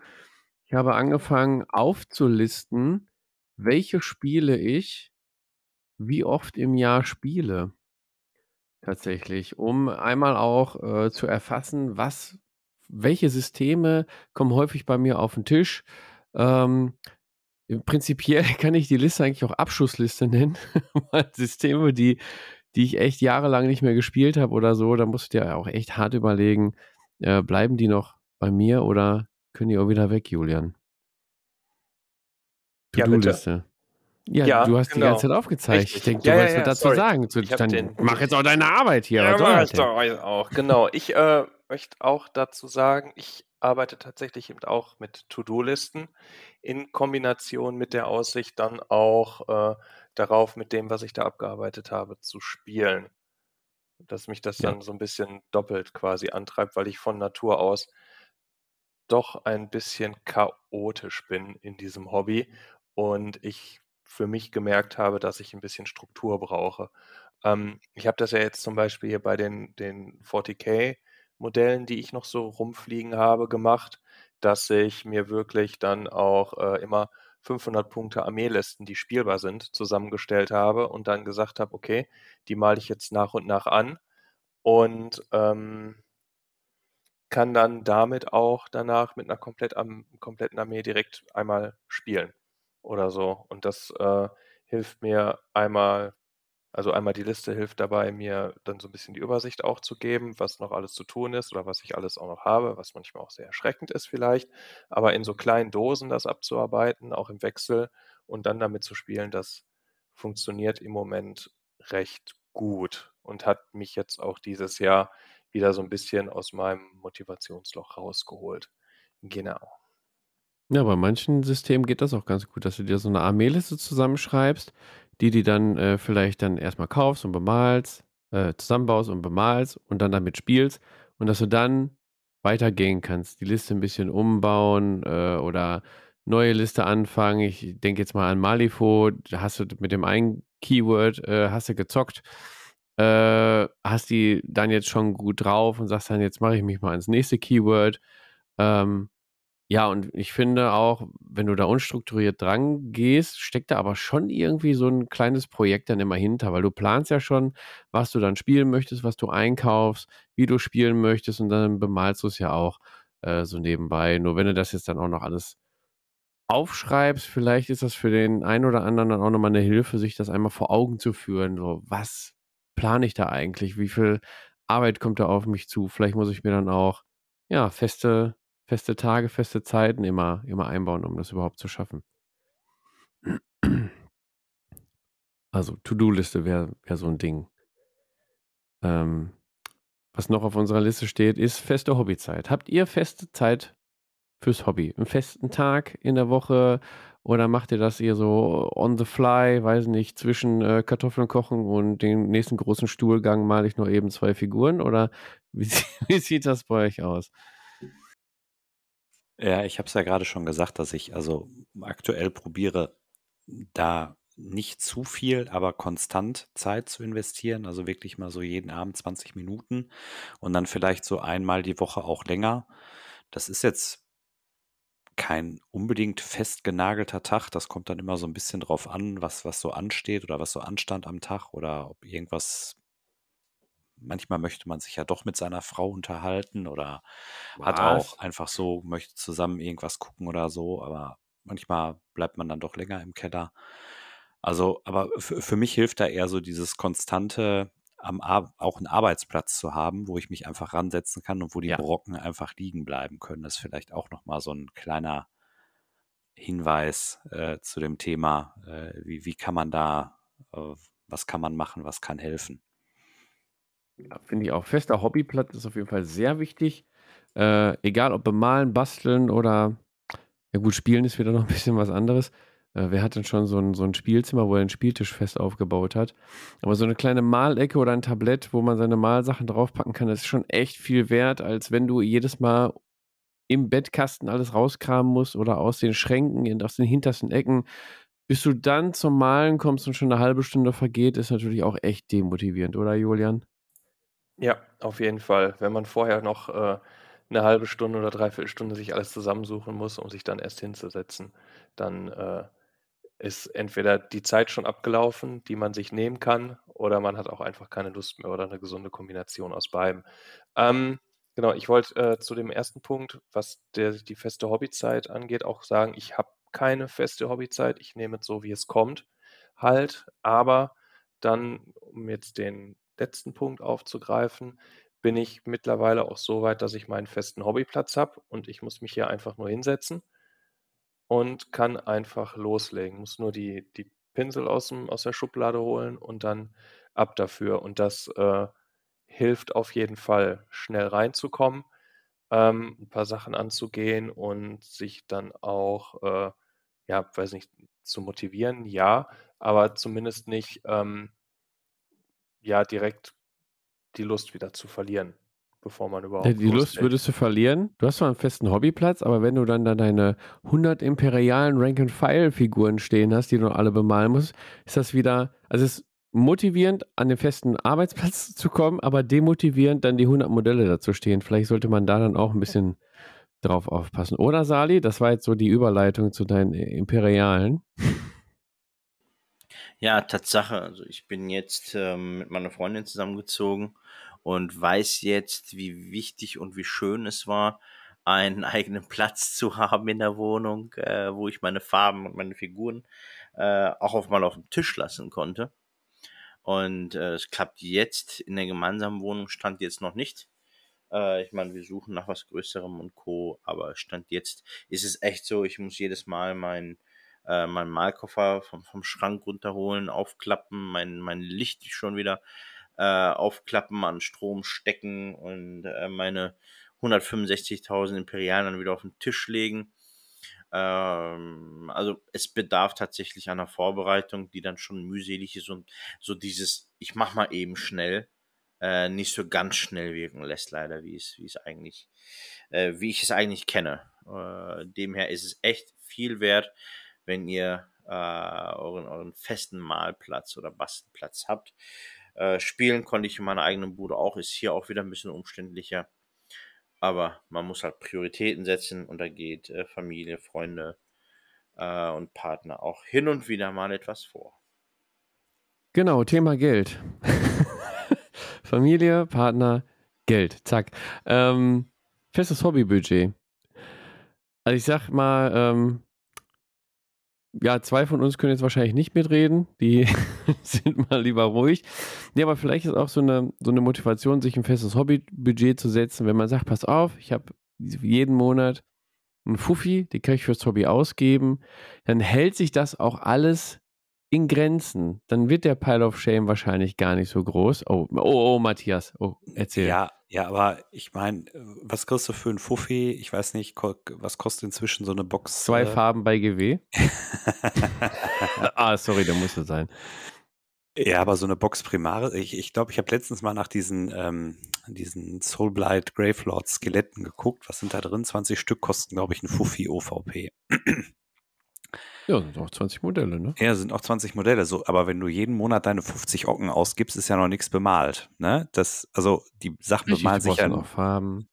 Ich habe angefangen aufzulisten, welche Spiele ich wie oft im Jahr spiele. Tatsächlich, um einmal auch äh, zu erfassen, was, welche Systeme kommen häufig bei mir auf den Tisch. Ähm, prinzipiell kann ich die Liste eigentlich auch Abschussliste nennen, Systeme, die die ich echt jahrelang nicht mehr gespielt habe oder so, da musst du dir auch echt hart überlegen, äh, bleiben die noch bei mir oder können die auch wieder weg, Julian? To-Do-Liste. Ja, ja, du hast genau. die ganze Zeit aufgezeigt. Richtig. Ich denke, du ja, wolltest ja, dazu sorry. sagen. Zu, dann mach jetzt auch deine Arbeit hier. Ja, mach ich doch auch. Genau. Ich äh, möchte auch dazu sagen, ich arbeite tatsächlich eben auch mit To-Do-Listen in Kombination mit der Aussicht, dann auch äh, darauf, mit dem, was ich da abgearbeitet habe, zu spielen. Dass mich das ja. dann so ein bisschen doppelt quasi antreibt, weil ich von Natur aus doch ein bisschen chaotisch bin in diesem Hobby und ich für mich gemerkt habe, dass ich ein bisschen Struktur brauche. Ähm, ich habe das ja jetzt zum Beispiel hier bei den, den 40k-Modellen, die ich noch so rumfliegen habe, gemacht, dass ich mir wirklich dann auch äh, immer 500 Punkte Armeelisten, die spielbar sind, zusammengestellt habe und dann gesagt habe, okay, die male ich jetzt nach und nach an und ähm, kann dann damit auch danach mit einer komplett am, kompletten Armee direkt einmal spielen oder so. Und das äh, hilft mir einmal Also einmal die Liste hilft dabei, mir dann so ein bisschen die Übersicht auch zu geben, was noch alles zu tun ist oder was ich alles auch noch habe, was manchmal auch sehr erschreckend ist vielleicht. Aber in so kleinen Dosen das abzuarbeiten, auch im Wechsel und dann damit zu spielen, das funktioniert im Moment recht gut und hat mich jetzt auch dieses Jahr wieder so ein bisschen aus meinem Motivationsloch rausgeholt. Genau. Ja, bei manchen Systemen geht das auch ganz gut, dass du dir so eine Armeeliste zusammenschreibst, die die dann äh, vielleicht dann erstmal kaufst und bemalst, äh, zusammenbaust und bemalst und dann damit spielst und dass du dann weitergehen kannst, die Liste ein bisschen umbauen äh, oder neue Liste anfangen. Ich denke jetzt mal an Malifo, da hast du mit dem einen Keyword äh, hast du gezockt, äh, hast die dann jetzt schon gut drauf und sagst dann, jetzt mache ich mich mal ans nächste Keyword. Ähm, ja, und ich finde auch, wenn du da unstrukturiert dran gehst, steckt da aber schon irgendwie so ein kleines Projekt dann immer hinter, weil du planst ja schon, was du dann spielen möchtest, was du einkaufst, wie du spielen möchtest und dann bemalst du es ja auch äh, so nebenbei. Nur wenn du das jetzt dann auch noch alles aufschreibst, vielleicht ist das für den einen oder anderen dann auch nochmal eine Hilfe, sich das einmal vor Augen zu führen. So, was plane ich da eigentlich? Wie viel Arbeit kommt da auf mich zu? Vielleicht muss ich mir dann auch, ja, feste, feste Tage, feste Zeiten immer, immer einbauen, um das überhaupt zu schaffen. Also, To-Do-Liste wäre wär so ein Ding. Ähm, was noch auf unserer Liste steht, ist feste Hobbyzeit. Habt ihr feste Zeit fürs Hobby? Einen festen Tag in der Woche oder macht ihr das eher so on the fly, weiß nicht, zwischen äh, Kartoffeln kochen und dem nächsten großen Stuhlgang male ich nur eben zwei Figuren oder wie, wie sieht das bei euch aus? Ja, ich habe es ja gerade schon gesagt, dass ich also aktuell probiere, da nicht zu viel, aber konstant Zeit zu investieren. Also wirklich mal so jeden Abend 20 Minuten und dann vielleicht so einmal die Woche auch länger. Das ist jetzt kein unbedingt festgenagelter Tag. Das kommt dann immer so ein bisschen drauf an, was, was so ansteht oder was so anstand am Tag oder ob irgendwas. Manchmal möchte man sich ja doch mit seiner Frau unterhalten oder hat auch einfach so, möchte zusammen irgendwas gucken oder so, aber manchmal bleibt man dann doch länger im Keller. Also, aber für mich hilft da eher so dieses konstante am Ar auch einen Arbeitsplatz zu haben, wo ich mich einfach ransetzen kann und wo die ja. Brocken einfach liegen bleiben können. Das ist vielleicht auch nochmal so ein kleiner Hinweis äh, zu dem Thema, äh, wie, wie kann man da, äh, was kann man machen, was kann helfen. Ja, Finde ich auch. Fester Hobbyplatz ist auf jeden Fall sehr wichtig. Äh, egal ob bemalen, basteln oder, ja gut, spielen ist wieder noch ein bisschen was anderes. Äh, wer hat denn schon so ein, so ein Spielzimmer, wo er einen Spieltisch fest aufgebaut hat? Aber so eine kleine Malecke oder ein Tablett, wo man seine Malsachen draufpacken kann, das ist schon echt viel wert, als wenn du jedes Mal im Bettkasten alles rauskramen musst oder aus den Schränken, aus den hintersten Ecken. Bis du dann zum Malen kommst und schon eine halbe Stunde vergeht, ist natürlich auch echt demotivierend, oder Julian? Ja, auf jeden Fall. Wenn man vorher noch äh, eine halbe Stunde oder dreiviertel Stunde sich alles zusammensuchen muss, um sich dann erst hinzusetzen, dann äh, ist entweder die Zeit schon abgelaufen, die man sich nehmen kann, oder man hat auch einfach keine Lust mehr oder eine gesunde Kombination aus beidem. Ähm, genau, ich wollte äh, zu dem ersten Punkt, was der, die feste Hobbyzeit angeht, auch sagen, ich habe keine feste Hobbyzeit. Ich nehme es so, wie es kommt, halt. Aber dann, um jetzt den letzten Punkt aufzugreifen, bin ich mittlerweile auch so weit, dass ich meinen festen Hobbyplatz habe und ich muss mich hier einfach nur hinsetzen und kann einfach loslegen. Muss nur die, die Pinsel aus, dem, aus der Schublade holen und dann ab dafür. Und das äh, hilft auf jeden Fall, schnell reinzukommen, ähm, ein paar Sachen anzugehen und sich dann auch, äh, ja, weiß nicht, zu motivieren, ja, aber zumindest nicht, ähm, ja, direkt die Lust wieder zu verlieren bevor man überhaupt. Ja, die Lust würdest du verlieren. Du hast zwar einen festen Hobbyplatz, aber wenn du dann da deine 100 imperialen Rank-and-File-Figuren stehen hast, die du alle bemalen musst, ist das wieder, also es ist motivierend, an den festen Arbeitsplatz zu kommen, aber demotivierend, dann die 100 Modelle dazu stehen. Vielleicht sollte man da dann auch ein bisschen drauf aufpassen. Oder, Sali? Das war jetzt so die Überleitung zu deinen Imperialen. Ja, Tatsache. Also ich bin jetzt ähm, mit meiner Freundin zusammengezogen und weiß jetzt, wie wichtig und wie schön es war, einen eigenen Platz zu haben in der Wohnung, äh, wo ich meine Farben und meine Figuren äh, auch auf mal auf dem Tisch lassen konnte. Und äh, es klappt jetzt in der gemeinsamen Wohnung, stand jetzt noch nicht. Äh, ich meine, wir suchen nach was Größerem und Co. Aber stand jetzt ist es echt so, ich muss jedes Mal mein, äh, meinen Malkoffer vom, vom Schrank runterholen, aufklappen, mein, mein Licht schon wieder äh, aufklappen, an Strom stecken und äh, meine 165.000 Imperialen dann wieder auf den Tisch legen. Ähm, also es bedarf tatsächlich einer Vorbereitung, die dann schon mühselig ist und so dieses, ich mach mal eben schnell, äh, nicht so ganz schnell wirken lässt, leider, wie es, wie es eigentlich, äh, wie ich es eigentlich kenne. Äh, demher ist es echt viel wert, wenn ihr äh, euren, euren festen Malplatz oder Bastelplatz habt. Äh, spielen konnte ich in meiner eigenen Bude auch, ist hier auch wieder ein bisschen umständlicher. Aber man muss halt Prioritäten setzen und da geht äh, Familie, Freunde äh, und Partner auch hin und wieder mal etwas vor. Genau, Thema Geld. Familie, Partner, Geld. Zack. Ähm, festes Hobbybudget. Also ich sag mal, ähm, ja, zwei von uns können jetzt wahrscheinlich nicht mitreden. Die sind mal lieber ruhig. Nee, aber vielleicht ist auch so eine, so eine Motivation, sich ein festes Hobbybudget zu setzen, wenn man sagt, pass auf, ich habe jeden Monat einen Fuffi, den kann ich fürs Hobby ausgeben, dann hält sich das auch alles in Grenzen. Dann wird der Pile of Shame wahrscheinlich gar nicht so groß. Oh, oh, oh Matthias, oh, erzähl. Ja, ja, aber ich meine, was kriegst du für einen Fuffi? Ich weiß nicht, was kostet inzwischen so eine Box? Zwei äh? Farben bei GW. ah, sorry, da musste sein. Ja, aber so eine Box Primare, ich glaube, ich, glaub, ich habe letztens mal nach diesen, ähm, diesen Soulblight Gravelord Skeletten geguckt. Was sind da drin? 20 Stück kosten, glaube ich, ein Fuffi OVP. Ja, sind auch 20 Modelle, ne? Ja, sind auch 20 Modelle. So, aber wenn du jeden Monat deine 50 Ocken ausgibst, ist ja noch nichts bemalt. Ne? Das, also die Sachen Richtig, bemalen sich ja noch Farben.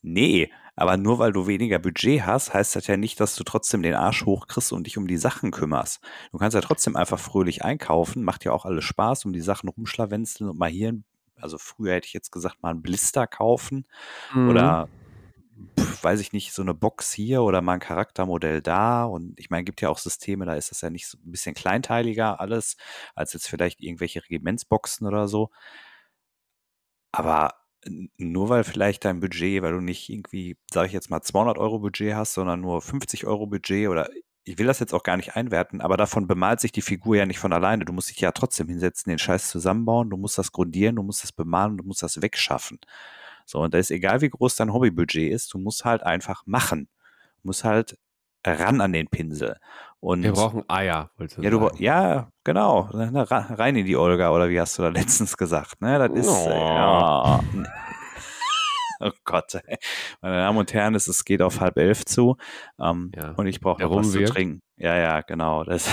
Nee, aber nur weil du weniger Budget hast, heißt das ja nicht, dass du trotzdem den Arsch hochkriegst und dich um die Sachen kümmerst. Du kannst ja trotzdem einfach fröhlich einkaufen, macht ja auch alles Spaß, um die Sachen rumschlawenzeln und mal hier, also früher hätte ich jetzt gesagt, mal einen Blister kaufen mhm. oder weiß ich nicht, so eine Box hier oder mal ein Charaktermodell da. Und ich meine, gibt ja auch Systeme, da ist das ja nicht so ein bisschen kleinteiliger alles, als jetzt vielleicht irgendwelche Regimentsboxen oder so. Aber nur weil vielleicht dein Budget, weil du nicht irgendwie, sage ich jetzt mal, 200 Euro Budget hast, sondern nur 50 Euro Budget oder ich will das jetzt auch gar nicht einwerten, aber davon bemalt sich die Figur ja nicht von alleine. Du musst dich ja trotzdem hinsetzen, den Scheiß zusammenbauen, du musst das grundieren, du musst das bemalen, du musst das wegschaffen. So, und da ist egal, wie groß dein Hobbybudget ist, du musst halt einfach machen. Du musst halt ran an den Pinsel. Und Wir brauchen Eier, wolltest du ja, du, ja, genau. Rein in die Olga, oder wie hast du da letztens gesagt? Ne, das ist. Oh. Ja, oh Gott, ey. meine Damen und Herren, es, es geht auf halb elf zu. Ähm, ja. Und ich brauche noch was zu trinken. Ja, ja, genau. Das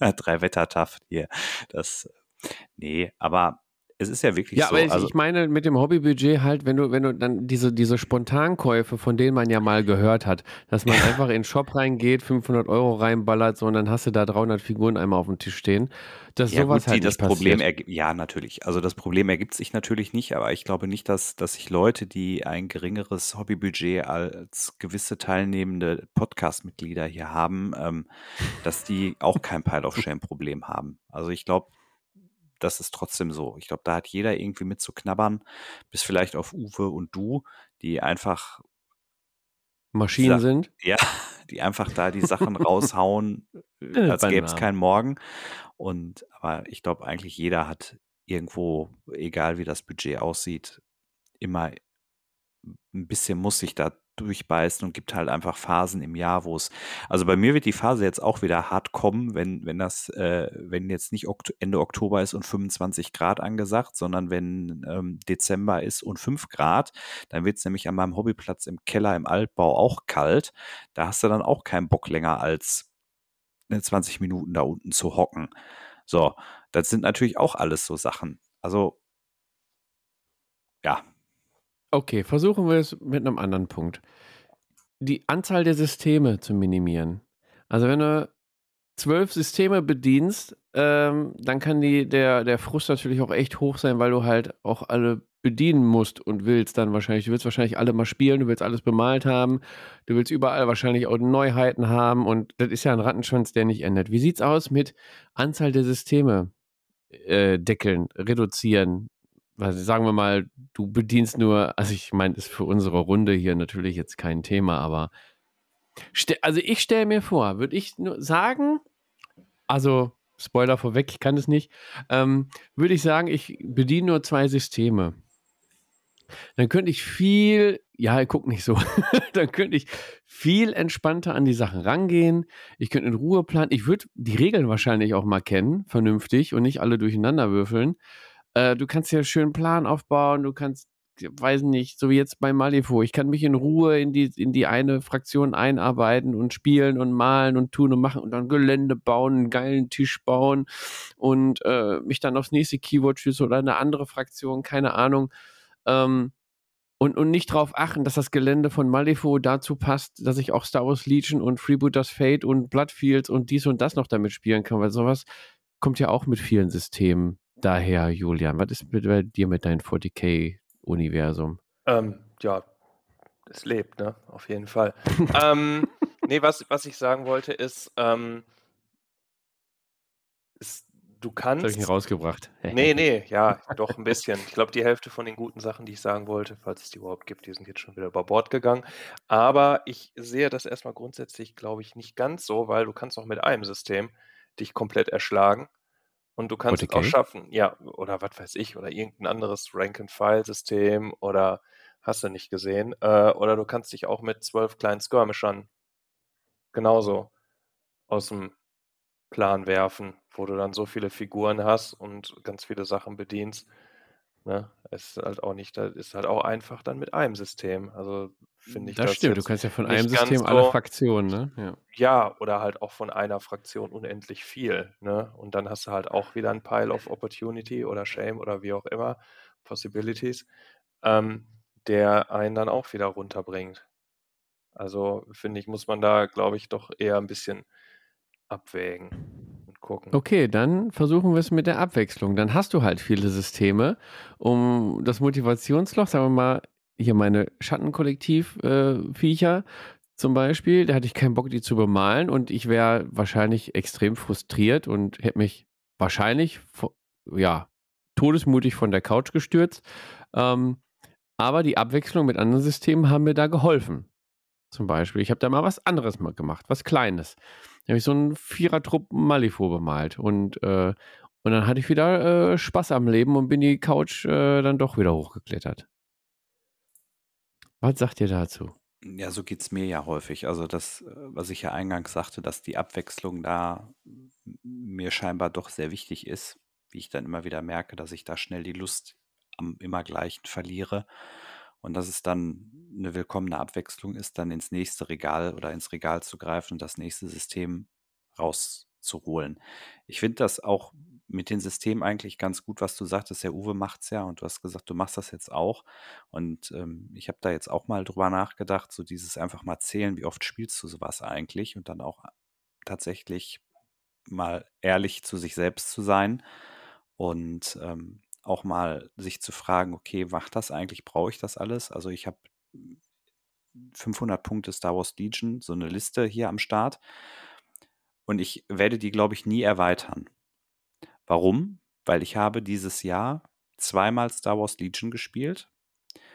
ja. drei Wettertaft hier. Das, nee, aber es ist ja wirklich ja, so. Ja, aber ich, also, ich meine mit dem Hobbybudget halt, wenn du, wenn du dann diese, diese Spontankäufe, von denen man ja mal gehört hat, dass man einfach in den Shop reingeht, 500 Euro reinballert, so und dann hast du da 300 Figuren einmal auf dem Tisch stehen. Dass ja, sowas gut, halt das Problem Ja, natürlich. Also das Problem ergibt sich natürlich nicht, aber ich glaube nicht, dass, dass sich Leute, die ein geringeres Hobbybudget als gewisse teilnehmende Podcast-Mitglieder hier haben, ähm, dass die auch kein Pile of Shame-Problem haben. Also ich glaube, das ist trotzdem so. Ich glaube, da hat jeder irgendwie mit zu knabbern, bis vielleicht auf Uwe und du, die einfach Maschinen sind. Ja, die einfach da die Sachen raushauen, äh, als gäbe es keinen Morgen. Und aber ich glaube, eigentlich jeder hat irgendwo, egal wie das Budget aussieht, immer ein bisschen muss sich da durchbeißen und gibt halt einfach Phasen im Jahr, wo es, also bei mir wird die Phase jetzt auch wieder hart kommen, wenn, wenn das, äh, wenn jetzt nicht Okt Ende Oktober ist und 25 Grad angesagt, sondern wenn ähm, Dezember ist und 5 Grad, dann wird es nämlich an meinem Hobbyplatz im Keller im Altbau auch kalt. Da hast du dann auch keinen Bock länger als 20 Minuten da unten zu hocken. So, das sind natürlich auch alles so Sachen. Also, ja, Okay, versuchen wir es mit einem anderen Punkt. Die Anzahl der Systeme zu minimieren. Also wenn du zwölf Systeme bedienst, ähm, dann kann die, der, der Frust natürlich auch echt hoch sein, weil du halt auch alle bedienen musst und willst dann wahrscheinlich. Du willst wahrscheinlich alle mal spielen, du willst alles bemalt haben, du willst überall wahrscheinlich auch Neuheiten haben und das ist ja ein Rattenschwanz, der nicht endet. Wie sieht's aus mit Anzahl der Systeme? äh, deckeln, reduzieren. Also sagen wir mal, du bedienst nur, also ich meine, ist für unsere Runde hier natürlich jetzt kein Thema, aber also ich stelle mir vor, würde ich nur sagen, also Spoiler vorweg, ich kann es nicht, ähm, würde ich sagen, ich bediene nur zwei Systeme. Dann könnte ich viel, ja, guck nicht so, dann könnte ich viel entspannter an die Sachen rangehen. Ich könnte in Ruhe planen. Ich würde die Regeln wahrscheinlich auch mal kennen, vernünftig und nicht alle durcheinander würfeln. Äh, du kannst ja schön Plan aufbauen, du kannst weiß nicht, so wie jetzt bei Malifo. Ich kann mich in Ruhe in die, in die eine Fraktion einarbeiten und spielen und malen und tun und machen und dann Gelände bauen, einen geilen Tisch bauen und äh, mich dann aufs nächste Keyword schießen oder eine andere Fraktion, keine Ahnung. Ähm, und, und nicht darauf achten, dass das Gelände von Malifo dazu passt, dass ich auch Star Wars Legion und Freebooters Fate und Bloodfields und dies und das noch damit spielen kann, weil sowas kommt ja auch mit vielen Systemen daher, Julian. Was ist mit, bei dir mit deinem 40k-Universum? Ähm, ja, es lebt, ne? Auf jeden Fall. ähm, nee, was, was ich sagen wollte ist, ähm, es du kannst. Das habe ich nicht rausgebracht. Nee, nee, ja, doch ein bisschen. Ich glaube, die Hälfte von den guten Sachen, die ich sagen wollte, falls es die überhaupt gibt, die sind jetzt schon wieder über Bord gegangen. Aber ich sehe das erstmal grundsätzlich, glaube ich, nicht ganz so, weil du kannst auch mit einem System dich komplett erschlagen. Und du kannst es auch schaffen, ja, oder was weiß ich, oder irgendein anderes Rank-and-File-System oder hast du nicht gesehen. Äh, oder du kannst dich auch mit zwölf kleinen Skirmishern genauso aus dem Plan werfen, wo du dann so viele Figuren hast und ganz viele Sachen bedienst. Ne? Es ist halt auch nicht, das ist halt auch einfach dann mit einem System. Also finde ich das. Das stimmt, du kannst ja von einem System alle Fraktionen, ne? Ja. ja. oder halt auch von einer Fraktion unendlich viel. Ne? Und dann hast du halt auch wieder ein Pile of Opportunity oder Shame oder wie auch immer, Possibilities, ähm, der einen dann auch wieder runterbringt. Also finde ich, muss man da, glaube ich, doch eher ein bisschen abwägen und gucken. Okay, dann versuchen wir es mit der Abwechslung. Dann hast du halt viele Systeme, um das Motivationsloch, sagen wir mal, hier meine Schattenkollektiv-Viecher äh, zum Beispiel, da hatte ich keinen Bock, die zu bemalen und ich wäre wahrscheinlich extrem frustriert und hätte mich wahrscheinlich, ja, todesmutig von der Couch gestürzt. Ähm, aber die Abwechslung mit anderen Systemen haben mir da geholfen. Zum Beispiel, ich habe da mal was anderes mal gemacht, was Kleines. Da habe ich so einen Vierertrupp Malifo bemalt und, äh, und dann hatte ich wieder äh, Spaß am Leben und bin die Couch äh, dann doch wieder hochgeklettert. Was sagt ihr dazu? Ja, so geht es mir ja häufig. Also das, äh, was ich ja eingangs sagte, dass die Abwechslung da mir scheinbar doch sehr wichtig ist, wie ich dann immer wieder merke, dass ich da schnell die Lust am immer gleichen verliere und dass es dann eine willkommene Abwechslung ist, dann ins nächste Regal oder ins Regal zu greifen und das nächste System rauszuholen. Ich finde das auch mit den Systemen eigentlich ganz gut, was du sagtest. Der Uwe macht es ja und du hast gesagt, du machst das jetzt auch. Und ähm, ich habe da jetzt auch mal drüber nachgedacht, so dieses einfach mal zählen, wie oft spielst du sowas eigentlich und dann auch tatsächlich mal ehrlich zu sich selbst zu sein und ähm, auch mal sich zu fragen, okay, macht das eigentlich, brauche ich das alles? Also ich habe 500 Punkte Star Wars Legion, so eine Liste hier am Start. Und ich werde die, glaube ich, nie erweitern. Warum? Weil ich habe dieses Jahr zweimal Star Wars Legion gespielt.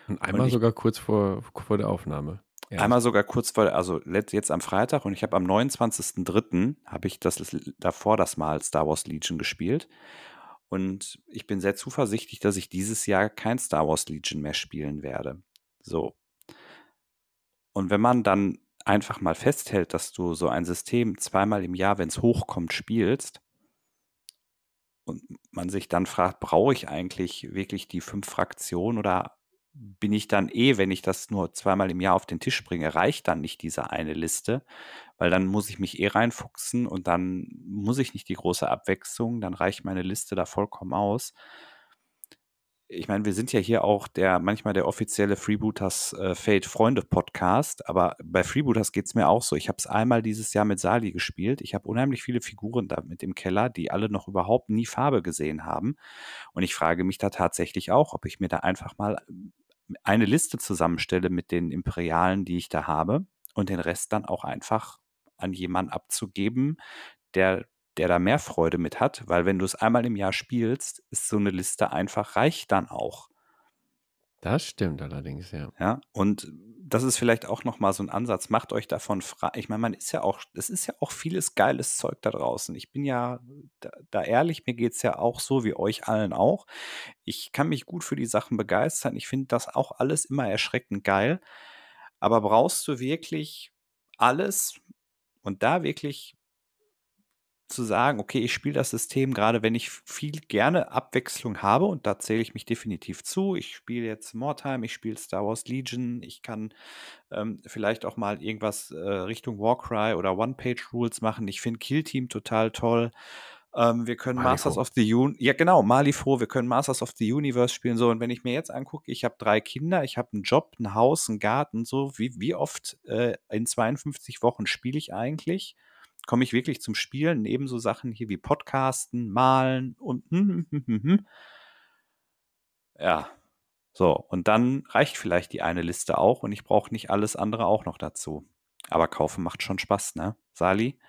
Und einmal und ich, sogar kurz vor, vor der Aufnahme. Erst. Einmal sogar kurz vor, also jetzt am Freitag und ich habe am 29.03. habe ich das davor das Mal Star Wars Legion gespielt und ich bin sehr zuversichtlich, dass ich dieses Jahr kein Star Wars Legion mehr spielen werde. So. Und wenn man dann einfach mal festhält, dass du so ein System zweimal im Jahr, wenn es hochkommt, spielst, und man sich dann fragt, brauche ich eigentlich wirklich die fünf Fraktionen oder bin ich dann eh, wenn ich das nur zweimal im Jahr auf den Tisch bringe, reicht dann nicht diese eine Liste, weil dann muss ich mich eh reinfuchsen und dann muss ich nicht die große Abwechslung, dann reicht meine Liste da vollkommen aus. Ich meine, wir sind ja hier auch der manchmal der offizielle Freebooters äh, Fate Freunde Podcast, aber bei Freebooters geht es mir auch so. Ich habe es einmal dieses Jahr mit Sali gespielt. Ich habe unheimlich viele Figuren da mit im Keller, die alle noch überhaupt nie Farbe gesehen haben. Und ich frage mich da tatsächlich auch, ob ich mir da einfach mal eine Liste zusammenstelle mit den Imperialen, die ich da habe und den Rest dann auch einfach an jemanden abzugeben, der der da mehr Freude mit hat, weil wenn du es einmal im Jahr spielst, ist so eine Liste einfach reicht dann auch. Das stimmt allerdings, ja. Ja, und das ist vielleicht auch noch mal so ein Ansatz. Macht euch davon frei. Ich meine, man ist ja auch, es ist ja auch vieles geiles Zeug da draußen. Ich bin ja da, da ehrlich, mir geht es ja auch so wie euch allen auch. Ich kann mich gut für die Sachen begeistern. Ich finde das auch alles immer erschreckend geil. Aber brauchst du wirklich alles und da wirklich zu sagen, okay, ich spiele das System, gerade wenn ich viel gerne Abwechslung habe, und da zähle ich mich definitiv zu. Ich spiele jetzt Mortime, ich spiele Star Wars Legion, ich kann ähm, vielleicht auch mal irgendwas äh, Richtung Warcry oder One-Page-Rules machen. Ich finde Kill Team total toll. Ähm, wir können Malifo. Masters of the Universe, ja genau, Malifo, wir können Masters of the Universe spielen. So, und wenn ich mir jetzt angucke, ich habe drei Kinder, ich habe einen Job, ein Haus, einen Garten, so, wie, wie oft äh, in 52 Wochen spiele ich eigentlich? Komme ich wirklich zum Spielen, neben so Sachen hier wie Podcasten, Malen und hm, hm, hm, ja. So, und dann reicht vielleicht die eine Liste auch und ich brauche nicht alles andere auch noch dazu. Aber kaufen macht schon Spaß, ne? Sali?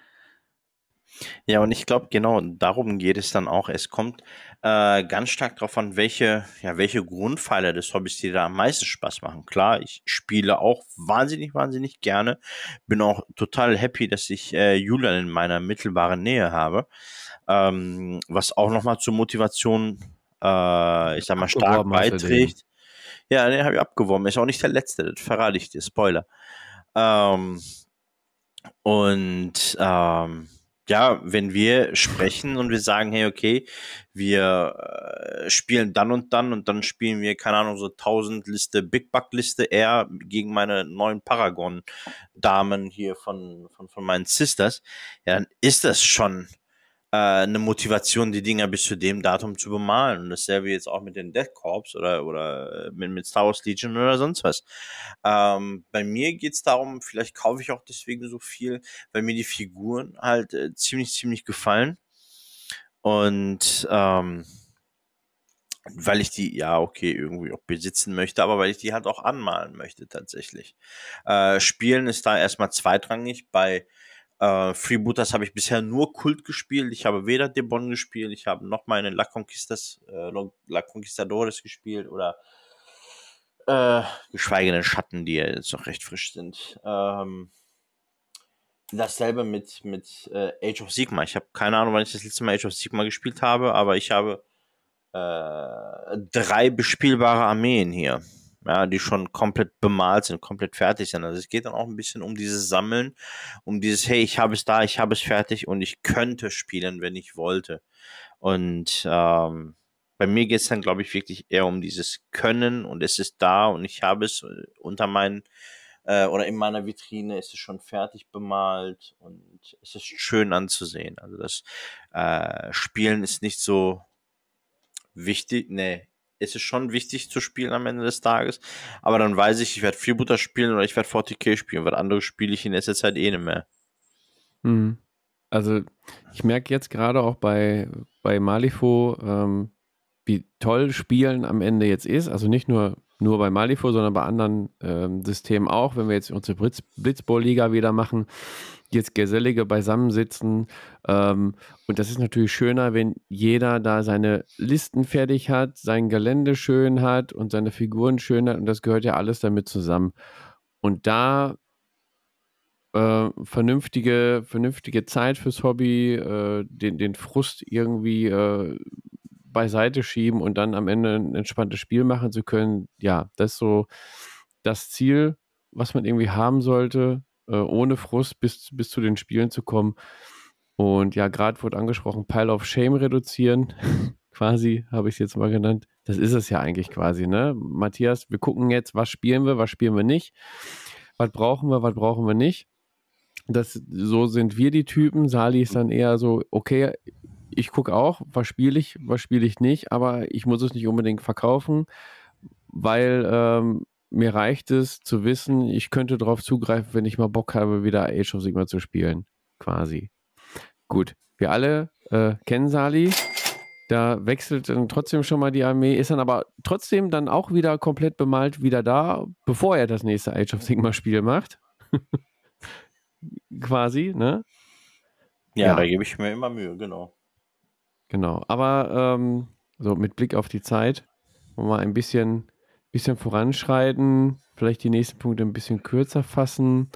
Ja, und ich glaube, genau darum geht es dann auch. Es kommt äh, ganz stark darauf an, welche, ja, welche Grundpfeiler des Hobbys dir da am meisten Spaß machen. Klar, ich spiele auch wahnsinnig, wahnsinnig gerne. Bin auch total happy, dass ich äh, Julian in meiner mittelbaren Nähe habe. Ähm, was auch nochmal zur Motivation, äh, ich sag mal, stark beiträgt. Ja, den habe ich abgeworben. Ist auch nicht der letzte, das verrate ich dir. Spoiler. Ähm, und ähm, ja, wenn wir sprechen und wir sagen, hey, okay, wir äh, spielen dann und dann und dann spielen wir, keine Ahnung, so 1000 Liste, Big Buck Liste eher gegen meine neuen Paragon Damen hier von, von, von meinen Sisters, ja, dann ist das schon äh, eine Motivation, die Dinger bis zu dem Datum zu bemalen. Und dasselbe jetzt auch mit den Death Corps oder, oder äh, mit, mit Star Wars Legion oder sonst was. Ähm, bei mir geht's darum, vielleicht kaufe ich auch deswegen so viel, weil mir die Figuren halt äh, ziemlich, ziemlich gefallen. Und ähm, weil ich die, ja, okay, irgendwie auch besitzen möchte, aber weil ich die halt auch anmalen möchte tatsächlich. Äh, Spielen ist da erstmal zweitrangig. Bei äh, Freebooters habe ich bisher nur Kult gespielt. Ich habe weder Debon gespielt, ich habe noch meine La Conquistas, äh, La Conquistadores gespielt oder äh, geschweige denn Schatten, die ja jetzt noch recht frisch sind. Ähm, dasselbe mit, mit äh, Age of Sigma. Ich habe keine Ahnung, wann ich das letzte Mal Age of Sigma gespielt habe, aber ich habe äh, drei bespielbare Armeen hier ja, die schon komplett bemalt sind, komplett fertig sind. Also es geht dann auch ein bisschen um dieses Sammeln, um dieses, hey, ich habe es da, ich habe es fertig und ich könnte spielen, wenn ich wollte. Und ähm, bei mir geht es dann, glaube ich, wirklich eher um dieses Können und es ist da und ich habe es äh, unter meinen äh, oder in meiner Vitrine ist es schon fertig bemalt und es ist schön anzusehen. Also das äh, Spielen ist nicht so wichtig, nee, ist es schon wichtig zu spielen am Ende des Tages. Aber dann weiß ich, ich werde Freebooter spielen oder ich werde 40k spielen, weil andere spiele ich in letzter Zeit eh nicht mehr. Mhm. Also ich merke jetzt gerade auch bei, bei Malifo, ähm, wie toll Spielen am Ende jetzt ist. Also nicht nur, nur bei Malifo, sondern bei anderen ähm, Systemen auch. Wenn wir jetzt unsere Blitz Blitzball-Liga wieder machen, jetzt Gesellige beisammensitzen. Ähm, und das ist natürlich schöner, wenn jeder da seine Listen fertig hat, sein Gelände schön hat und seine Figuren schön hat. Und das gehört ja alles damit zusammen. Und da äh, vernünftige, vernünftige Zeit fürs Hobby, äh, den, den Frust irgendwie äh, beiseite schieben und dann am Ende ein entspanntes Spiel machen zu können, ja, das ist so das Ziel, was man irgendwie haben sollte äh, ohne Frust bis, bis zu den Spielen zu kommen. Und ja, gerade wurde angesprochen, Pile of Shame reduzieren. quasi, habe ich es jetzt mal genannt. Das ist es ja eigentlich quasi, ne? Matthias, wir gucken jetzt, was spielen wir, was spielen wir nicht. Was brauchen wir, was brauchen wir nicht. Das, so sind wir die Typen. Sali ist dann eher so, okay, ich gucke auch, was spiele ich, was spiele ich nicht, aber ich muss es nicht unbedingt verkaufen, weil ähm, mir reicht es zu wissen, ich könnte darauf zugreifen, wenn ich mal Bock habe, wieder Age of Sigma zu spielen. Quasi. Gut. Wir alle äh, kennen Sali. Da wechselt dann trotzdem schon mal die Armee, ist dann aber trotzdem dann auch wieder komplett bemalt wieder da, bevor er das nächste Age of Sigma Spiel macht. Quasi, ne? Ja, Ja. da gebe ich mir immer Mühe, genau. Genau. Aber ähm, so mit Blick auf die Zeit, wollen wir ein bisschen, bisschen voranschreiten, vielleicht die nächsten Punkte ein bisschen kürzer fassen.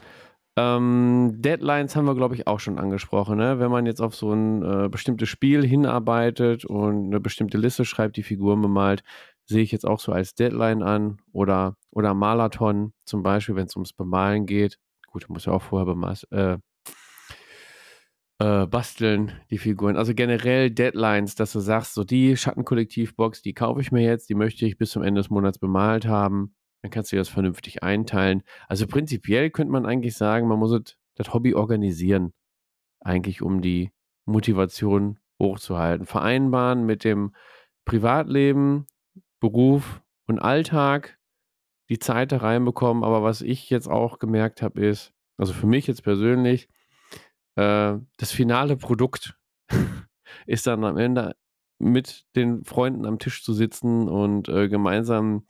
Ähm, Deadlines haben wir, glaube ich, auch schon angesprochen. Ne? Wenn man jetzt auf so ein äh, bestimmtes Spiel hinarbeitet und eine bestimmte Liste schreibt, die Figuren bemalt, sehe ich jetzt auch so als Deadline an oder, oder Marathon zum Beispiel, wenn es ums Bemalen geht. Gut, muss ja auch vorher bemas äh, äh, basteln, die Figuren. Also generell Deadlines, dass du sagst, so die Schattenkollektivbox, die kaufe ich mir jetzt, die möchte ich bis zum Ende des Monats bemalt haben. Dann kannst du das vernünftig einteilen. Also prinzipiell könnte man eigentlich sagen, man muss das Hobby organisieren, eigentlich um die Motivation hochzuhalten. Vereinbaren mit dem Privatleben, Beruf und Alltag, die Zeit da reinbekommen. Aber was ich jetzt auch gemerkt habe, ist, also für mich jetzt persönlich, äh, das finale Produkt ist dann am Ende mit den Freunden am Tisch zu sitzen und äh, gemeinsam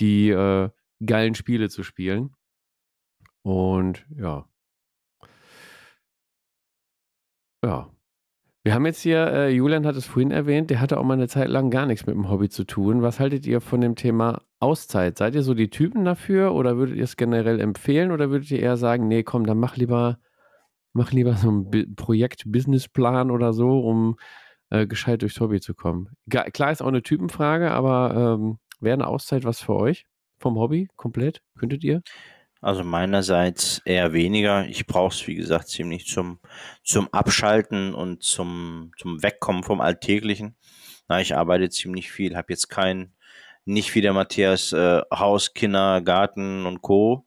die äh, geilen Spiele zu spielen. Und ja. Ja. Wir haben jetzt hier, äh, Julian hat es vorhin erwähnt, der hatte auch mal eine Zeit lang gar nichts mit dem Hobby zu tun. Was haltet ihr von dem Thema Auszeit? Seid ihr so die Typen dafür oder würdet ihr es generell empfehlen oder würdet ihr eher sagen, nee, komm, dann mach lieber, mach lieber so ein Projekt-Businessplan oder so, um äh, gescheit durchs Hobby zu kommen? Ga klar ist auch eine Typenfrage, aber ähm, wäre eine Auszeit was für euch vom Hobby komplett? Könntet ihr? Also meinerseits eher weniger. Ich brauche es, wie gesagt, ziemlich zum, zum Abschalten und zum, zum Wegkommen vom Alltäglichen. Na, ich arbeite ziemlich viel, habe jetzt kein, nicht wie der Matthias, äh, Haus, Kinder, Garten und Co.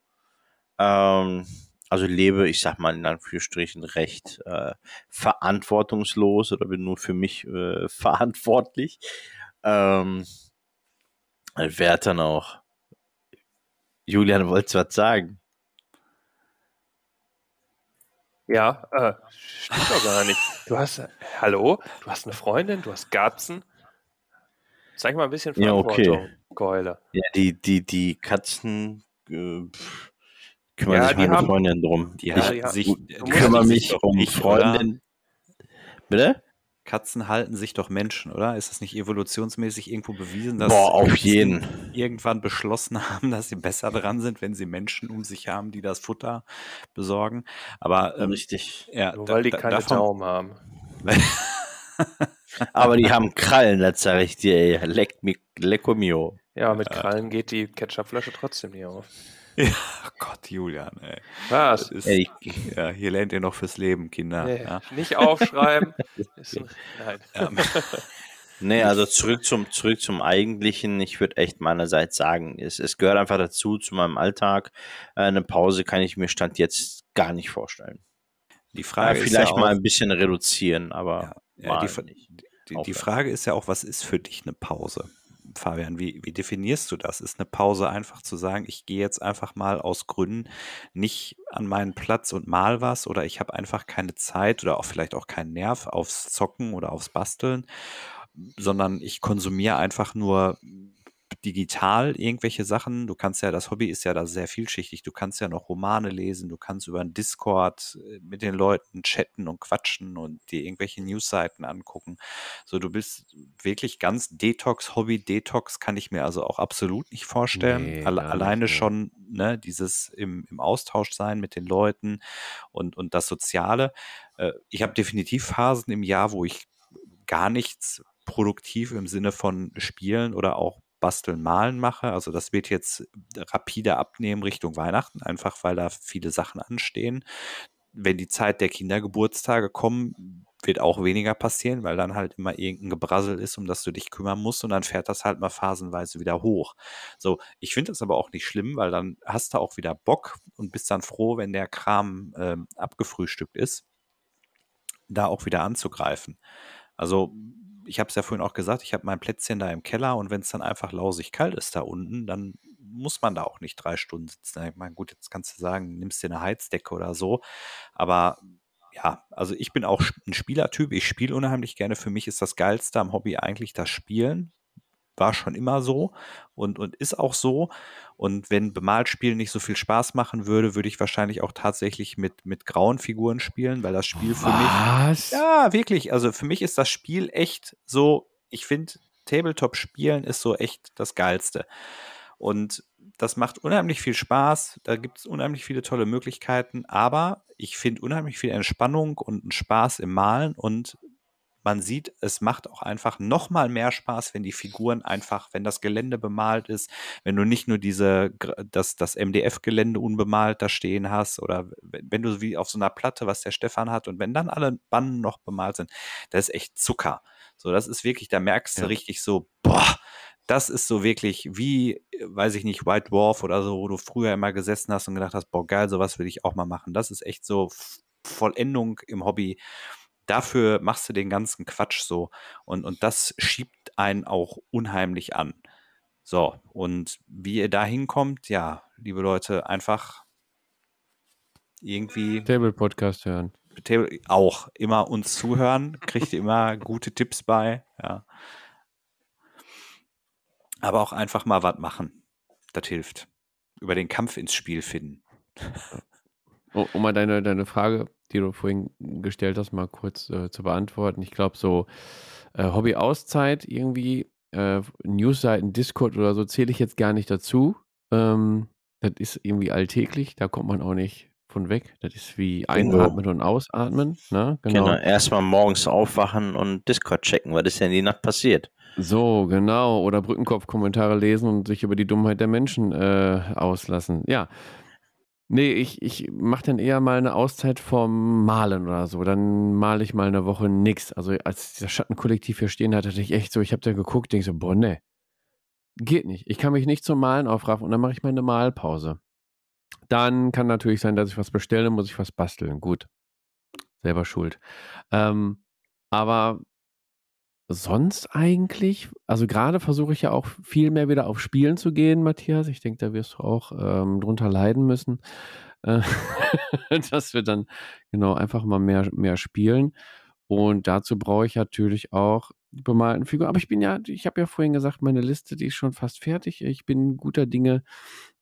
Ähm, also lebe, ich sag mal in Anführungsstrichen, recht äh, verantwortungslos oder bin nur für mich äh, verantwortlich. Ähm, wer hat dann auch Julian, wolltest du was sagen? Ja, äh, stimmt doch gar nicht. Du hast, äh, hallo, du hast eine Freundin, du hast Katzen. Zeig mal ein bisschen Ja, okay. Verantwortung, Keule. Ja, die, die, die Katzen äh, pff, kümmern Ja, sich die meine haben- Freundin drum. Die ich halten ja, sich, die musst kümmere sich mich um nicht, oder? Freundin. Bitte? Katzen halten sich doch Menschen, oder? Ist das nicht evolutionsmäßig irgendwo bewiesen, dass Boah, auf Katzen jeden. irgendwann beschlossen haben, dass sie besser dran sind, wenn sie Menschen um sich haben, die das Futter besorgen? Aber ähm, Richtig. ja, Nur da- weil die keine davon, Daumen haben. Aber die haben Krallen, das sage ich dir. Leck, mi- lecco mio. Ja, mit Krallen geht die Ketchupflasche trotzdem nicht auf. ja, oh Gott, Julian, ey. Was? Ist, Ey, ja, hier lernt ihr noch fürs Leben, Kinder. Nee, Ja. Nicht aufschreiben. Ist ein, nein. Ja. Nee, also zurück zum, zurück zum Eigentlichen. Ich würde echt meinerseits sagen, es, es gehört einfach dazu, zu meinem Alltag. Äh, Eine Pause kann ich mir Stand jetzt gar nicht vorstellen. Die Ja, Frage ist vielleicht ja mal auch, ein bisschen reduzieren, aber ja, mal die, die, die Aufhören. Frage ist ja auch, was ist für dich eine Pause? Fabian, wie, wie definierst du das? Ist eine Pause einfach zu sagen, ich gehe jetzt einfach mal aus Gründen nicht an meinen Platz und mal was oder ich habe einfach keine Zeit oder auch vielleicht auch keinen Nerv aufs Zocken oder aufs Basteln, sondern ich konsumiere einfach nur digital irgendwelche Sachen. Du kannst ja, das Hobby ist ja da sehr vielschichtig. Du kannst ja noch Romane lesen, du kannst über einen Discord äh, mit den Leuten chatten und quatschen und dir irgendwelche Newsseiten angucken. So, du bist wirklich ganz Detox, Hobby-Detox kann ich mir also auch absolut nicht vorstellen. Nee, Alle, nicht, alleine nee. schon, ne, dieses im, im Austausch sein mit den Leuten und, und das Soziale. Äh, ich habe definitiv Phasen im Jahr, wo ich gar nichts produktiv im Sinne von Spielen oder auch Basteln, Malen mache. Also das wird jetzt rapide abnehmen Richtung Weihnachten, einfach weil da viele Sachen anstehen. Wenn die Zeit der Kindergeburtstage kommen, wird auch weniger passieren, weil dann halt immer irgendein Gebrassel ist, um das du dich kümmern musst und dann fährt das halt mal phasenweise wieder hoch. So, ich finde das aber auch nicht schlimm, weil dann hast du auch wieder Bock und bist dann froh, wenn der Kram ähm, abgefrühstückt ist, da auch wieder anzugreifen. Also ich habe es ja vorhin auch gesagt, ich habe mein Plätzchen da im Keller und wenn es dann einfach lausig kalt ist da unten, dann muss man da auch nicht drei Stunden sitzen. Ich meine, gut, jetzt kannst du sagen, nimmst dir eine Heizdecke oder so, aber ja, also ich bin auch ein Spielertyp, ich spiele unheimlich gerne. Für mich ist das Geilste am Hobby eigentlich das Spielen, war schon immer so und, und ist auch so. Und wenn Bemalspielen nicht so viel Spaß machen würde, würde ich wahrscheinlich auch tatsächlich mit, mit grauen Figuren spielen, weil das Spiel für Was? mich. Ja, wirklich. Also für mich ist das Spiel echt so, ich finde, Tabletop-Spielen ist so echt das Geilste. Und das macht unheimlich viel Spaß. Da gibt es unheimlich viele tolle Möglichkeiten. Aber ich finde unheimlich viel Entspannung und einen Spaß im Malen. Und man sieht, es macht auch einfach noch mal mehr Spaß, wenn die Figuren einfach, wenn das Gelände bemalt ist, wenn du nicht nur diese, das, das MDF-Gelände unbemalt da stehen hast oder wenn du wie auf so einer Platte, was der Stefan hat und wenn dann alle Bannen noch bemalt sind, das ist echt Zucker. So, das ist wirklich, da merkst du Ja. richtig so, boah, das ist so wirklich wie, weiß ich nicht, White Dwarf oder so, wo du früher immer gesessen hast und gedacht hast, boah, geil, sowas will ich auch mal machen. Das ist echt so Vollendung im Hobby. Dafür machst du den ganzen Quatsch so. Und, und das schiebt einen auch unheimlich an. So, und wie ihr da hinkommt, ja, liebe Leute, einfach irgendwie Table-Podcast hören. Table- auch immer uns zuhören, kriegt ihr immer gute Tipps bei, ja. Aber auch einfach mal was machen. Das hilft. Über den Kampf ins Spiel finden. Um mal deine, deine Frage, die du vorhin gestellt hast, mal kurz äh, zu beantworten. Ich glaube, so äh, Hobby-Auszeit irgendwie, äh, Newsseiten, Discord oder so zähle ich jetzt gar nicht dazu. Ähm, das ist irgendwie alltäglich, da kommt man auch nicht von weg. Das ist wie einatmen und ausatmen. Ne? Genau. Genau. Erstmal morgens aufwachen und Discord checken, was ist denn die Nacht passiert? So, genau. Oder Brückenkopf-Kommentare lesen und sich über die Dummheit der Menschen äh, auslassen. Ja. Nee, ich, ich mache dann eher mal eine Auszeit vom Malen oder so. Dann male ich mal eine Woche nix. Also als das Schattenkollektiv hier stehen hat, hatte ich echt so, ich habe da geguckt, denke so, boah, nee. Geht nicht. Ich kann mich nicht zum Malen aufraffen und dann mache ich mal eine Malpause. Dann kann natürlich sein, dass ich was bestelle, muss ich was basteln. Gut. Selber schuld. Ähm, aber sonst eigentlich, also gerade versuche ich ja auch viel mehr wieder auf Spielen zu gehen, Matthias. Ich denke, da wirst du auch ähm, drunter leiden müssen, äh, dass wir dann genau einfach mal mehr, mehr spielen. Und dazu brauche ich natürlich auch die bemalten Figuren. Aber ich bin ja, ich habe ja vorhin gesagt, meine Liste, die ist schon fast fertig. Ich bin guter Dinge,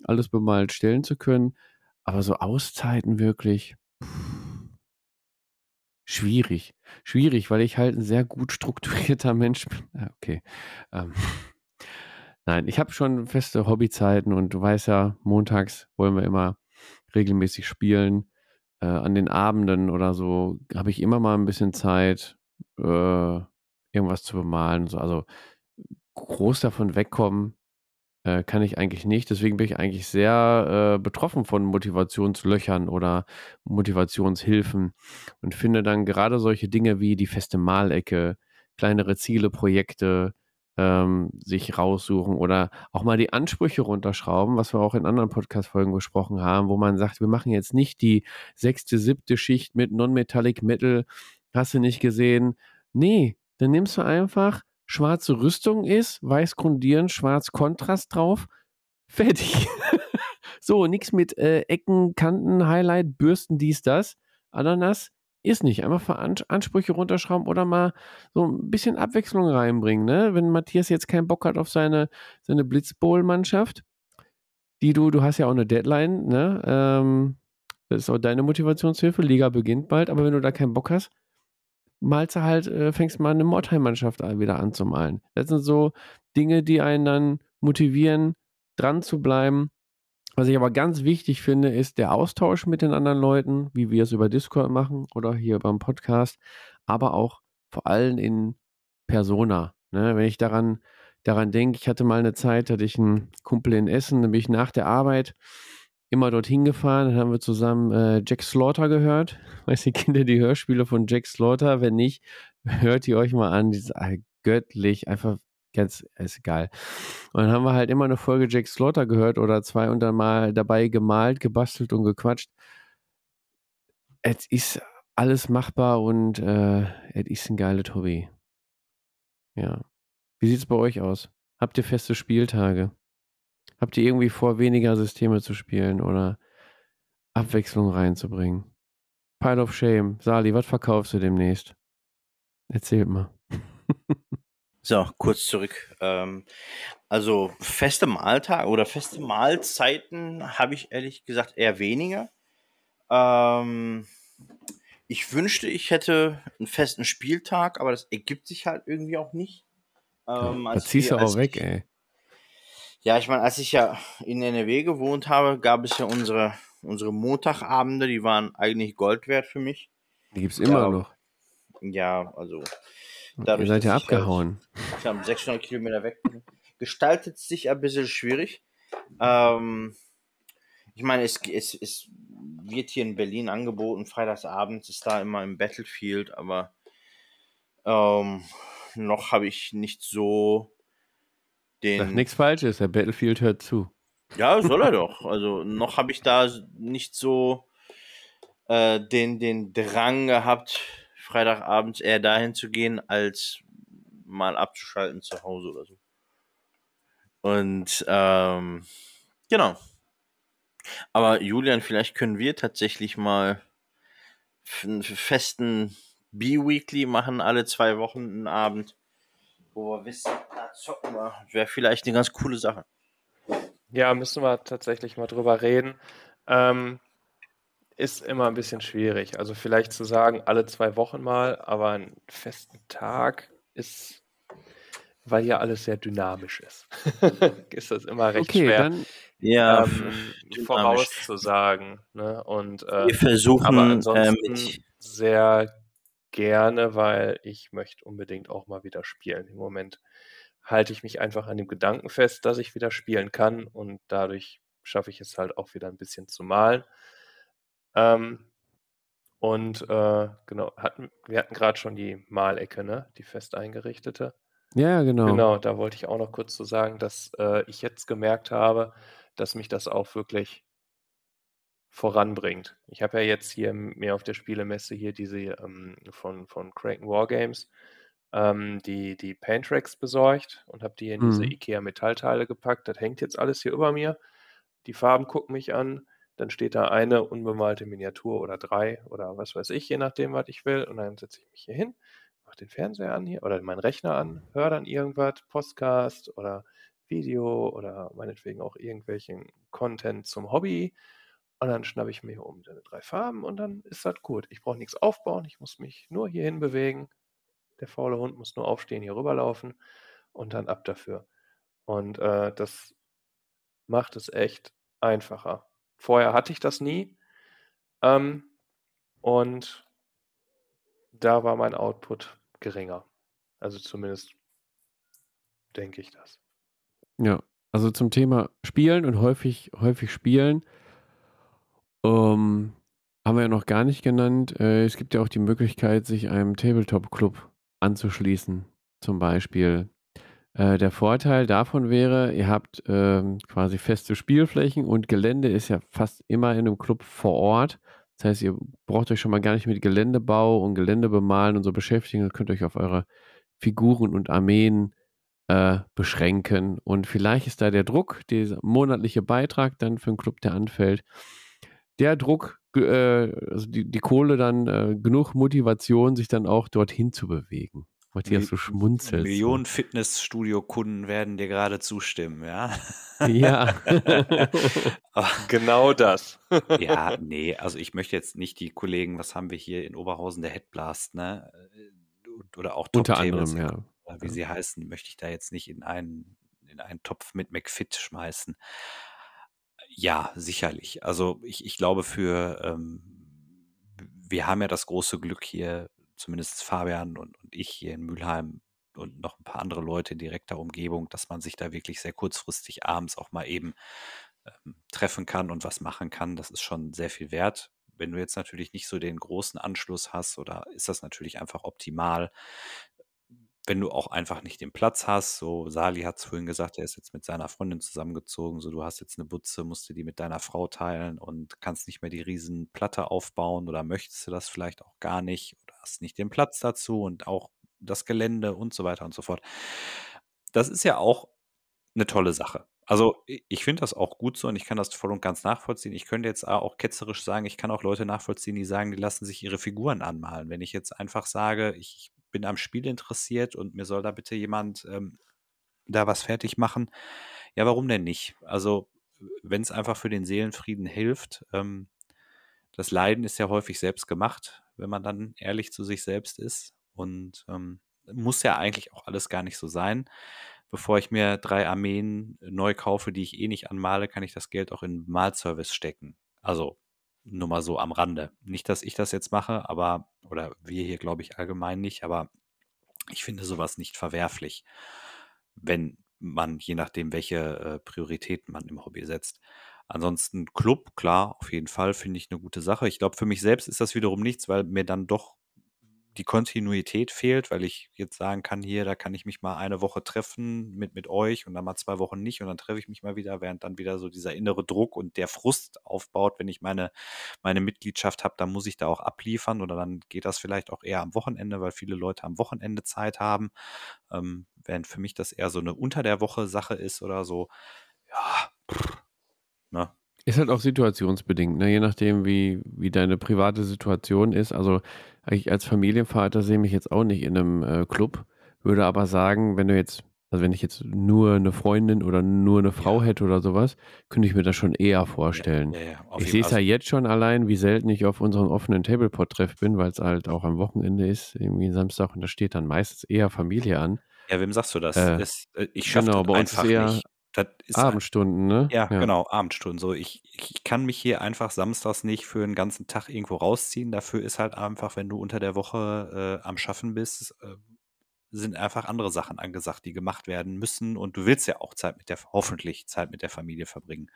alles bemalt stellen zu können. Aber so Auszeiten wirklich schwierig. Schwierig, weil ich halt ein sehr gut strukturierter Mensch bin. Ja, okay. Ähm, nein, ich habe schon feste Hobbyzeiten und du weißt ja, montags wollen wir immer regelmäßig spielen. Äh, an den Abenden oder so habe ich immer mal ein bisschen Zeit, äh, irgendwas zu bemalen. So. Also groß davon wegkommen äh, kann ich eigentlich nicht. Deswegen bin ich eigentlich sehr äh, betroffen von Motivationslöchern oder Motivationshilfen und finde dann gerade solche Dinge wie die feste Malecke, kleinere Ziele, Projekte ähm, sich raussuchen oder auch mal die Ansprüche runterschrauben, was wir auch in anderen Podcast-Folgen besprochen haben, wo man sagt, wir machen jetzt nicht die sechste, siebte Schicht mit Non-Metallic Metal, hast du nicht gesehen. Nee, dann nimmst du einfach schwarze Rüstung ist, weiß grundieren, schwarz Kontrast drauf, fertig. so, nichts mit äh, Ecken, Kanten, Highlight, Bürsten, dies, das. Ananas ist nicht. Einfach Ansprüche runterschrauben oder mal so ein bisschen Abwechslung reinbringen. Ne? Wenn Matthias jetzt keinen Bock hat auf seine, seine Blitzbowl-Mannschaft, die du, du hast ja auch eine Deadline, ne? Ähm, das ist auch deine Motivationshilfe. Liga beginnt bald, aber wenn du da keinen Bock hast, malst du halt, äh, fängst mal eine Mordheim-Mannschaft an- wieder an zu malen. Das sind so Dinge, die einen dann motivieren, dran zu bleiben. Was ich aber ganz wichtig finde, ist der Austausch mit den anderen Leuten, wie wir es über Discord machen oder hier beim Podcast, aber auch vor allem in Persona. Ne? Wenn ich daran, daran denke, ich hatte mal eine Zeit, hatte ich einen Kumpel in Essen, dann bin ich nach der Arbeit immer dorthin gefahren, dann haben wir zusammen äh, Jack Slaughter gehört. Weiß die Kinder die Hörspiele von Jack Slaughter? Wenn nicht, hört ihr euch mal an. Die ist göttlich, einfach ganz, ist egal. Und dann haben wir halt immer eine Folge Jack Slaughter gehört oder zwei und dann mal dabei gemalt, gebastelt und gequatscht. Es ist alles machbar und äh, es ist ein geiles Hobby. Ja. Wie sieht es bei euch aus? Habt ihr feste Spieltage? Habt ihr irgendwie vor, weniger Systeme zu spielen oder Abwechslung reinzubringen? Pile of Shame. Sali, was verkaufst du demnächst? Erzählt mal. So, kurz zurück. Ähm, also feste Mahltage oder feste Mahlzeiten habe ich ehrlich gesagt eher weniger. Ähm, ich wünschte, ich hätte einen festen Spieltag, aber das ergibt sich halt irgendwie auch nicht. Ähm, da ziehst du auch weg, ich, ey. Ja, ich meine, als ich ja in NRW gewohnt habe, gab es ja unsere, unsere Montagabende, die waren eigentlich Gold wert für mich. Die gibt es immer Ja, noch. ja, also Ihr dadurch, seid dass ja ich halt abgehauen. ich habe 600 Kilometer weg gestaltet es sich ein bisschen schwierig. Ähm, ich meine, es, es, es wird hier in Berlin angeboten, freitagsabends ist da immer im Battlefield, aber ähm, noch habe ich nicht so Sag den. nichts Falsches, der Battlefield hört zu. Ja, soll er doch. Also noch habe ich da nicht so äh, den, den Drang gehabt, Freitagabends eher dahin zu gehen, als mal abzuschalten zu Hause oder so. Und ähm, genau. Aber Julian, vielleicht können wir tatsächlich mal einen festen B-Weekly machen, alle zwei Wochen einen Abend, wo wir wissen, zocken wir. Wäre vielleicht eine ganz coole Sache. Ja, müssen wir tatsächlich mal drüber reden. Ähm, ist immer ein bisschen schwierig. Also vielleicht zu sagen, alle zwei Wochen mal, aber einen festen Tag ist, weil ja alles sehr dynamisch ist, ist das immer recht Okay, schwer dann Ja, ähm, vorauszusagen. Ne? Und äh, Wir versuchen aber äh, ansonsten mit. sehr gerne, weil ich möchte unbedingt auch mal wieder spielen. Im Moment halte ich mich einfach an dem Gedanken fest, dass ich wieder spielen kann und dadurch schaffe ich es halt auch wieder ein bisschen zu malen. Ähm, und äh, genau, hatten, wir hatten gerade schon die Malecke, ne? Die fest eingerichtete. Ja, genau. Genau, da wollte ich auch noch kurz zu sagen, dass äh, ich jetzt gemerkt habe, dass mich das auch wirklich voranbringt. Ich habe ja jetzt hier mir auf der Spielemesse hier diese ähm, von, von Kraken Wargames ähm, die, die Paintracks besorgt und habe die in diese Mhm. IKEA Metallteile gepackt. Das hängt jetzt alles hier über mir. Die Farben gucken mich an. Dann steht da eine unbemalte Miniatur oder drei oder was weiß ich, je nachdem, was ich will. Und dann setze ich mich hier hin, mache den Fernseher an hier oder meinen Rechner an, höre dann irgendwas, Podcast oder Video oder meinetwegen auch irgendwelchen Content zum Hobby. Und dann schnappe ich mir hier oben diese drei Farben und dann ist das gut. Ich brauche nichts aufbauen, ich muss mich nur hierhin bewegen. Der faule Hund muss nur aufstehen, hier rüberlaufen und dann ab dafür. Und äh, das macht es echt einfacher. Vorher hatte ich das nie. Ähm, und da war mein Output geringer. Also zumindest denke ich das. Ja, also zum Thema Spielen und häufig, häufig spielen, ähm, haben wir ja noch gar nicht genannt. Äh, es gibt ja auch die Möglichkeit, sich einem Tabletop-Club anzuschließen, zum Beispiel. Äh, der Vorteil davon wäre, ihr habt ähm, quasi feste Spielflächen und Gelände ist ja fast immer in einem Club vor Ort. Das heißt, ihr braucht euch schon mal gar nicht mit Geländebau und Geländebemalen und so beschäftigen. Ihr könnt euch auf eure Figuren und Armeen äh, beschränken. Und vielleicht ist da der Druck, dieser monatliche Beitrag dann für einen Club, der anfällt, der Druck, äh, also die, die Kohle dann äh, genug Motivation, sich dann auch dorthin zu bewegen. Matthias, du schmunzelst. Millionen Fitnessstudio-Kunden werden dir gerade zustimmen, ja. Ja. Genau das. ja, nee, also ich möchte jetzt nicht die Kollegen, was haben wir hier in Oberhausen, der Headblast, ne? Oder auch Top Unter Tables, anderem, ja. oder wie sie heißen, möchte ich da jetzt nicht in einen, in einen Topf mit McFit schmeißen. Ja, sicherlich. Also ich, ich glaube für, ähm, wir haben ja das große Glück hier, zumindest Fabian und, und ich hier in Mülheim und noch ein paar andere Leute in direkter Umgebung, dass man sich da wirklich sehr kurzfristig abends auch mal eben ähm, treffen kann und was machen kann. Das ist schon sehr viel wert. Wenn du jetzt natürlich nicht so den großen Anschluss hast, oder ist das natürlich einfach optimal, wenn du auch einfach nicht den Platz hast, so Sali hat es vorhin gesagt, er ist jetzt mit seiner Freundin zusammengezogen, so du hast jetzt eine Butze, musst du die mit deiner Frau teilen und kannst nicht mehr die riesen Platte aufbauen oder möchtest du das vielleicht auch gar nicht oder hast nicht den Platz dazu und auch das Gelände und so weiter und so fort. Das ist ja auch eine tolle Sache. Also ich finde das auch gut so und ich kann das voll und ganz nachvollziehen. Ich könnte jetzt auch ketzerisch sagen, ich kann auch Leute nachvollziehen, die sagen, die lassen sich ihre Figuren anmalen. Wenn ich jetzt einfach sage, ich bin am Spiel interessiert und mir soll da bitte jemand ähm, da was fertig machen. Ja, warum denn nicht? Also, wenn es einfach für den Seelenfrieden hilft, ähm, das Leiden ist ja häufig selbst gemacht, wenn man dann ehrlich zu sich selbst ist. Und ähm, muss ja eigentlich auch alles gar nicht so sein. Bevor ich mir drei Armeen neu kaufe, die ich eh nicht anmale, kann ich das Geld auch in Malservice stecken. Also nur mal so am Rande. Nicht, dass ich das jetzt mache, aber, oder wir hier glaube ich allgemein nicht, aber ich finde sowas nicht verwerflich, wenn man, je nachdem, welche äh, Prioritäten man im Hobby setzt. Ansonsten Club, klar, auf jeden Fall, finde ich eine gute Sache. Ich glaube, für mich selbst ist das wiederum nichts, weil mir dann doch die Kontinuität fehlt, weil ich jetzt sagen kann, hier, da kann ich mich mal eine Woche treffen mit, mit euch und dann mal zwei Wochen nicht und dann treffe ich mich mal wieder, während dann wieder so dieser innere Druck und der Frust aufbaut, wenn ich meine, meine Mitgliedschaft habe, dann muss ich da auch abliefern oder dann geht das vielleicht auch eher am Wochenende, weil viele Leute am Wochenende Zeit haben, ähm, während für mich das eher so eine unter der Woche Sache ist oder so, ja, pff, ne? Ist halt auch situationsbedingt, ne? je nachdem, wie, wie deine private Situation ist. Also ich als Familienvater sehe mich jetzt auch nicht in einem äh, Club, würde aber sagen, wenn du jetzt, also wenn ich jetzt nur eine Freundin oder nur eine Frau hätte oder sowas, könnte ich mir das schon eher vorstellen. Ja, ja, ja, ich sehe es ja jetzt schon allein, wie selten ich auf unseren offenen Tablepot-Treff bin, weil es halt auch am Wochenende ist, irgendwie Samstag und da steht dann meistens eher Familie an. Ja, wem sagst du das? Äh, das äh, ich schaffe genau, bei uns ist eher, nicht. Abendstunden, ne? Ja, ja, genau, Abendstunden. So, ich, ich kann mich hier einfach samstags nicht für einen ganzen Tag irgendwo rausziehen. Dafür ist halt einfach, wenn du unter der Woche äh, am Schaffen bist, äh, sind einfach andere Sachen angesagt, die gemacht werden müssen. Und du willst ja auch Zeit mit der, hoffentlich Zeit mit der Familie verbringen.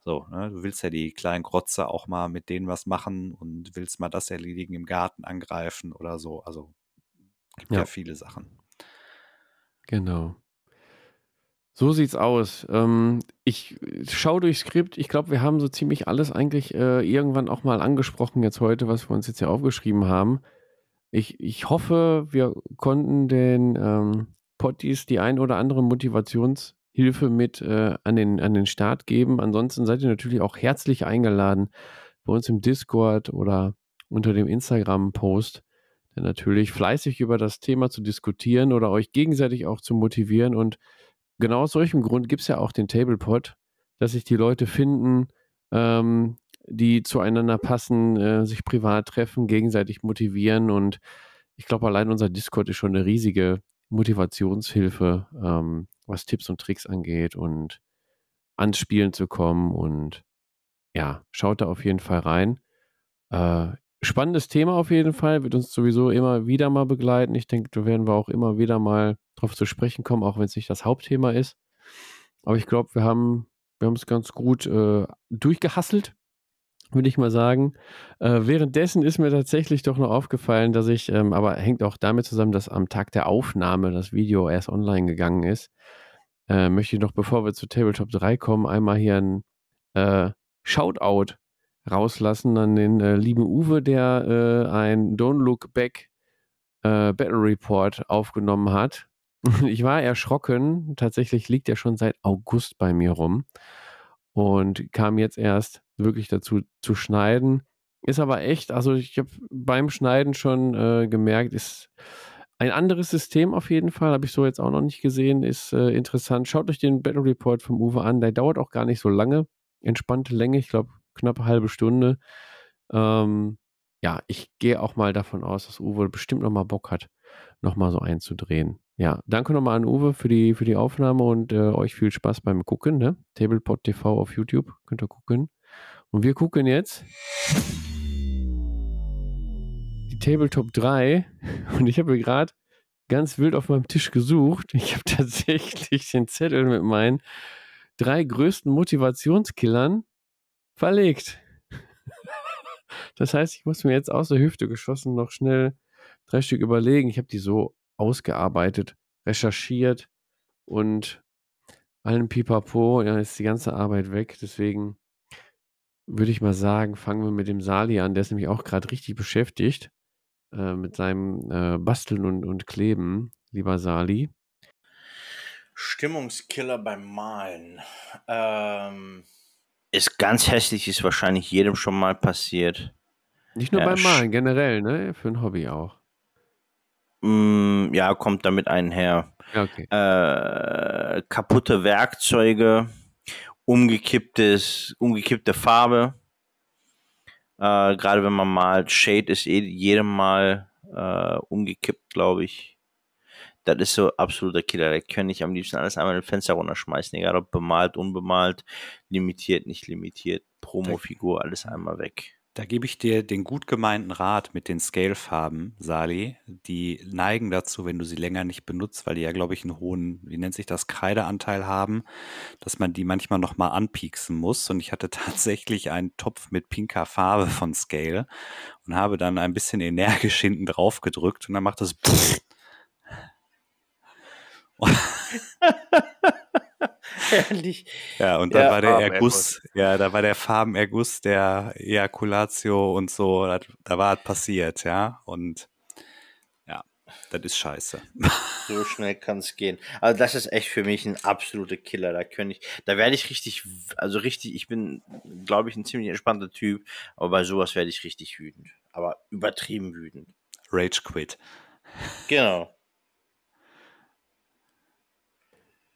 So, ne? Du willst ja die kleinen Grotze auch mal mit denen was machen und willst mal das erledigen, im Garten angreifen oder so. Also gibt ja, ja viele Sachen. Genau. So sieht's aus. Ähm, ich schaue durchs Skript. Ich glaube, wir haben so ziemlich alles eigentlich äh, irgendwann auch mal angesprochen jetzt heute, was wir uns jetzt hier aufgeschrieben haben. Ich, ich hoffe, wir konnten den ähm, Potties die ein oder andere Motivationshilfe mit äh, an, den, an den Start geben. Ansonsten seid ihr natürlich auch herzlich eingeladen bei uns im Discord oder unter dem Instagram-Post, natürlich fleißig über das Thema zu diskutieren oder euch gegenseitig auch zu motivieren und genau aus solchem Grund gibt es ja auch den Tablepot, dass sich die Leute finden, ähm, die zueinander passen, äh, sich privat treffen, gegenseitig motivieren und ich glaube, allein unser Discord ist schon eine riesige Motivationshilfe, ähm, was Tipps und Tricks angeht und ans Spielen zu kommen und ja, schaut da auf jeden Fall rein. Äh, spannendes Thema auf jeden Fall, wird uns sowieso immer wieder mal begleiten. Ich denke, da werden wir auch immer wieder mal drauf zu sprechen kommen, auch wenn es nicht das Hauptthema ist. Aber ich glaube, wir haben wir es ganz gut äh, durchgehasselt, würde ich mal sagen. Äh, währenddessen ist mir tatsächlich doch noch aufgefallen, dass ich, ähm, aber hängt auch damit zusammen, dass am Tag der Aufnahme das Video erst online gegangen ist. Äh, möchte ich noch, bevor wir zu Tabletop 3 kommen, einmal hier ein äh, Shoutout rauslassen an den äh, lieben Uwe, der äh, ein Don't Look Back äh, Battle Report aufgenommen hat. Ich war erschrocken. Tatsächlich liegt er schon seit August bei mir rum und kam jetzt erst wirklich dazu zu schneiden. Ist aber echt, also ich habe beim Schneiden schon äh, gemerkt, ist ein anderes System auf jeden Fall, habe ich so jetzt auch noch nicht gesehen, ist äh, interessant. Schaut euch den Battle Report vom Uwe an, der dauert auch gar nicht so lange. Entspannte Länge, ich glaube knapp eine halbe Stunde. Ähm, ja, ich gehe auch mal davon aus, dass Uwe bestimmt nochmal Bock hat, nochmal so einzudrehen. Ja, danke nochmal an Uwe für die, für die Aufnahme und äh, euch viel Spaß beim Gucken. Ne? Tablepot TV auf YouTube könnt ihr gucken. Und wir gucken jetzt die Tabletop 3 und ich habe gerade ganz wild auf meinem Tisch gesucht. Ich habe tatsächlich den Zettel mit meinen drei größten Motivationskillern verlegt. das heißt, ich muss mir jetzt aus der Hüfte geschossen noch schnell drei Stück überlegen. Ich habe die so ausgearbeitet, recherchiert und allen Pipapo, ja, ist die ganze Arbeit weg. Deswegen würde ich mal sagen, fangen wir mit dem Sali an. Der ist nämlich auch gerade richtig beschäftigt äh, mit seinem äh, Basteln und, und Kleben, lieber Sali. Stimmungskiller beim Malen. Ähm, ist ganz hässlich, ist wahrscheinlich jedem schon mal passiert. Nicht nur ja, beim Malen, generell, ne? Für ein Hobby auch. Mm, ja, kommt damit einher. Okay. Äh, kaputte Werkzeuge, umgekipptes, umgekippte Farbe. Äh, Gerade wenn man malt, Shade ist eh jedem Mal äh, umgekippt, glaube ich. Das ist so absoluter Killer. Da könnte ich am liebsten alles einmal in Fenster runterschmeißen, egal ob bemalt, unbemalt, limitiert, nicht limitiert, Promo-Figur, alles einmal weg. Da gebe ich dir den gut gemeinten Rat mit den Scale-Farben, Sali. Die neigen dazu, wenn du sie länger nicht benutzt, weil die ja, glaube ich, einen hohen, wie nennt sich das, Kreideanteil haben, dass man die manchmal nochmal anpieksen muss. Und ich hatte tatsächlich einen Topf mit pinker Farbe von Scale und habe dann ein bisschen energisch hinten drauf gedrückt und dann macht das Herrlich. Ja, und dann Der war der Farbenerguss. Erguss, ja, da war der Farbenerguss, der Ejakulatio und so, da, da war es passiert, ja. Und ja, das ist scheiße. So schnell kann es gehen. Also das ist echt für mich ein absoluter Killer. Da könnte ich, da werde ich richtig, also richtig, ich bin, glaube ich, ein ziemlich entspannter Typ, aber bei sowas werde ich richtig wütend. Aber übertrieben wütend. Rage Quit. Genau.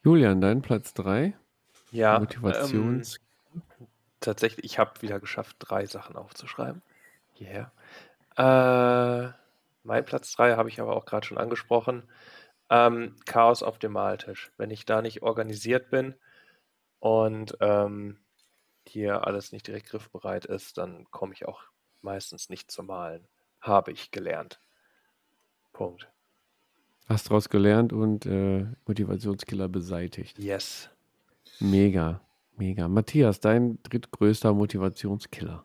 Julian, dein Platz 3. Ja, Motivations. ähm, tatsächlich, ich habe wieder geschafft, drei Sachen aufzuschreiben. Hierher. Äh, mein Platz 3 habe ich aber auch gerade schon angesprochen. Ähm, Chaos auf dem Maltisch. Wenn ich da nicht organisiert bin und ähm, hier alles nicht direkt griffbereit ist, dann komme ich auch meistens nicht zum Malen. Habe ich gelernt. Punkt. Hast daraus gelernt und äh, Motivationskiller beseitigt. Yes. Mega, mega. Matthias, dein drittgrößter Motivationskiller.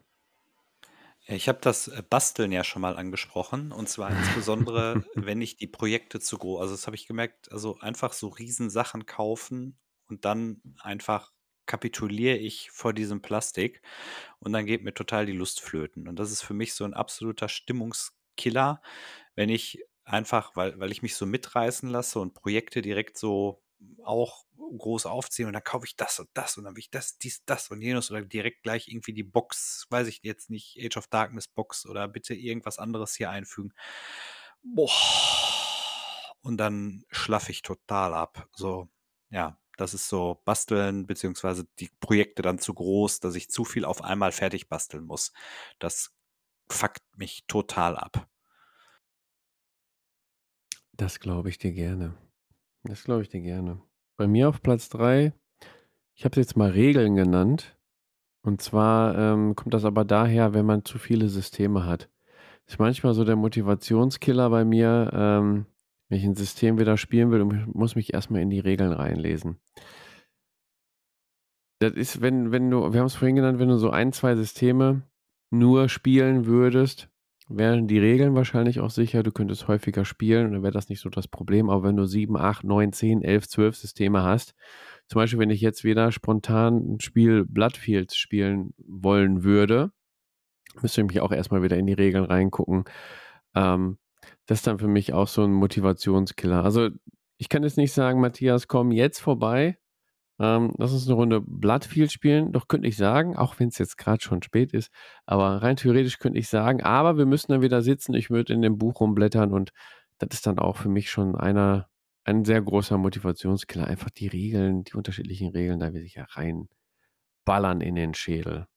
Ich habe das äh, Basteln ja schon mal angesprochen und zwar insbesondere, wenn ich die Projekte zu groß, also das habe ich gemerkt, also einfach so Riesensachen kaufen und dann einfach kapituliere ich vor diesem Plastik und dann geht mir total die Lust flöten. Und das ist für mich so ein absoluter Stimmungskiller, wenn ich einfach, weil, weil ich mich so mitreißen lasse und Projekte direkt so auch groß aufziehe und dann kaufe ich das und das und dann will ich das, dies, das und jenes oder direkt gleich irgendwie die Box, weiß ich jetzt nicht, Age of Darkness Box oder bitte irgendwas anderes hier einfügen. Boah. Und dann schlaffe ich total ab. So, ja, das ist so basteln, beziehungsweise die Projekte dann zu groß, dass ich zu viel auf einmal fertig basteln muss. Das fuckt mich total ab. Das glaube ich dir gerne. Das glaube ich dir gerne. Bei mir auf Platz 3, ich habe es jetzt mal Regeln genannt. Und zwar ähm, kommt das aber daher, wenn man zu viele Systeme hat. Ist manchmal so der Motivationskiller bei mir, ähm, wenn ich ein System wieder spielen will und muss mich erstmal in die Regeln reinlesen. Das ist, wenn, wenn du, wir haben es vorhin genannt, wenn du so ein, zwei Systeme nur spielen würdest, wären die Regeln wahrscheinlich auch sicher. Du könntest häufiger spielen und dann wäre das nicht so das Problem. Aber wenn du 7, 8, 9, 10, 11, 12 Systeme hast, zum Beispiel, wenn ich jetzt wieder spontan ein Spiel Bloodfields spielen wollen würde, müsste ich mich auch erstmal wieder in die Regeln reingucken. Ähm, das ist dann für mich auch so ein Motivationskiller. Also ich kann jetzt nicht sagen, Matthias, komm jetzt vorbei. Ähm, lass uns eine Runde Bloodfield spielen. Doch könnte ich sagen, auch wenn es jetzt gerade schon spät ist, aber rein theoretisch könnte ich sagen, aber wir müssen dann wieder sitzen. Ich würde in dem Buch rumblättern und das ist dann auch für mich schon einer, ein sehr großer Motivationskiller. Einfach die Regeln, die unterschiedlichen Regeln, da will ich ja reinballern in den Schädel.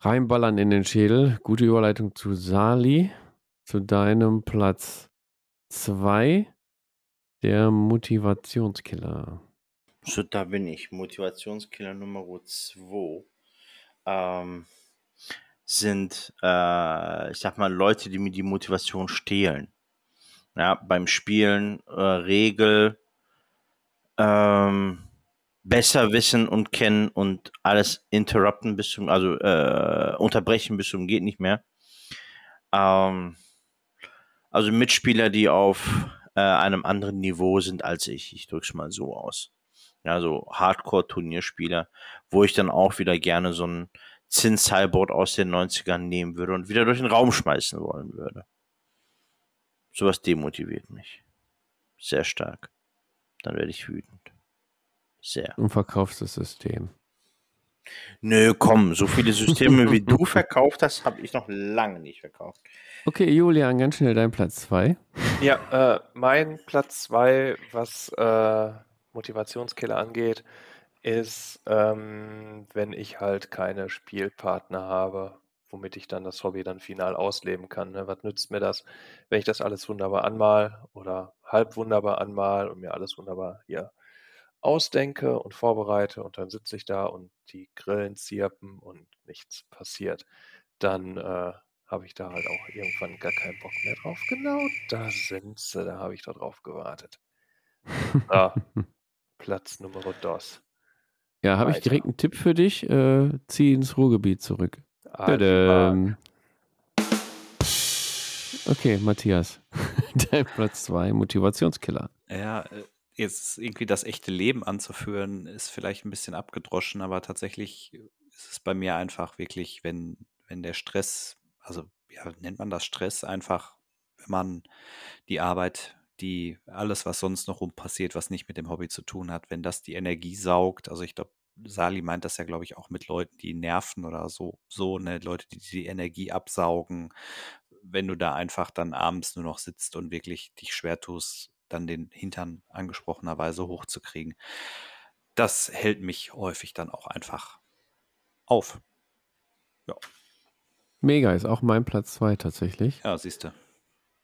Reinballern in den Schädel. Gute Überleitung zu Sali, zu deinem Platz 2, der Motivationskiller. So, da bin ich. Motivationskiller Nummer 2 ähm, sind, äh, ich sag mal, Leute, die mir die Motivation stehlen. Ja, beim Spielen, äh, Regel, ähm, besser wissen und kennen und alles interrupten bis zum, also äh, unterbrechen bis zum geht nicht mehr. Ähm, also Mitspieler, die auf äh, einem anderen Niveau sind als ich. Ich drück's mal so aus. Ja, so Hardcore-Turnierspieler, wo ich dann auch wieder gerne so ein Zins-Cyborg aus den 90ern nehmen würde und wieder durch den Raum schmeißen wollen würde. Sowas demotiviert mich. Sehr stark. Dann werde ich wütend. Sehr. Und verkaufst das System. Nö, komm, so viele Systeme wie du verkauft hast, habe ich noch lange nicht verkauft. Okay, Julian, ganz schnell dein Platz 2. Ja, äh, mein Platz 2, was äh, Motivationskiller angeht, ist, ähm, wenn ich halt keine Spielpartner habe, womit ich dann das Hobby dann final ausleben kann. Ne? Was nützt mir das, wenn ich das alles wunderbar anmal oder halb wunderbar anmal und mir alles wunderbar hier ausdenke und vorbereite und dann sitze ich da und die Grillen zirpen und nichts passiert. Dann äh, habe ich da halt auch irgendwann gar keinen Bock mehr drauf. Genau, da sind sie, da habe ich da drauf gewartet. Ah, Platz Nummer dos. Ja, habe ich direkt einen Tipp für dich. Äh, zieh ins Ruhrgebiet zurück. Tadam. Okay, Matthias. Dein Platz 2, Motivationskiller. Ja, äh, jetzt irgendwie das echte Leben anzuführen, ist vielleicht ein bisschen abgedroschen, aber tatsächlich ist es bei mir einfach wirklich, wenn, wenn der Stress, also ja, nennt man das Stress einfach, wenn man die Arbeit, die alles, was sonst noch rum passiert, was nicht mit dem Hobby zu tun hat, wenn das die Energie saugt, also ich glaube, Sali meint das ja, glaube ich, auch mit Leuten, die nerven oder so, so, ne, Leute, die die Energie absaugen, wenn du da einfach dann abends nur noch sitzt und wirklich dich schwer tust, dann den Hintern angesprochenerweise hochzukriegen. Das hält mich häufig dann auch einfach auf. Mega ist auch mein Platz 2 tatsächlich. Ja, siehst du.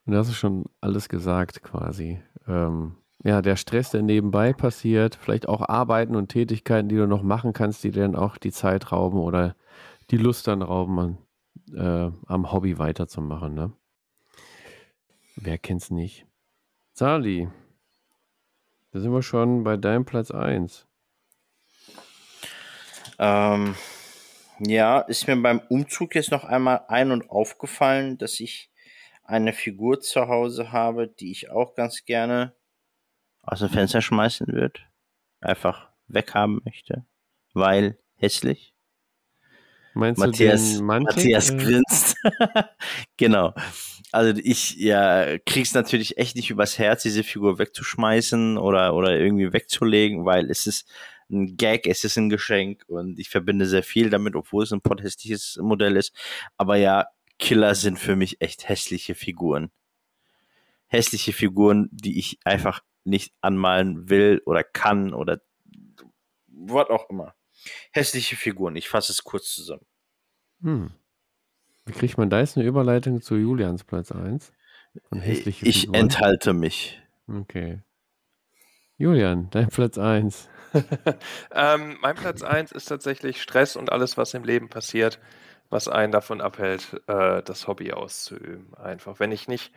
Und da hast du schon alles gesagt quasi. Ähm, ja, der Stress, der nebenbei passiert, vielleicht auch Arbeiten und Tätigkeiten, die du noch machen kannst, die dir dann auch die Zeit rauben oder die Lust dann rauben, an, äh, am Hobby weiterzumachen. Ne? Wer kennt's nicht? Sali, da sind wir schon bei deinem Platz 1. Ähm, ja, ist mir beim Umzug jetzt noch einmal ein- und aufgefallen, dass ich eine Figur zu Hause habe, die ich auch ganz gerne aus dem Fenster schmeißen würde. Einfach weghaben möchte, weil hässlich. Meinst Matthias, du den Mantik? Matthias Äh, grinst. genau. Also ich ja, krieg's natürlich echt nicht übers Herz, diese Figur wegzuschmeißen oder, oder irgendwie wegzulegen, weil es ist ein Gag, es ist ein Geschenk und ich verbinde sehr viel damit, obwohl es ein pothässliches Modell ist. Aber ja, Killer sind für mich echt hässliche Figuren. Hässliche Figuren, die ich einfach nicht anmalen will oder kann oder was auch immer. Hässliche Figuren, ich fasse es kurz zusammen. Hm. Wie kriegt man da jetzt eine Überleitung zu Julians Platz 1? Von hässliche Ich Figuren? enthalte mich. Okay. Julian, dein Platz 1. ähm, mein Platz 1 ist tatsächlich Stress und alles, was im Leben passiert, was einen davon abhält, äh, das Hobby auszuüben. Einfach, wenn ich nicht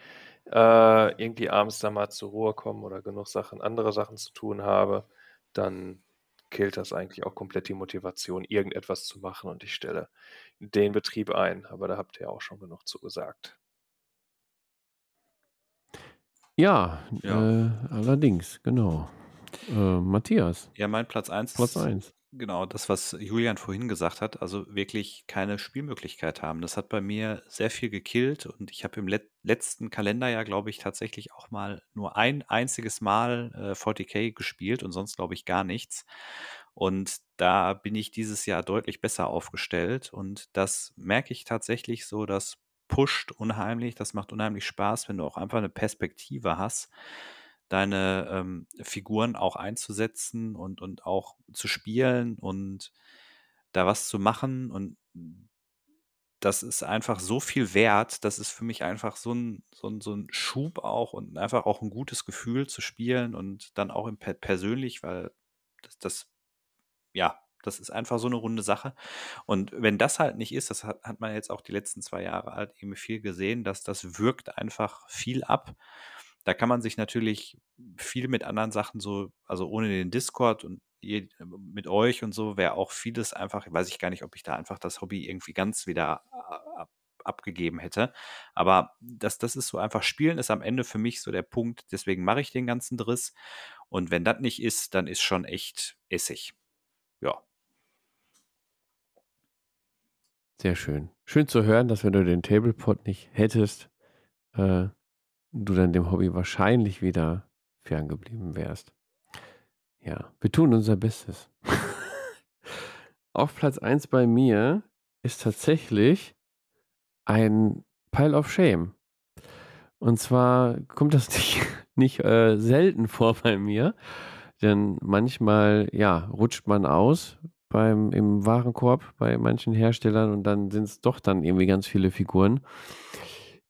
äh, irgendwie abends da mal zur Ruhe komme oder genug Sachen, andere Sachen zu tun habe, dann killt das eigentlich auch komplett die Motivation, irgendetwas zu machen und ich stelle den Betrieb ein. Aber da habt ihr auch schon genug zu gesagt. Ja, Ja. Äh, allerdings, genau. Äh, Matthias, Ja, mein Platz 1 Platz ist 1. genau das, was Julian vorhin gesagt hat, also wirklich keine Spielmöglichkeit haben. Das hat bei mir sehr viel gekillt und ich habe im let letzten Kalenderjahr, glaube ich, tatsächlich auch mal nur ein einziges Mal äh, 40k gespielt und sonst, glaube ich, gar nichts. Und da bin ich dieses Jahr deutlich besser aufgestellt und das merke ich tatsächlich so, das pusht unheimlich, das macht unheimlich Spaß, wenn du auch einfach eine Perspektive hast, deine ähm, Figuren auch einzusetzen und, und auch zu spielen und da was zu machen. Und das ist einfach so viel wert. Das ist für mich einfach so ein, so ein, so ein Schub auch und einfach auch ein gutes Gefühl zu spielen und dann auch im per persönlich, weil das, das, ja, das ist einfach so eine runde Sache. Und wenn das halt nicht ist, das hat, hat man jetzt auch die letzten zwei Jahre halt eben viel gesehen, dass das wirkt einfach viel ab. Da kann man sich natürlich viel mit anderen Sachen so, also ohne den Discord und je, mit euch und so, wäre auch vieles einfach, weiß ich gar nicht, ob ich da einfach das Hobby irgendwie ganz wieder ab, abgegeben hätte. Aber das, das ist so einfach, Spielen ist am Ende für mich so der Punkt, deswegen mache ich den ganzen Driss. Und wenn das nicht ist, dann ist schon echt Essig. Ja. Sehr schön. Schön zu hören, dass wenn du den Tablepot nicht hättest, äh, du dann dem Hobby wahrscheinlich wieder ferngeblieben wärst. Ja, wir tun unser Bestes. auf Platz 1 bei mir ist tatsächlich ein Pile of Shame. Und zwar kommt das nicht, nicht äh, selten vor bei mir, denn manchmal, ja, rutscht man aus beim, im Warenkorb bei manchen Herstellern und dann sind es doch dann irgendwie ganz viele Figuren,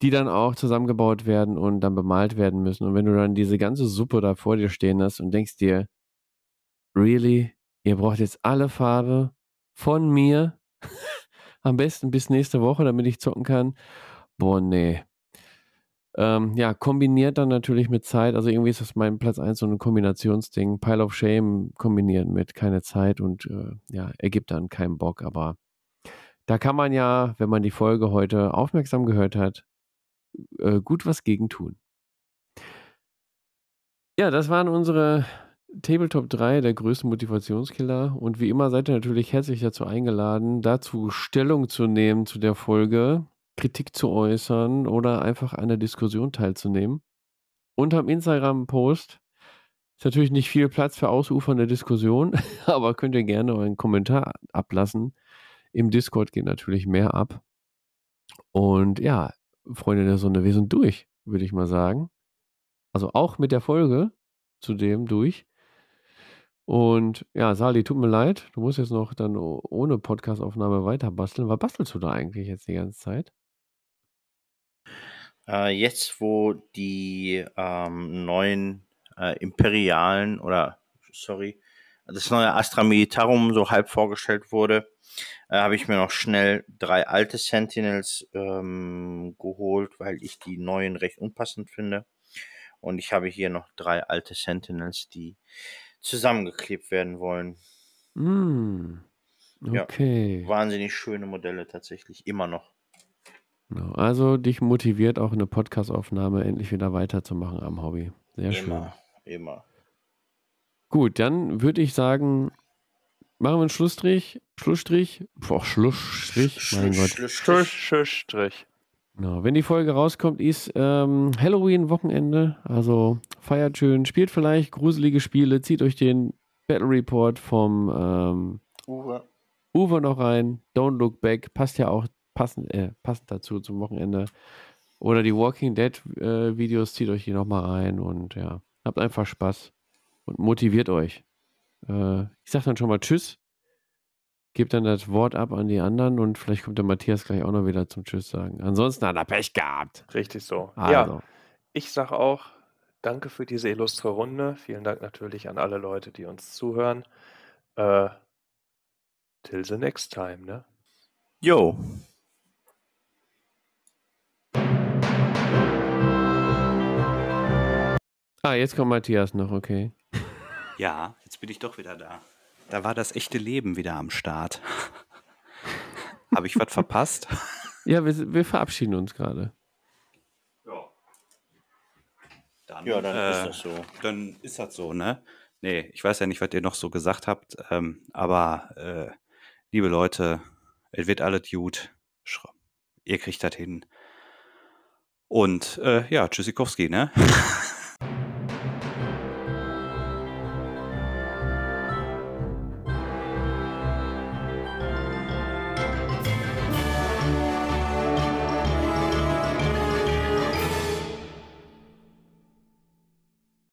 die dann auch zusammengebaut werden und dann bemalt werden müssen. Und wenn du dann diese ganze Suppe da vor dir stehen hast und denkst dir, really, ihr braucht jetzt alle Farbe von mir, am besten bis nächste Woche, damit ich zocken kann. Boah, nee. Ähm, ja, kombiniert dann natürlich mit Zeit. Also irgendwie ist das mein Platz 1 so ein Kombinationsding. Pile of Shame kombiniert mit keine Zeit und äh, ja, ergibt dann keinen Bock. Aber da kann man ja, wenn man die Folge heute aufmerksam gehört hat, äh, gut was gegen tun. Ja, das waren unsere Tabletop 3 der größten Motivationskiller. Und wie immer seid ihr natürlich herzlich dazu eingeladen, dazu Stellung zu nehmen zu der Folge, Kritik zu äußern oder einfach an der Diskussion teilzunehmen. Unterm Instagram-Post ist natürlich nicht viel Platz für ausufernde Diskussion, aber könnt ihr gerne euren Kommentar ablassen. Im Discord geht natürlich mehr ab. Und ja, Freunde der Sonne, wir sind durch, würde ich mal sagen. Also auch mit der Folge zudem durch. Und ja, Sali, tut mir leid, du musst jetzt noch dann ohne Podcastaufnahme weiter basteln. Was bastelst du da eigentlich jetzt die ganze Zeit? Äh, jetzt, wo die ähm, neuen äh, imperialen oder sorry, das neue Astra Militarum so halb vorgestellt wurde, äh, habe ich mir noch schnell drei alte Sentinels ähm, geholt, weil ich die neuen recht unpassend finde. Und ich habe hier noch drei alte Sentinels, die zusammengeklebt werden wollen. Mm, okay. Ja, wahnsinnig schöne Modelle tatsächlich, immer noch. Genau. Also dich motiviert auch eine Podcastaufnahme endlich wieder weiterzumachen am Hobby. Sehr immer, schön. Immer, immer. Gut, dann würde ich sagen, machen wir einen Schlussstrich. Schlussstrich. Boah, Schlussstrich. Mein Gott. Schlussstrich. Genau. Wenn die Folge rauskommt, ist ähm, Halloween-Wochenende. Also feiert schön, spielt vielleicht gruselige Spiele, zieht euch den Battle Report vom ähm, Uwe. Uwe noch rein. Don't Look Back. Passt ja auch passend, äh, passend dazu zum Wochenende. Oder die Walking Dead äh, Videos, zieht euch die nochmal rein und ja, habt einfach Spaß und motiviert euch. Äh, ich sag dann schon mal Tschüss gebe dann das Wort ab an die anderen und vielleicht kommt der Matthias gleich auch noch wieder zum Tschüss sagen. Ansonsten hat er Pech gehabt. Richtig so. Also. Ja, ich sage auch danke für diese illustre Runde. Vielen Dank natürlich an alle Leute, die uns zuhören. Äh, till the next time, ne? Jo. Ah, jetzt kommt Matthias noch, okay. Ja, jetzt bin ich doch wieder da. Da war das echte Leben wieder am Start. Habe ich was verpasst? Ja, wir, wir verabschieden uns gerade. Ja. Dann, Ja, dann äh, ist das so. Dann ist das so, ne? Nee, ich weiß ja nicht, was ihr noch so gesagt habt, ähm, aber äh, liebe Leute, es wird alles gut. Ihr kriegt das hin. Und äh, ja, Tschüssikowski, ne?